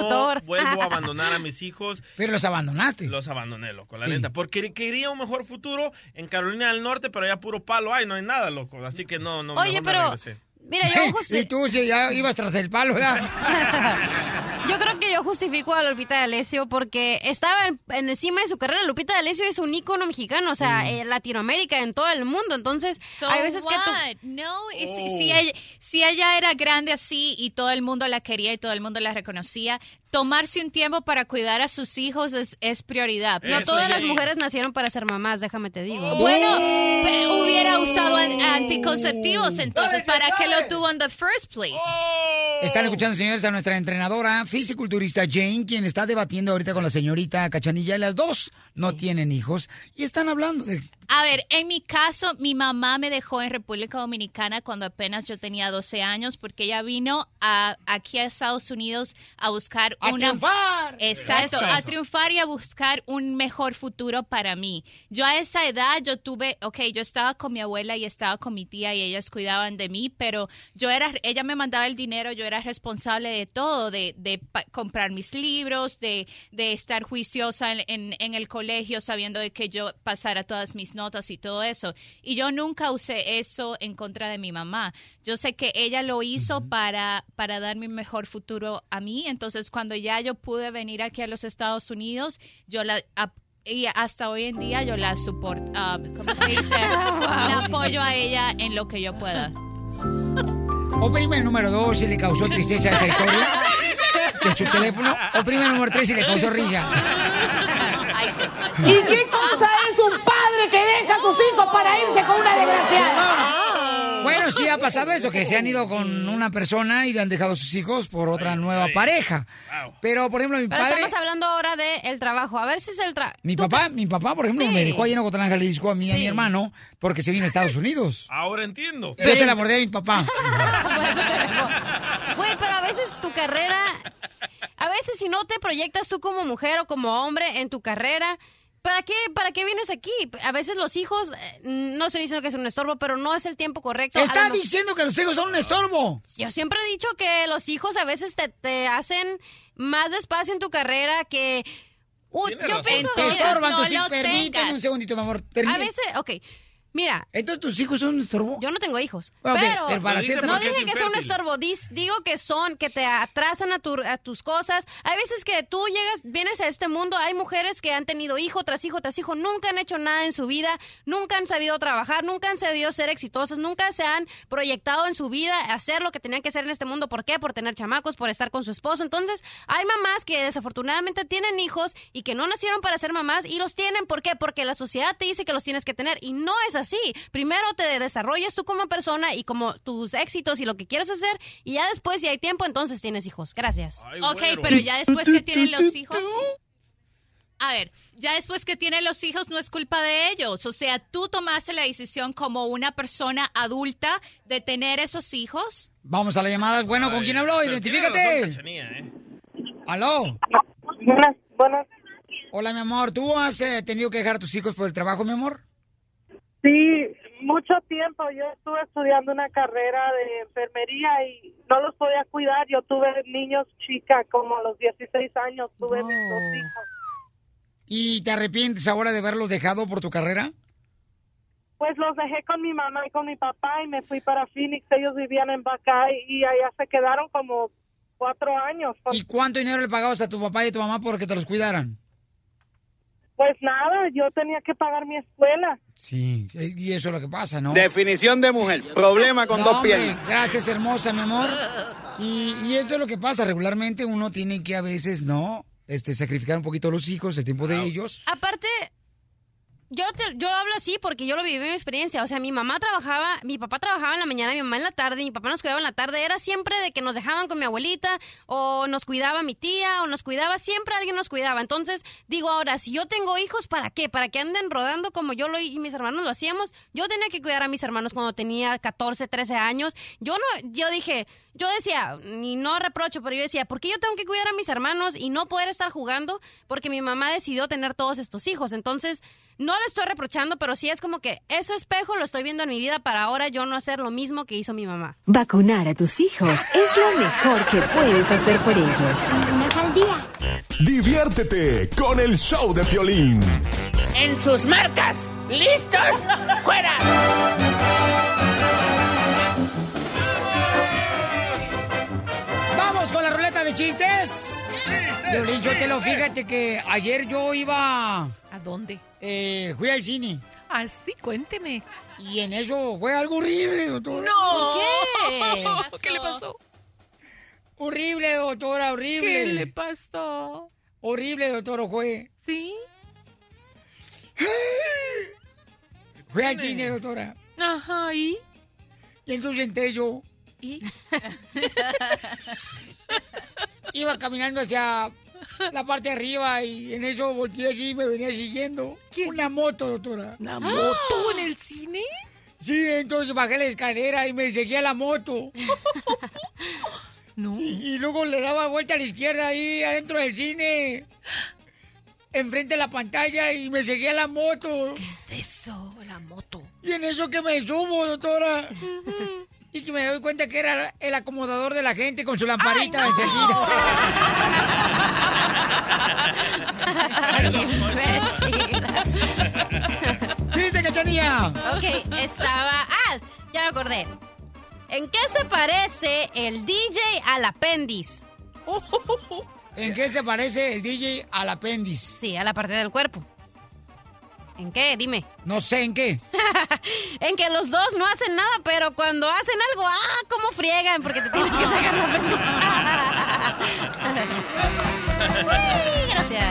S3: vuelvo a abandonar a mis hijos.
S1: Pero los abandonaste.
S3: Los abandoné, loco, la
S1: Sí.
S3: neta. Porque quería un mejor futuro en Carolina del Norte, pero allá puro palo. Ay, no hay nada, loco. Así que no, no.
S2: Oye,
S3: mejor me
S2: pero-
S3: regresé.
S2: Mira, yo justi-
S1: y tú sí, ya ibas tras el palo, ¿verdad?
S2: Yo creo que yo justifico a Lupita D'Alessio porque estaba en, en encima de su carrera. Lupita D'Alessio es un ícono mexicano, o sea, en Latinoamérica, en todo el mundo. Entonces,
S29: So
S2: hay veces que tú...
S29: No, y si,
S2: Oh.
S29: si ella, si ella era grande así y todo el mundo la quería y todo el mundo la reconocía, tomarse un tiempo para cuidar a sus hijos es, es prioridad.
S2: No todas las mujeres nacieron para ser mamás, déjame te digo.
S29: Bueno, pe- hubiera usado an- anticonceptivos entonces, ¿para qué lo tuvo en the first place?
S1: Están escuchando, señores, a nuestra entrenadora fisiculturista Jane, quien está debatiendo ahorita con la señorita Cachanilla. Las dos no tienen hijos y están hablando de...
S29: A ver, en mi caso, mi mamá me dejó en República Dominicana cuando apenas yo tenía 12 años porque ella vino a, aquí a Estados Unidos a buscar
S1: ¡A
S29: una...
S1: triunfar!
S29: Exacto,
S1: Eso.
S29: a triunfar y a buscar un mejor futuro para mí. Yo a esa edad, yo tuve, ok, yo estaba con mi abuela y estaba con mi tía y ellas cuidaban de mí, pero yo era, ella me mandaba el dinero, yo era responsable de todo, de, de comprar mis libros, de, de estar juiciosa en, en- en el colegio, sabiendo de que yo pasara todas mis notas y todo eso. Y yo nunca usé eso en contra de mi mamá. Yo sé que ella lo hizo para, para darme un mejor futuro a mí. Entonces, cuando ya yo pude venir aquí a los Estados Unidos, yo la... y hasta hoy en día yo la soporto, ¿cómo se dice? La apoyo a ella en lo que yo pueda.
S1: Oprime el número dos si le causó tristeza esta historia de su teléfono. Oprime el número tres si le causó risa.
S28: ¿Y qué cosa es un padre que deja a sus hijos para irse con una desgraciada?
S1: Bueno, sí ha pasado eso, que se han ido con una persona y han dejado a sus hijos por otra nueva pareja. Pero, por ejemplo, mi
S2: Pero
S1: padre...
S2: estamos hablando ahora del trabajo. A ver si es el trabajo.
S1: Mi papá, mi papá, por ejemplo,
S2: Sí.
S1: me dejó ahí en Ocotlán, Jalisco, a mí y a mi hermano, porque se vino a Estados Unidos.
S3: Ahora entiendo.
S1: Yo se la mordé a mi papá.
S2: Güey, pero a veces tu carrera... A veces si no te proyectas tú como mujer o como hombre en tu carrera, ¿Para qué, ¿Para qué vienes aquí? A veces los hijos, eh, no estoy diciendo que es un estorbo, pero no es el tiempo correcto.
S1: Está
S2: lo
S1: diciendo que los hijos son un estorbo.
S2: Yo siempre he dicho que los hijos a veces te, te hacen más despacio en tu carrera que... Uh, yo
S1: razón.
S2: pienso
S1: Te
S2: que...
S1: estorban tus hijos. Permíteme un segundito, mi amor.
S2: A veces, ok, mira...
S1: Entonces, ¿tus hijos son un estorbo?
S2: Yo no tengo hijos. Pero,
S1: pero para cierta
S2: no dije que son un estorbo, dis- digo que son, que te atrasan a, tu- a tus cosas. Hay veces que tú llegas, vienes a este mundo, hay mujeres que han tenido hijo tras hijo tras hijo, nunca han hecho nada en su vida, nunca han sabido trabajar, nunca han sabido ser exitosas, nunca se han proyectado en su vida a hacer lo que tenían que hacer en este mundo. ¿Por qué? Por tener chamacos, por estar con su esposo. Entonces, hay mamás que desafortunadamente tienen hijos y que no nacieron para ser mamás y los tienen. ¿Por qué? Porque la sociedad te dice que los tienes que tener y no es así. Primero te desarrollas tú como persona y como tus éxitos y lo que quieres hacer y ya después, si hay tiempo, entonces tienes hijos. Gracias.
S29: Ok, pero ya después que tienen los hijos... A ver, ya después que tienen los hijos no es culpa de ellos. O sea, tú tomaste la decisión como una persona adulta de tener esos hijos.
S1: Vamos a las llamadas. Bueno, ¿con quién habló? Identifícate. ¿Aló?
S20: Buenas, buenas.
S1: Hola, mi amor. ¿Tú has eh, tenido que dejar a tus hijos por el trabajo, mi amor?
S20: Sí, mucho tiempo. Yo estuve estudiando una carrera de enfermería y no los podía cuidar. Yo tuve niños chicas, como a los 16 años tuve mis dos hijos.
S1: ¿Y te arrepientes ahora de haberlos dejado por tu carrera?
S20: Pues los dejé con mi mamá y con mi papá y me fui para Phoenix. Ellos vivían en Bacay y allá se quedaron como cuatro años.
S1: ¿Y cuánto dinero le pagabas a tu papá y a tu mamá porque te los cuidaran?
S20: Pues nada, yo tenía que pagar mi escuela.
S1: Sí, y eso es lo que pasa, ¿no?
S30: Definición de mujer. Problema con
S1: No,
S30: dos
S1: hombre,
S30: piernas.
S1: Gracias, hermosa, mi amor. Y, y eso es lo que pasa. Regularmente uno tiene que a veces, ¿no? Este, sacrificar un poquito a los hijos, el tiempo de ellos.
S2: Aparte, yo, te- yo hablo así porque yo lo viví en mi experiencia. O sea, mi mamá trabajaba, mi papá trabajaba en la mañana, mi mamá en la tarde, mi papá nos cuidaba en la tarde. Era siempre de que nos dejaban con mi abuelita, o nos cuidaba mi tía, o nos cuidaba, siempre alguien nos cuidaba. Entonces, digo ahora, si yo tengo hijos, ¿para qué? ¿Para que anden rodando como yo lo, y mis hermanos lo hacíamos? Yo tenía que cuidar a mis hermanos cuando tenía 14, 13 años. Yo no, yo dije, yo decía, y no reprocho, pero yo decía, ¿por qué yo tengo que cuidar a mis hermanos y no poder estar jugando? Porque mi mamá decidió tener todos estos hijos. Entonces, no le estoy reprochando, pero sí es como que ese espejo lo estoy viendo en mi vida para ahora yo no hacer lo mismo que hizo mi mamá.
S31: Vacunar a tus hijos es lo mejor que puedes hacer por ellos.
S2: Unas al día.
S5: Diviértete con el show de Piolín.
S28: En sus marcas. ¿Listos? ¡Fuera!
S1: ¡Vamos con la ruleta de chistes! Violín, yo te lo fíjate que ayer yo iba...
S32: ¿A dónde?
S1: Eh, fui al cine.
S32: Ah, sí, cuénteme.
S1: Y en eso fue algo horrible, doctora.
S32: No.
S2: ¿Qué?
S32: ¿Qué le pasó?
S1: Horrible, doctora, horrible.
S32: ¿Qué le pasó?
S1: Horrible, doctor, fue.
S32: ¿Sí?
S1: Fui al cine, doctora.
S32: Ajá, ¿y?
S1: Y entonces entré yo.
S32: ¿Y?
S1: Iba caminando hacia la parte de arriba y en eso volteé así y me venía siguiendo. Una moto, doctora.
S32: ¿Una moto en el cine?
S1: Sí, entonces bajé la escalera y me seguía la moto.
S32: No.
S1: Y, y luego le daba vuelta a la izquierda ahí adentro del cine. Enfrente de la pantalla y me seguía la moto.
S32: ¿Qué es eso? La moto.
S1: Y en eso que me subo, doctora. Y que me doy cuenta que era el acomodador de la gente con su lamparita encendida. ¡Chiste, cachanilla!
S2: Ok, estaba. Ah, ya me acordé. ¿En qué se parece el DJ al apéndice?
S1: ¿En qué se parece el DJ al apéndice?
S2: Sí, a la parte del cuerpo. ¿En qué? Dime.
S1: No sé en qué.
S2: en que los dos no hacen nada, pero cuando hacen algo, ¡ah! ¿Cómo friegan? Porque te tienes que sacar el apéndice. Gracias.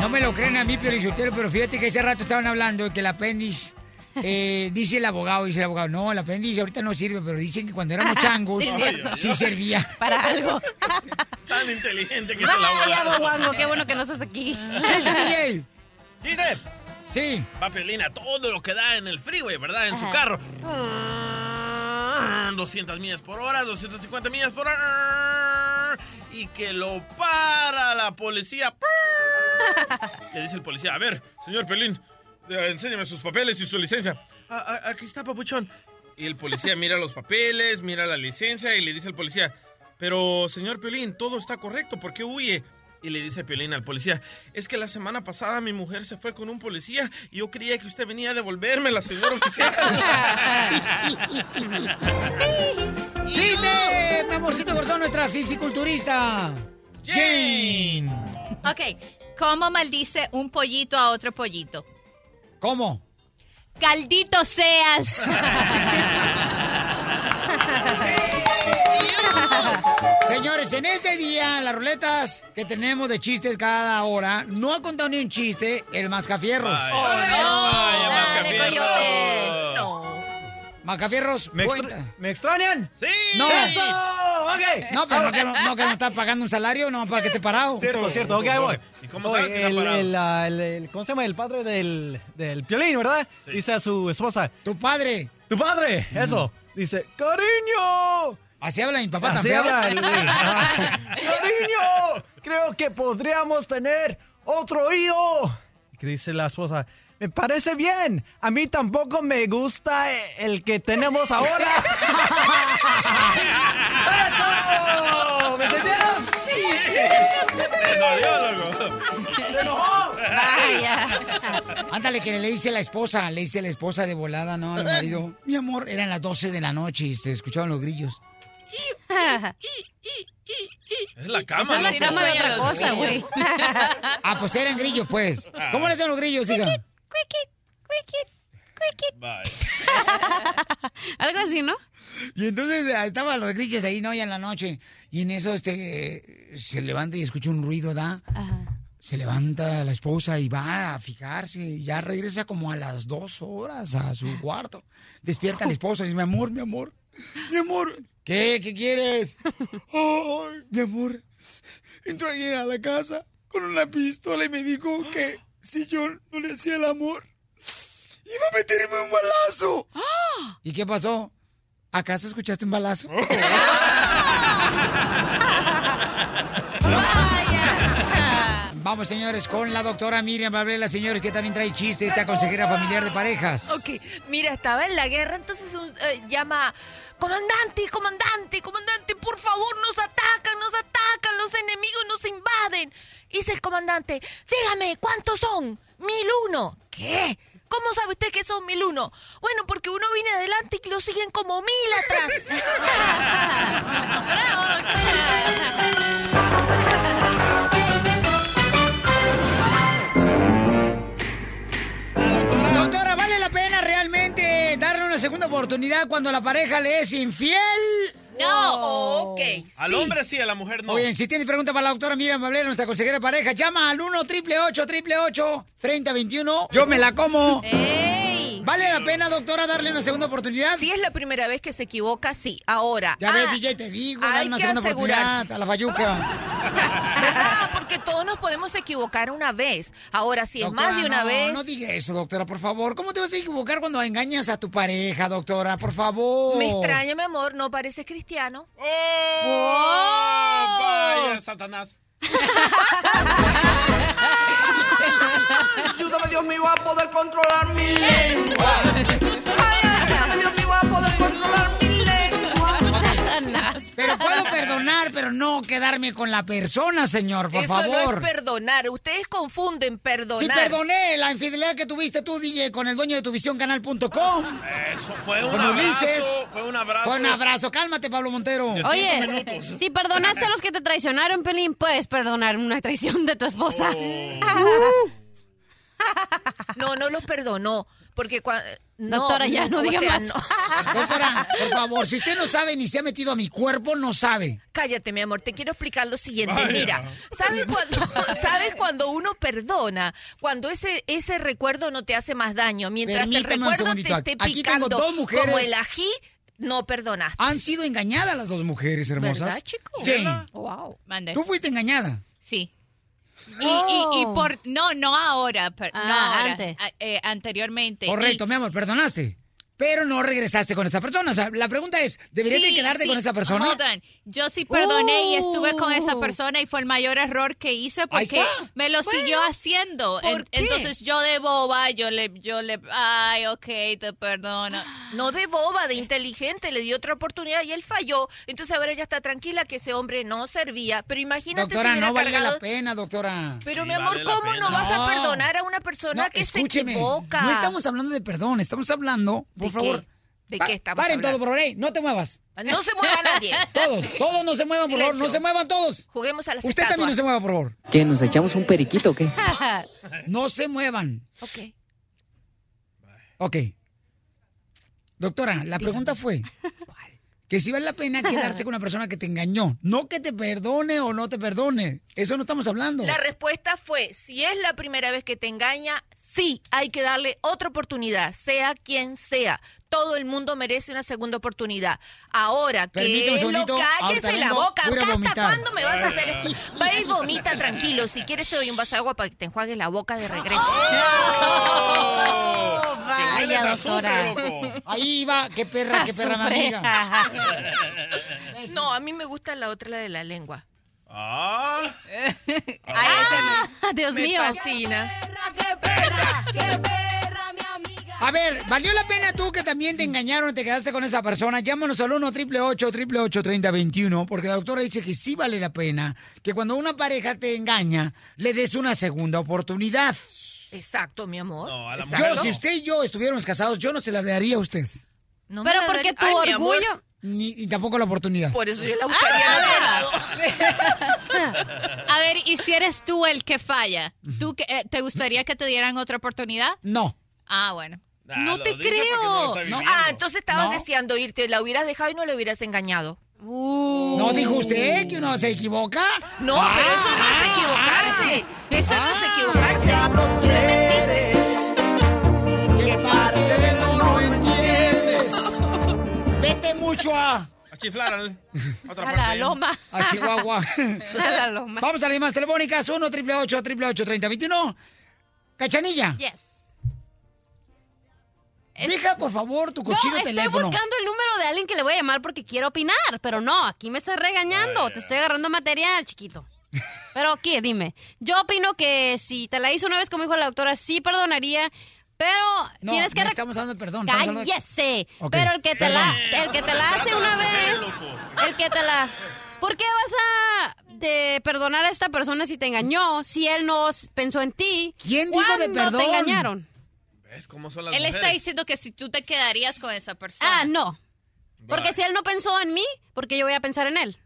S1: No me lo creen a mí, Piolichotero, pero fíjate que ese rato estaban hablando de que el apéndice, eh, dice el abogado, dice el abogado, no, el apéndice ahorita no sirve, pero dicen que cuando éramos changos,
S2: Sí,
S1: servía.
S2: Para algo.
S3: Tan inteligente que es el
S2: Vaya,
S3: abogado.
S2: Boguango, qué bueno que no estás aquí.
S1: ¡Chiste, DJ!
S3: ¡Chiste!
S1: Sí.
S3: Papelina, todo lo que da en el freeway, ¿verdad? En su carro. 200 millas por hora, 250 millas por hora. y que lo para la policía. Le dice el policía, a ver, señor Pelín, eh, enséñame sus papeles y su licencia. "Ah, ah, aquí está, papuchón. Y el policía mira los papeles, mira la licencia y le dice al policía, pero señor Pelín, todo está correcto, ¿por qué huye? Y le dice Pelín al policía, es que la semana pasada mi mujer se fue con un policía y yo creía que usted venía a devolverme señor oficial.
S1: ¡Chiste! Mi amorcito corazón, nuestra fisiculturista. Jane.
S29: Ok, ¿cómo maldice un pollito a otro pollito?
S1: ¿Cómo?
S29: Caldito seas.
S1: Señores, en este día, las ruletas que tenemos de chistes cada hora, no ha contado ni un chiste el Mascafierros.
S3: Vaya, Oh, no. Dale, Mascafierros.
S1: No. Mascafierros,
S33: ¿Me, extra-. ¿Me extrañan?
S3: ¡Sí!
S1: No.
S33: ¡Eso! ¡Ok!
S1: No, pero no que no, no que no está pagando un salario, no, para que esté parado.
S33: Cierto, cierto. Ok, ahí voy.
S3: ¿Y cómo sabes que
S33: el, el, ah, el- el- ¿Cómo se llama? El padre del, del piolín, ¿verdad? Dice a su esposa.
S1: Tu padre.
S33: Tu padre, eso. Dice, cariño.
S1: Así habla mi papá
S33: Así
S1: también.
S33: habla el Cariño, creo que podríamos tener otro hijo. Que dice la esposa, me parece bien. A mí tampoco me gusta el que tenemos ahora. ¡Eso! ¿Me entendieron?
S3: ¡Se jodió, loco!
S33: ¡Se enojó!
S1: Vaya. Ándale, que le dice la esposa, le dice la esposa de volada, ¿no? Al marido. Mi amor, eran las 12 de la noche y se escuchaban los grillos.
S3: Es la cama,
S1: Esa es la cama de otra cosa, güey. Ah, pues eran grillos, pues. ¿Cómo le hacen los grillos, hija?
S32: Algo así, ¿no?
S1: Y entonces estaban los grillos ahí, ¿no? Ya en la noche. Y en eso, este, eh, se levanta y escucha un ruido, ¿da? Se levanta la esposa y va a fijarse. Y ya regresa como a las dos horas a su cuarto. Despierta la esposa y dice, mi amor, mi amor, mi amor. ¿Qué? ¿Qué quieres? Mi amor, entró alguien a la casa con una pistola y me dijo que si yo no le hacía el amor, iba a meterme un balazo. ¿Y qué pasó? ¿Acaso escuchaste un balazo? Vamos, señores, con la doctora Miriam Valvela, señores, que también trae chiste, esta consejera familiar de parejas.
S34: Ok, mira, estaba en la guerra, entonces un- eh, llama, comandante, comandante, comandante, por favor, nos atacan, nos atacan, los enemigos nos invaden. Dice el comandante, dígame, ¿cuántos son? Mil uno. ¿Qué? ¿Cómo sabe usted que son mil uno? Bueno, porque uno viene adelante y lo siguen como mil
S1: Doctora, una segunda oportunidad cuando la pareja le es infiel?
S34: No, ok.
S3: Al hombre sí, a la mujer no.
S1: Oye, si tienes pregunta para la doctora Miriam Valvela, nuestra consejera de pareja, llama al 1 888 888 3021 Yo me la como. ¿Vale la pena, doctora, darle una segunda oportunidad?
S34: Si es la primera vez que se equivoca, sí. Ahora.
S1: Ya ves,
S34: ah,
S1: DJ, te digo, dale una segunda oportunidad a la fayuca.
S34: ¿Verdad? Porque todos nos podemos equivocar una vez. Ahora, si es
S1: Doctora,
S34: más de una
S1: no,
S34: vez.
S1: No diga eso, doctora, por favor. ¿Cómo te vas a equivocar cuando engañas a tu pareja, doctora? Por favor.
S34: Me extraña, mi amor, no pareces cristiano.
S3: ¡Oh! Vaya, Satanás.
S28: Ayúdame, Dios mío, a poder controlar mi lengua.
S1: Pero puedo perdonar, pero no quedarme con la persona, señor, por
S34: Eso
S1: favor.
S34: no es perdonar. Ustedes confunden perdonar.
S1: Sí, perdoné la infidelidad que tuviste tú, DJ, con el dueño de tuvisioncanal.com.
S3: Eso fue un
S1: Con
S3: abrazo.
S1: Ulises.
S3: Fue un abrazo.
S1: Fue un abrazo. Cálmate, Pablo Montero.
S2: Oye, si perdonaste a los que te traicionaron, Pelín, puedes perdonar una traición de tu esposa.
S34: No, no los perdonó. Porque cuando.
S2: Doctora, ya no diga
S34: sea,
S2: más.
S34: no.
S1: Doctora, por favor, si usted no sabe ni se ha metido a mi cuerpo, no sabe.
S34: Cállate, mi amor, te quiero explicar lo siguiente.
S1: Vaya.
S34: Mira, ¿sabes cuando, ¿sabes cuando uno perdona? Cuando ese, ese recuerdo no te hace más daño. Mientras el
S1: Permítame un
S34: recuerdo te esté
S1: Aquí tengo
S34: picando
S1: dos mujeres.
S34: como el ají, no perdonaste.
S1: Han sido engañadas las dos mujeres hermosas.
S34: ¿Verdad, chico?
S1: Jane,
S34: Wow.
S29: Mande.
S1: tú fuiste engañada.
S29: Sí. Y, y, y por no no ahora, per- no
S2: Ah,
S29: ahora,
S2: antes.
S29: a- eh, anteriormente.
S1: Correcto,
S29: Y-
S1: mi amor, perdonaste. Pero no regresaste con esa persona. O sea, la pregunta es, ¿deberías de
S29: Sí,
S1: quedarte
S29: sí.
S1: con esa persona?
S29: Hold on. Yo sí perdoné y estuve con esa
S1: Uh.
S29: persona y fue el mayor error que hice porque me lo siguió haciendo.
S34: ¿por
S29: En-
S34: qué?
S29: Entonces yo de boba, yo le, yo le, ay, ok, te perdono.
S34: No de boba, de inteligente, le dio otra oportunidad y él falló. Entonces ahora ella está tranquila que ese hombre no servía. Pero imagínate si
S1: Doctora,
S34: hubiera
S1: no
S34: cargado...
S1: la pena, doctora.
S34: Pero
S3: Sí,
S34: mi amor,
S3: vale
S34: ¿cómo no vas a perdonar a una persona
S1: No,
S34: que
S1: escúcheme.
S34: se equivoca?
S1: No estamos hablando de perdón, estamos hablando, por
S34: ¿De
S1: favor.
S34: qué? ¿De
S1: Pa-
S34: qué estamos
S1: Paren
S34: hablando?
S1: todo, por favor. Ey, no te muevas.
S34: No se mueva nadie.
S1: Todos, todos no se muevan, por favor. No se muevan todos.
S34: Juguemos a las
S1: Usted también no se mueva, por favor.
S30: ¿Qué? ¿Nos echamos un periquito o qué?
S1: No se muevan.
S34: Ok.
S1: Ok. Doctora, la pregunta fue que si vale la pena quedarse con una persona que te engañó. No que te perdone o no te perdone. Eso no estamos hablando.
S34: La respuesta fue, si es la primera vez que te engaña, sí, hay que darle otra oportunidad, sea quien sea. Todo el mundo merece una segunda oportunidad. Ahora,
S1: Permítame
S34: que
S1: un
S34: lo cállese la boca. ¿Hasta cuándo me vas a hacer? Va y vomita tranquilo. Si quieres te doy un vaso de agua para que te enjuagues la boca de regreso.
S29: Vaya, doctora.
S1: Ahí va, qué perra, qué perra, amiga.
S34: No, a mí me gusta la otra, la de la lengua.
S3: Ah,
S29: Ah, Dios
S34: me
S29: mío.
S34: fascina.
S1: A ver, ¿valió la pena tú que también te engañaron y te quedaste con esa persona? Llámanos al 1 888 3021 porque la doctora dice que sí vale la pena que cuando una pareja te engaña, le des una segunda oportunidad.
S34: Exacto, mi amor.
S3: no, a la mujer
S1: Yo, si usted y yo estuviéramos casados, yo no se la daría a usted.
S34: No
S29: Pero porque tu
S34: Ay, mi amor,
S29: orgullo...
S1: Ni, ni tampoco la oportunidad.
S34: Por eso yo la buscaría
S29: Ah. A ver, y si eres tú el que falla, ¿tú que- eh, te gustaría que te dieran otra oportunidad?
S1: No.
S29: Ah, bueno.
S3: Ah,
S34: No te
S3: no
S34: creo. ah, entonces estabas
S1: No.
S34: deseando irte, la hubieras dejado y no le hubieras engañado.
S1: ¿No dijo usted que uno se equivoca?
S34: No,
S1: Ah.
S34: pero eso no es equivocarse. Eso no es equivocarse.
S1: ¿Qué parte? Vete mucho a,
S3: A chiflar al- a otra
S29: A
S3: parte.
S29: la loma.
S1: a Chihuahua.
S29: A la loma.
S1: Vamos a las llamadas telefónicas 1 888 3021 Cachanilla,
S29: Yes.
S1: deja por favor tu
S29: No,
S1: cochino
S29: estoy
S1: teléfono.
S29: buscando el número de alguien que le voy a llamar porque quiero opinar, pero no, aquí me estás regañando, te estoy agarrando material, chiquito. Pero, ¿qué? Dime. Yo opino que si te la hizo una vez, como dijo la doctora, sí perdonaría, pero
S1: No,
S29: tienes que...
S1: no estamos hablando de perdón. hablando
S29: ¡Cállese! Pero el que, te la, el que te la hace una vez, el que te la... ¿Por qué vas a de perdonar a esta persona si te engañó, si él no pensó en ti?
S1: ¿Quién dijo de
S29: ¿Cuándo
S1: perdón?
S29: te engañaron?
S3: ¿Ves cómo son las
S29: Él está diciendo que si tú te quedarías con esa persona. Ah, no. Porque si él no pensó en mí, porque yo voy a pensar en él.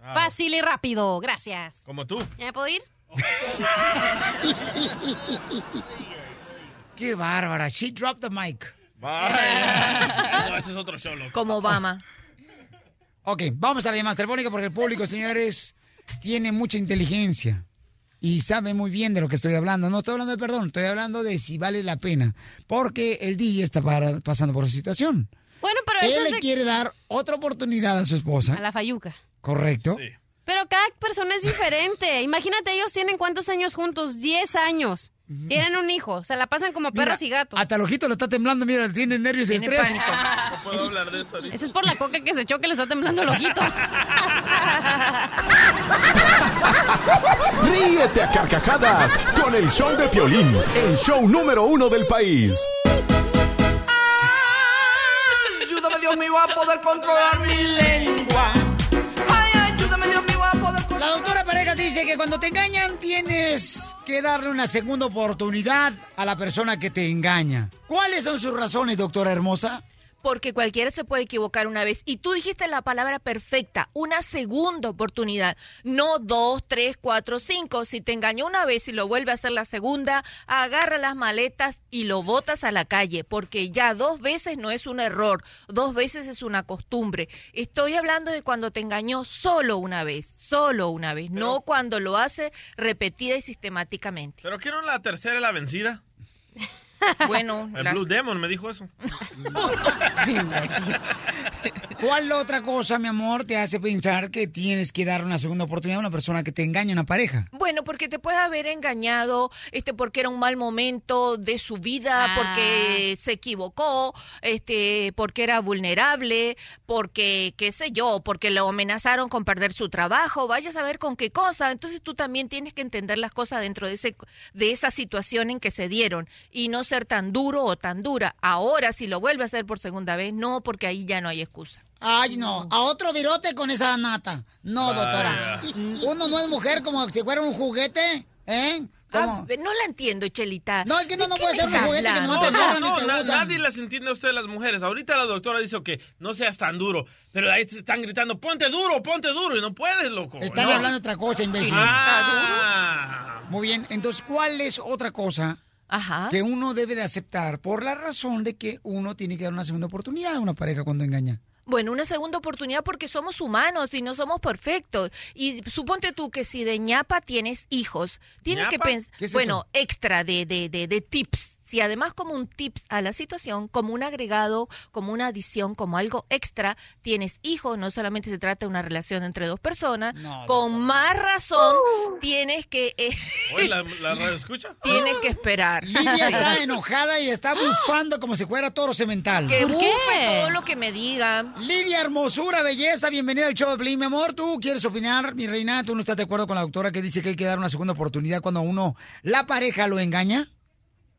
S3: Ah,
S29: Fácil y rápido, gracias.
S3: Como tú.
S29: ¿Ya me puedo ir?
S1: Qué bárbara. She dropped the mic.
S3: Bye. No, ese es otro show, loco.
S34: Como Obama.
S1: Ok, vamos a la llamada telefónica porque el público, señores, tiene mucha inteligencia y sabe muy bien de lo que estoy hablando. No estoy hablando de perdón, estoy hablando de si vale la pena. Porque el DJ está para- pasando por esa situación.
S29: Bueno, pero
S1: Él
S29: eso
S1: le quiere dar otra oportunidad a su esposa.
S29: a la fayuca.
S1: ¿Correcto?
S29: Pero cada persona es diferente. Imagínate, ellos tienen cuántos años juntos? 10 años. Tienen un hijo. Se la pasan como perros y gatos.
S1: Hasta el ojito le está temblando, mira, tiene nervios y estrés.
S29: pánico.
S3: No puedo hablar de eso ahorita.
S29: Eso es por la coca que se echó que le está temblando el ojito.
S5: Ríete a carcajadas con el show de Piolín, el show número uno del país.
S28: Ayúdame, Dios mío, a poder controlar mi lengua. Ay, ayúdame, Dios mío, a poder
S1: La doctora Pareja dice que cuando te engañan tienes que darle una segunda oportunidad a la persona que te engaña. ¿Cuáles son sus razones, doctora hermosa?
S34: Porque cualquiera se puede equivocar una vez. Y tú dijiste la palabra perfecta, una segunda oportunidad. No dos, tres, cuatro, cinco. Si te engañó una vez y lo vuelve a hacer la segunda, agarra las maletas y lo botas a la calle. Porque ya dos veces no es un error, dos veces es una costumbre. Estoy hablando de cuando te engañó solo una vez, solo una vez, no cuando lo hace repetida y sistemáticamente.
S3: ¿Pero qué no la tercera la vencida?
S34: Bueno,
S3: El
S34: la-
S3: Blue Demon me dijo eso.
S1: ¿Cuál otra cosa, mi amor, te hace pensar que tienes que dar una segunda oportunidad a una persona que te engaña, una pareja?
S34: Bueno, porque te puede haber engañado, este, porque era un mal momento de su vida,
S2: Ah.
S34: porque se equivocó, este, porque era vulnerable, porque, qué sé yo, porque lo amenazaron con perder su trabajo, vaya a saber con qué cosa. Entonces tú también tienes que entender las cosas dentro de ese, de esa situación en que se dieron y no ser tan duro o tan dura. Ahora, si lo vuelve a hacer por segunda vez, no, porque ahí ya no hay excusa.
S1: Ay, no, a otro virote con esa nata. No, doctora. Uno no es mujer como si fuera un juguete, ¿eh?
S34: Ah, no la entiendo, Chelita.
S1: No, es que no,
S34: ¿De
S1: no puede ser un juguete que
S34: hablando?
S1: no te
S3: No,
S1: agarran
S3: no,
S1: y te
S3: na-
S1: usan.
S3: nadie las entiende a ustedes las mujeres. Ahorita la doctora dice que no seas tan duro, pero ahí están gritando, ponte duro, ponte duro, y no puedes, loco.
S1: Están
S3: No.
S1: hablando otra cosa, imbécil.
S3: Ah.
S1: Muy bien, entonces, ¿cuál es otra cosa que uno debe de aceptar por la razón de que uno tiene que dar una segunda oportunidad a una pareja cuando engaña?
S34: Bueno, una segunda oportunidad porque somos humanos y no somos perfectos. Y suponte tú que si de ñapa tienes hijos, tienes que pensar,
S1: ¿Qué es
S34: bueno, extra de, de, de, de tips. Si además como un tips a la situación, como un agregado, como una adición, como algo extra, tienes hijos, no solamente se trata de una relación entre dos personas, con más razón tienes que eh,
S3: Oye, ¿la, la radio escucha?
S34: tienes que esperar.
S1: Lidia está enojada y está bufando como si fuera toro cemental.
S34: Que bufe todo lo que me digan.
S1: Lidia, hermosura, belleza, bienvenida al show de Blin, mi amor. ¿Tú quieres opinar, mi reina? ¿Tú no estás de acuerdo con la doctora que dice que hay que dar una segunda oportunidad cuando uno, la pareja lo engaña?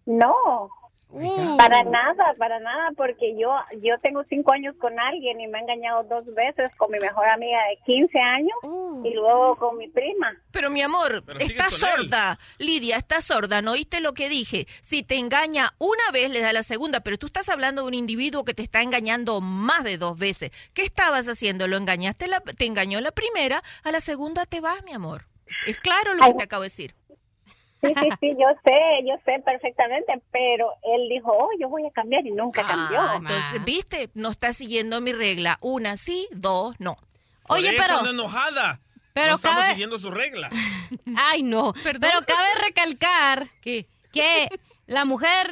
S9: No,
S1: está.
S9: para nada, para nada, porque yo yo tengo cinco años con alguien y me ha engañado dos veces con mi mejor amiga de 15 años y luego con mi prima.
S34: Pero mi amor, estás sorda, Lidia, estás sorda, ¿no oíste lo que dije? Si te engaña una vez, le da la segunda, pero tú estás hablando de un individuo que te está engañando más de dos veces. ¿Qué estabas haciendo? ¿Lo engañaste? La, te engañó la primera, a la segunda te vas, mi amor. Es claro lo que te acabo de decir.
S9: Sí, sí, sí, yo sé, yo sé perfectamente, pero él dijo, oh, yo voy a cambiar y nunca cambió.
S34: Ah, entonces, ¿viste? No está siguiendo mi regla. Una sí, dos no.
S3: Por eso anda enojada.
S2: pero
S3: no estamos
S2: cabe-
S3: siguiendo su regla.
S2: Ay, no. Pero cabe recalcar que la mujer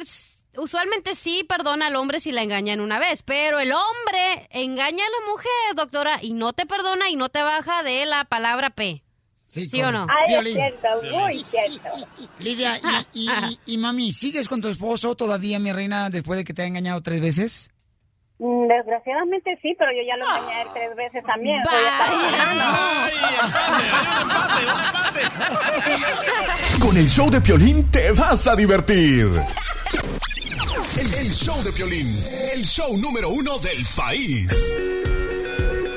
S2: usualmente sí perdona al hombre si la engañan una vez, pero el hombre engaña a la mujer, doctora, y no te perdona y no te baja de la palabra P. ¿Sí, o no?
S9: Ay, es cierto, muy cierto.
S1: Lidia, y, y- y- y, mami, ¿sigues con tu esposo todavía, mi reina, después de que te ha engañado tres veces?
S9: Mm, Desgraciadamente sí, pero yo ya lo engañé él tres veces también. soy
S5: Con el show de Piolín te vas a divertir. El, el show de Piolín, el show número uno del país.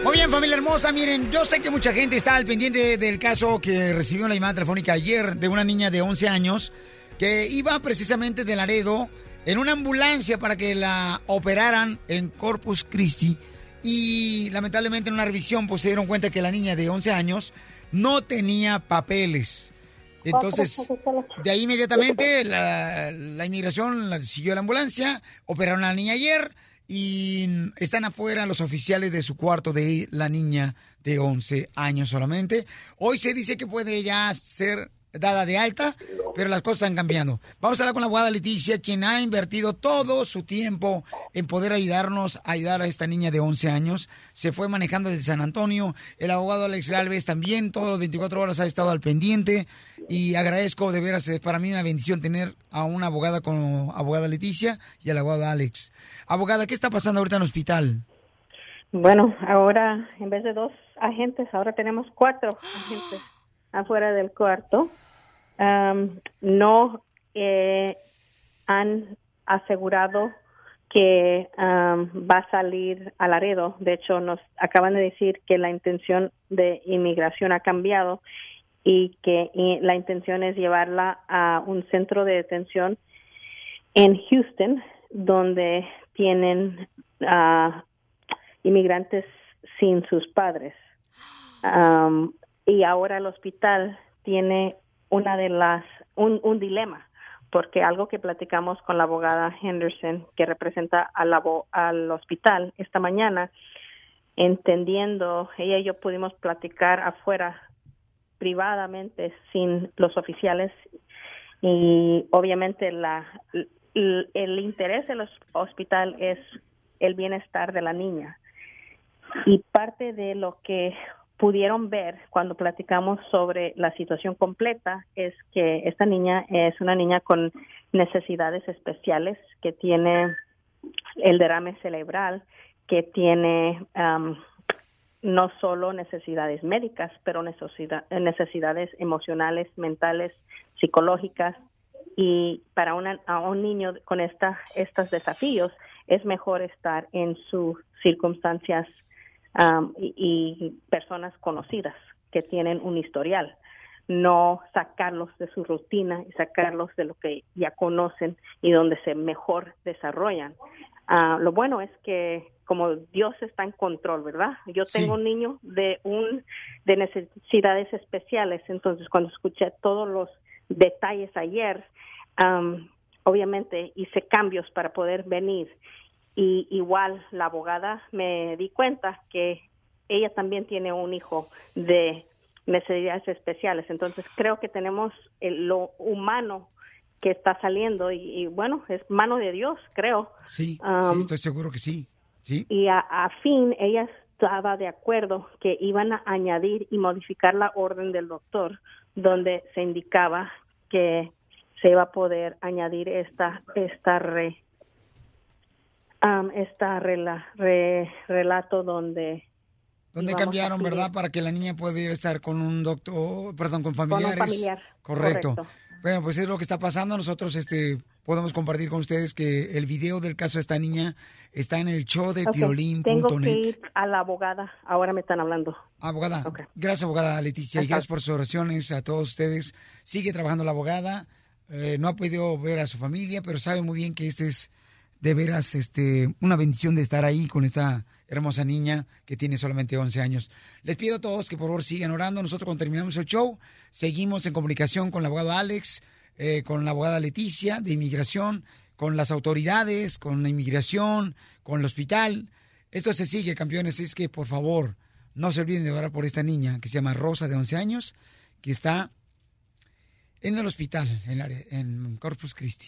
S1: Muy bien, familia hermosa, miren, yo sé que mucha gente está al pendiente del caso que recibió la llamada telefónica ayer de una niña de 11 años que iba precisamente de Laredo en una ambulancia para que la operaran en Corpus Christi y lamentablemente en una revisión pues se dieron cuenta que la niña de 11 años no tenía papeles. Entonces, de ahí inmediatamente la, la inmigración la siguió a la ambulancia, operaron a la niña ayer y están afuera los oficiales de su cuarto de la niña de 11 años solamente. Hoy se dice que puede ya ser dada de alta, pero las cosas están cambiando. Vamos a hablar con la abogada Leticia, quien ha invertido todo su tiempo en poder ayudarnos a ayudar a esta niña de 11 años. Se fue manejando desde San Antonio. El abogado Alex Galvez también, todas las 24 horas ha estado al pendiente. Y agradezco, de veras, es para mí una bendición tener a una abogada como abogada Leticia y al abogado Alex. Abogada, ¿qué está pasando ahorita en el hospital?
S9: Bueno, ahora en vez de dos agentes, ahora tenemos cuatro agentes afuera del cuarto. No eh, han asegurado que am, va a salir a Laredo. De hecho, nos acaban de decir que la intención de inmigración ha cambiado y que la intención es llevarla a un centro de detención en Houston, donde tienen ah, inmigrantes sin sus padres. Y ahora el hospital tiene una de las un, un dilema porque algo que platicamos con la abogada Henderson que representa al, al hospital esta mañana entendiendo ella y yo pudimos platicar afuera privadamente sin los oficiales y obviamente la el, interés del hos- hospital es el bienestar de la niña. Y parte de lo que pudieron ver cuando platicamos sobre la situación completa es que esta niña es una niña con necesidades especiales que tiene el derrame cerebral, que tiene am, no solo necesidades médicas, pero necesidad- necesidades emocionales, mentales, psicológicas. Y para una- un niño con esta, estos desafíos es mejor estar en sus circunstancias am, y, y personas conocidas que tienen un historial, no sacarlos de su rutina y sacarlos de lo que ya conocen y donde se mejor desarrollan. Ah, lo bueno es que como Dios está en control, ¿verdad? Yo
S1: Sí.
S9: tengo un niño de un de necesidades especiales, entonces cuando escuché todos los detalles ayer, am, obviamente hice cambios para poder venir y igual la abogada me di cuenta que ella también tiene un hijo de necesidades especiales, entonces creo que tenemos el- lo humano que está saliendo y, y, bueno, es mano de Dios, creo.
S1: Sí,
S9: Um,
S1: sí, estoy seguro que sí. Sí.
S9: y a, a fin ella estaba de acuerdo que iban a añadir y modificar la orden del doctor donde se indicaba que se iba a poder añadir esta esta re, am, esta rela- re- relato donde
S1: ¿Dónde
S9: íbamos a
S1: cambiaron, verdad? Para que la niña pudiera estar con un doctor, perdón, con
S9: con un
S1: familiares.
S9: familiar
S1: Correcto.
S9: correcto.
S1: Bueno, pues es lo que está pasando. Nosotros este, podemos compartir con ustedes que el video del caso de esta niña está en el show de
S9: Ok, Tengo que
S1: piolín.net.
S9: ir a la abogada. Ahora me están hablando.
S1: Abogada, gracias abogada Leticia y gracias por sus oraciones a todos ustedes. Sigue trabajando la abogada, eh, no ha podido ver a su familia, pero sabe muy bien que este es de veras este, una bendición de estar ahí con esta hermosa niña que tiene solamente 11 años. Les pido a todos que por favor sigan orando. Nosotros cuando terminamos el show seguimos en comunicación con el abogado Alex, eh, con la abogada Leticia de inmigración, con las autoridades, con la inmigración, con el hospital. Esto se sigue, campeones, es que por favor no se olviden de orar por esta niña que se llama Rosa de 11 años, que está en el hospital en, área- en Corpus Christi.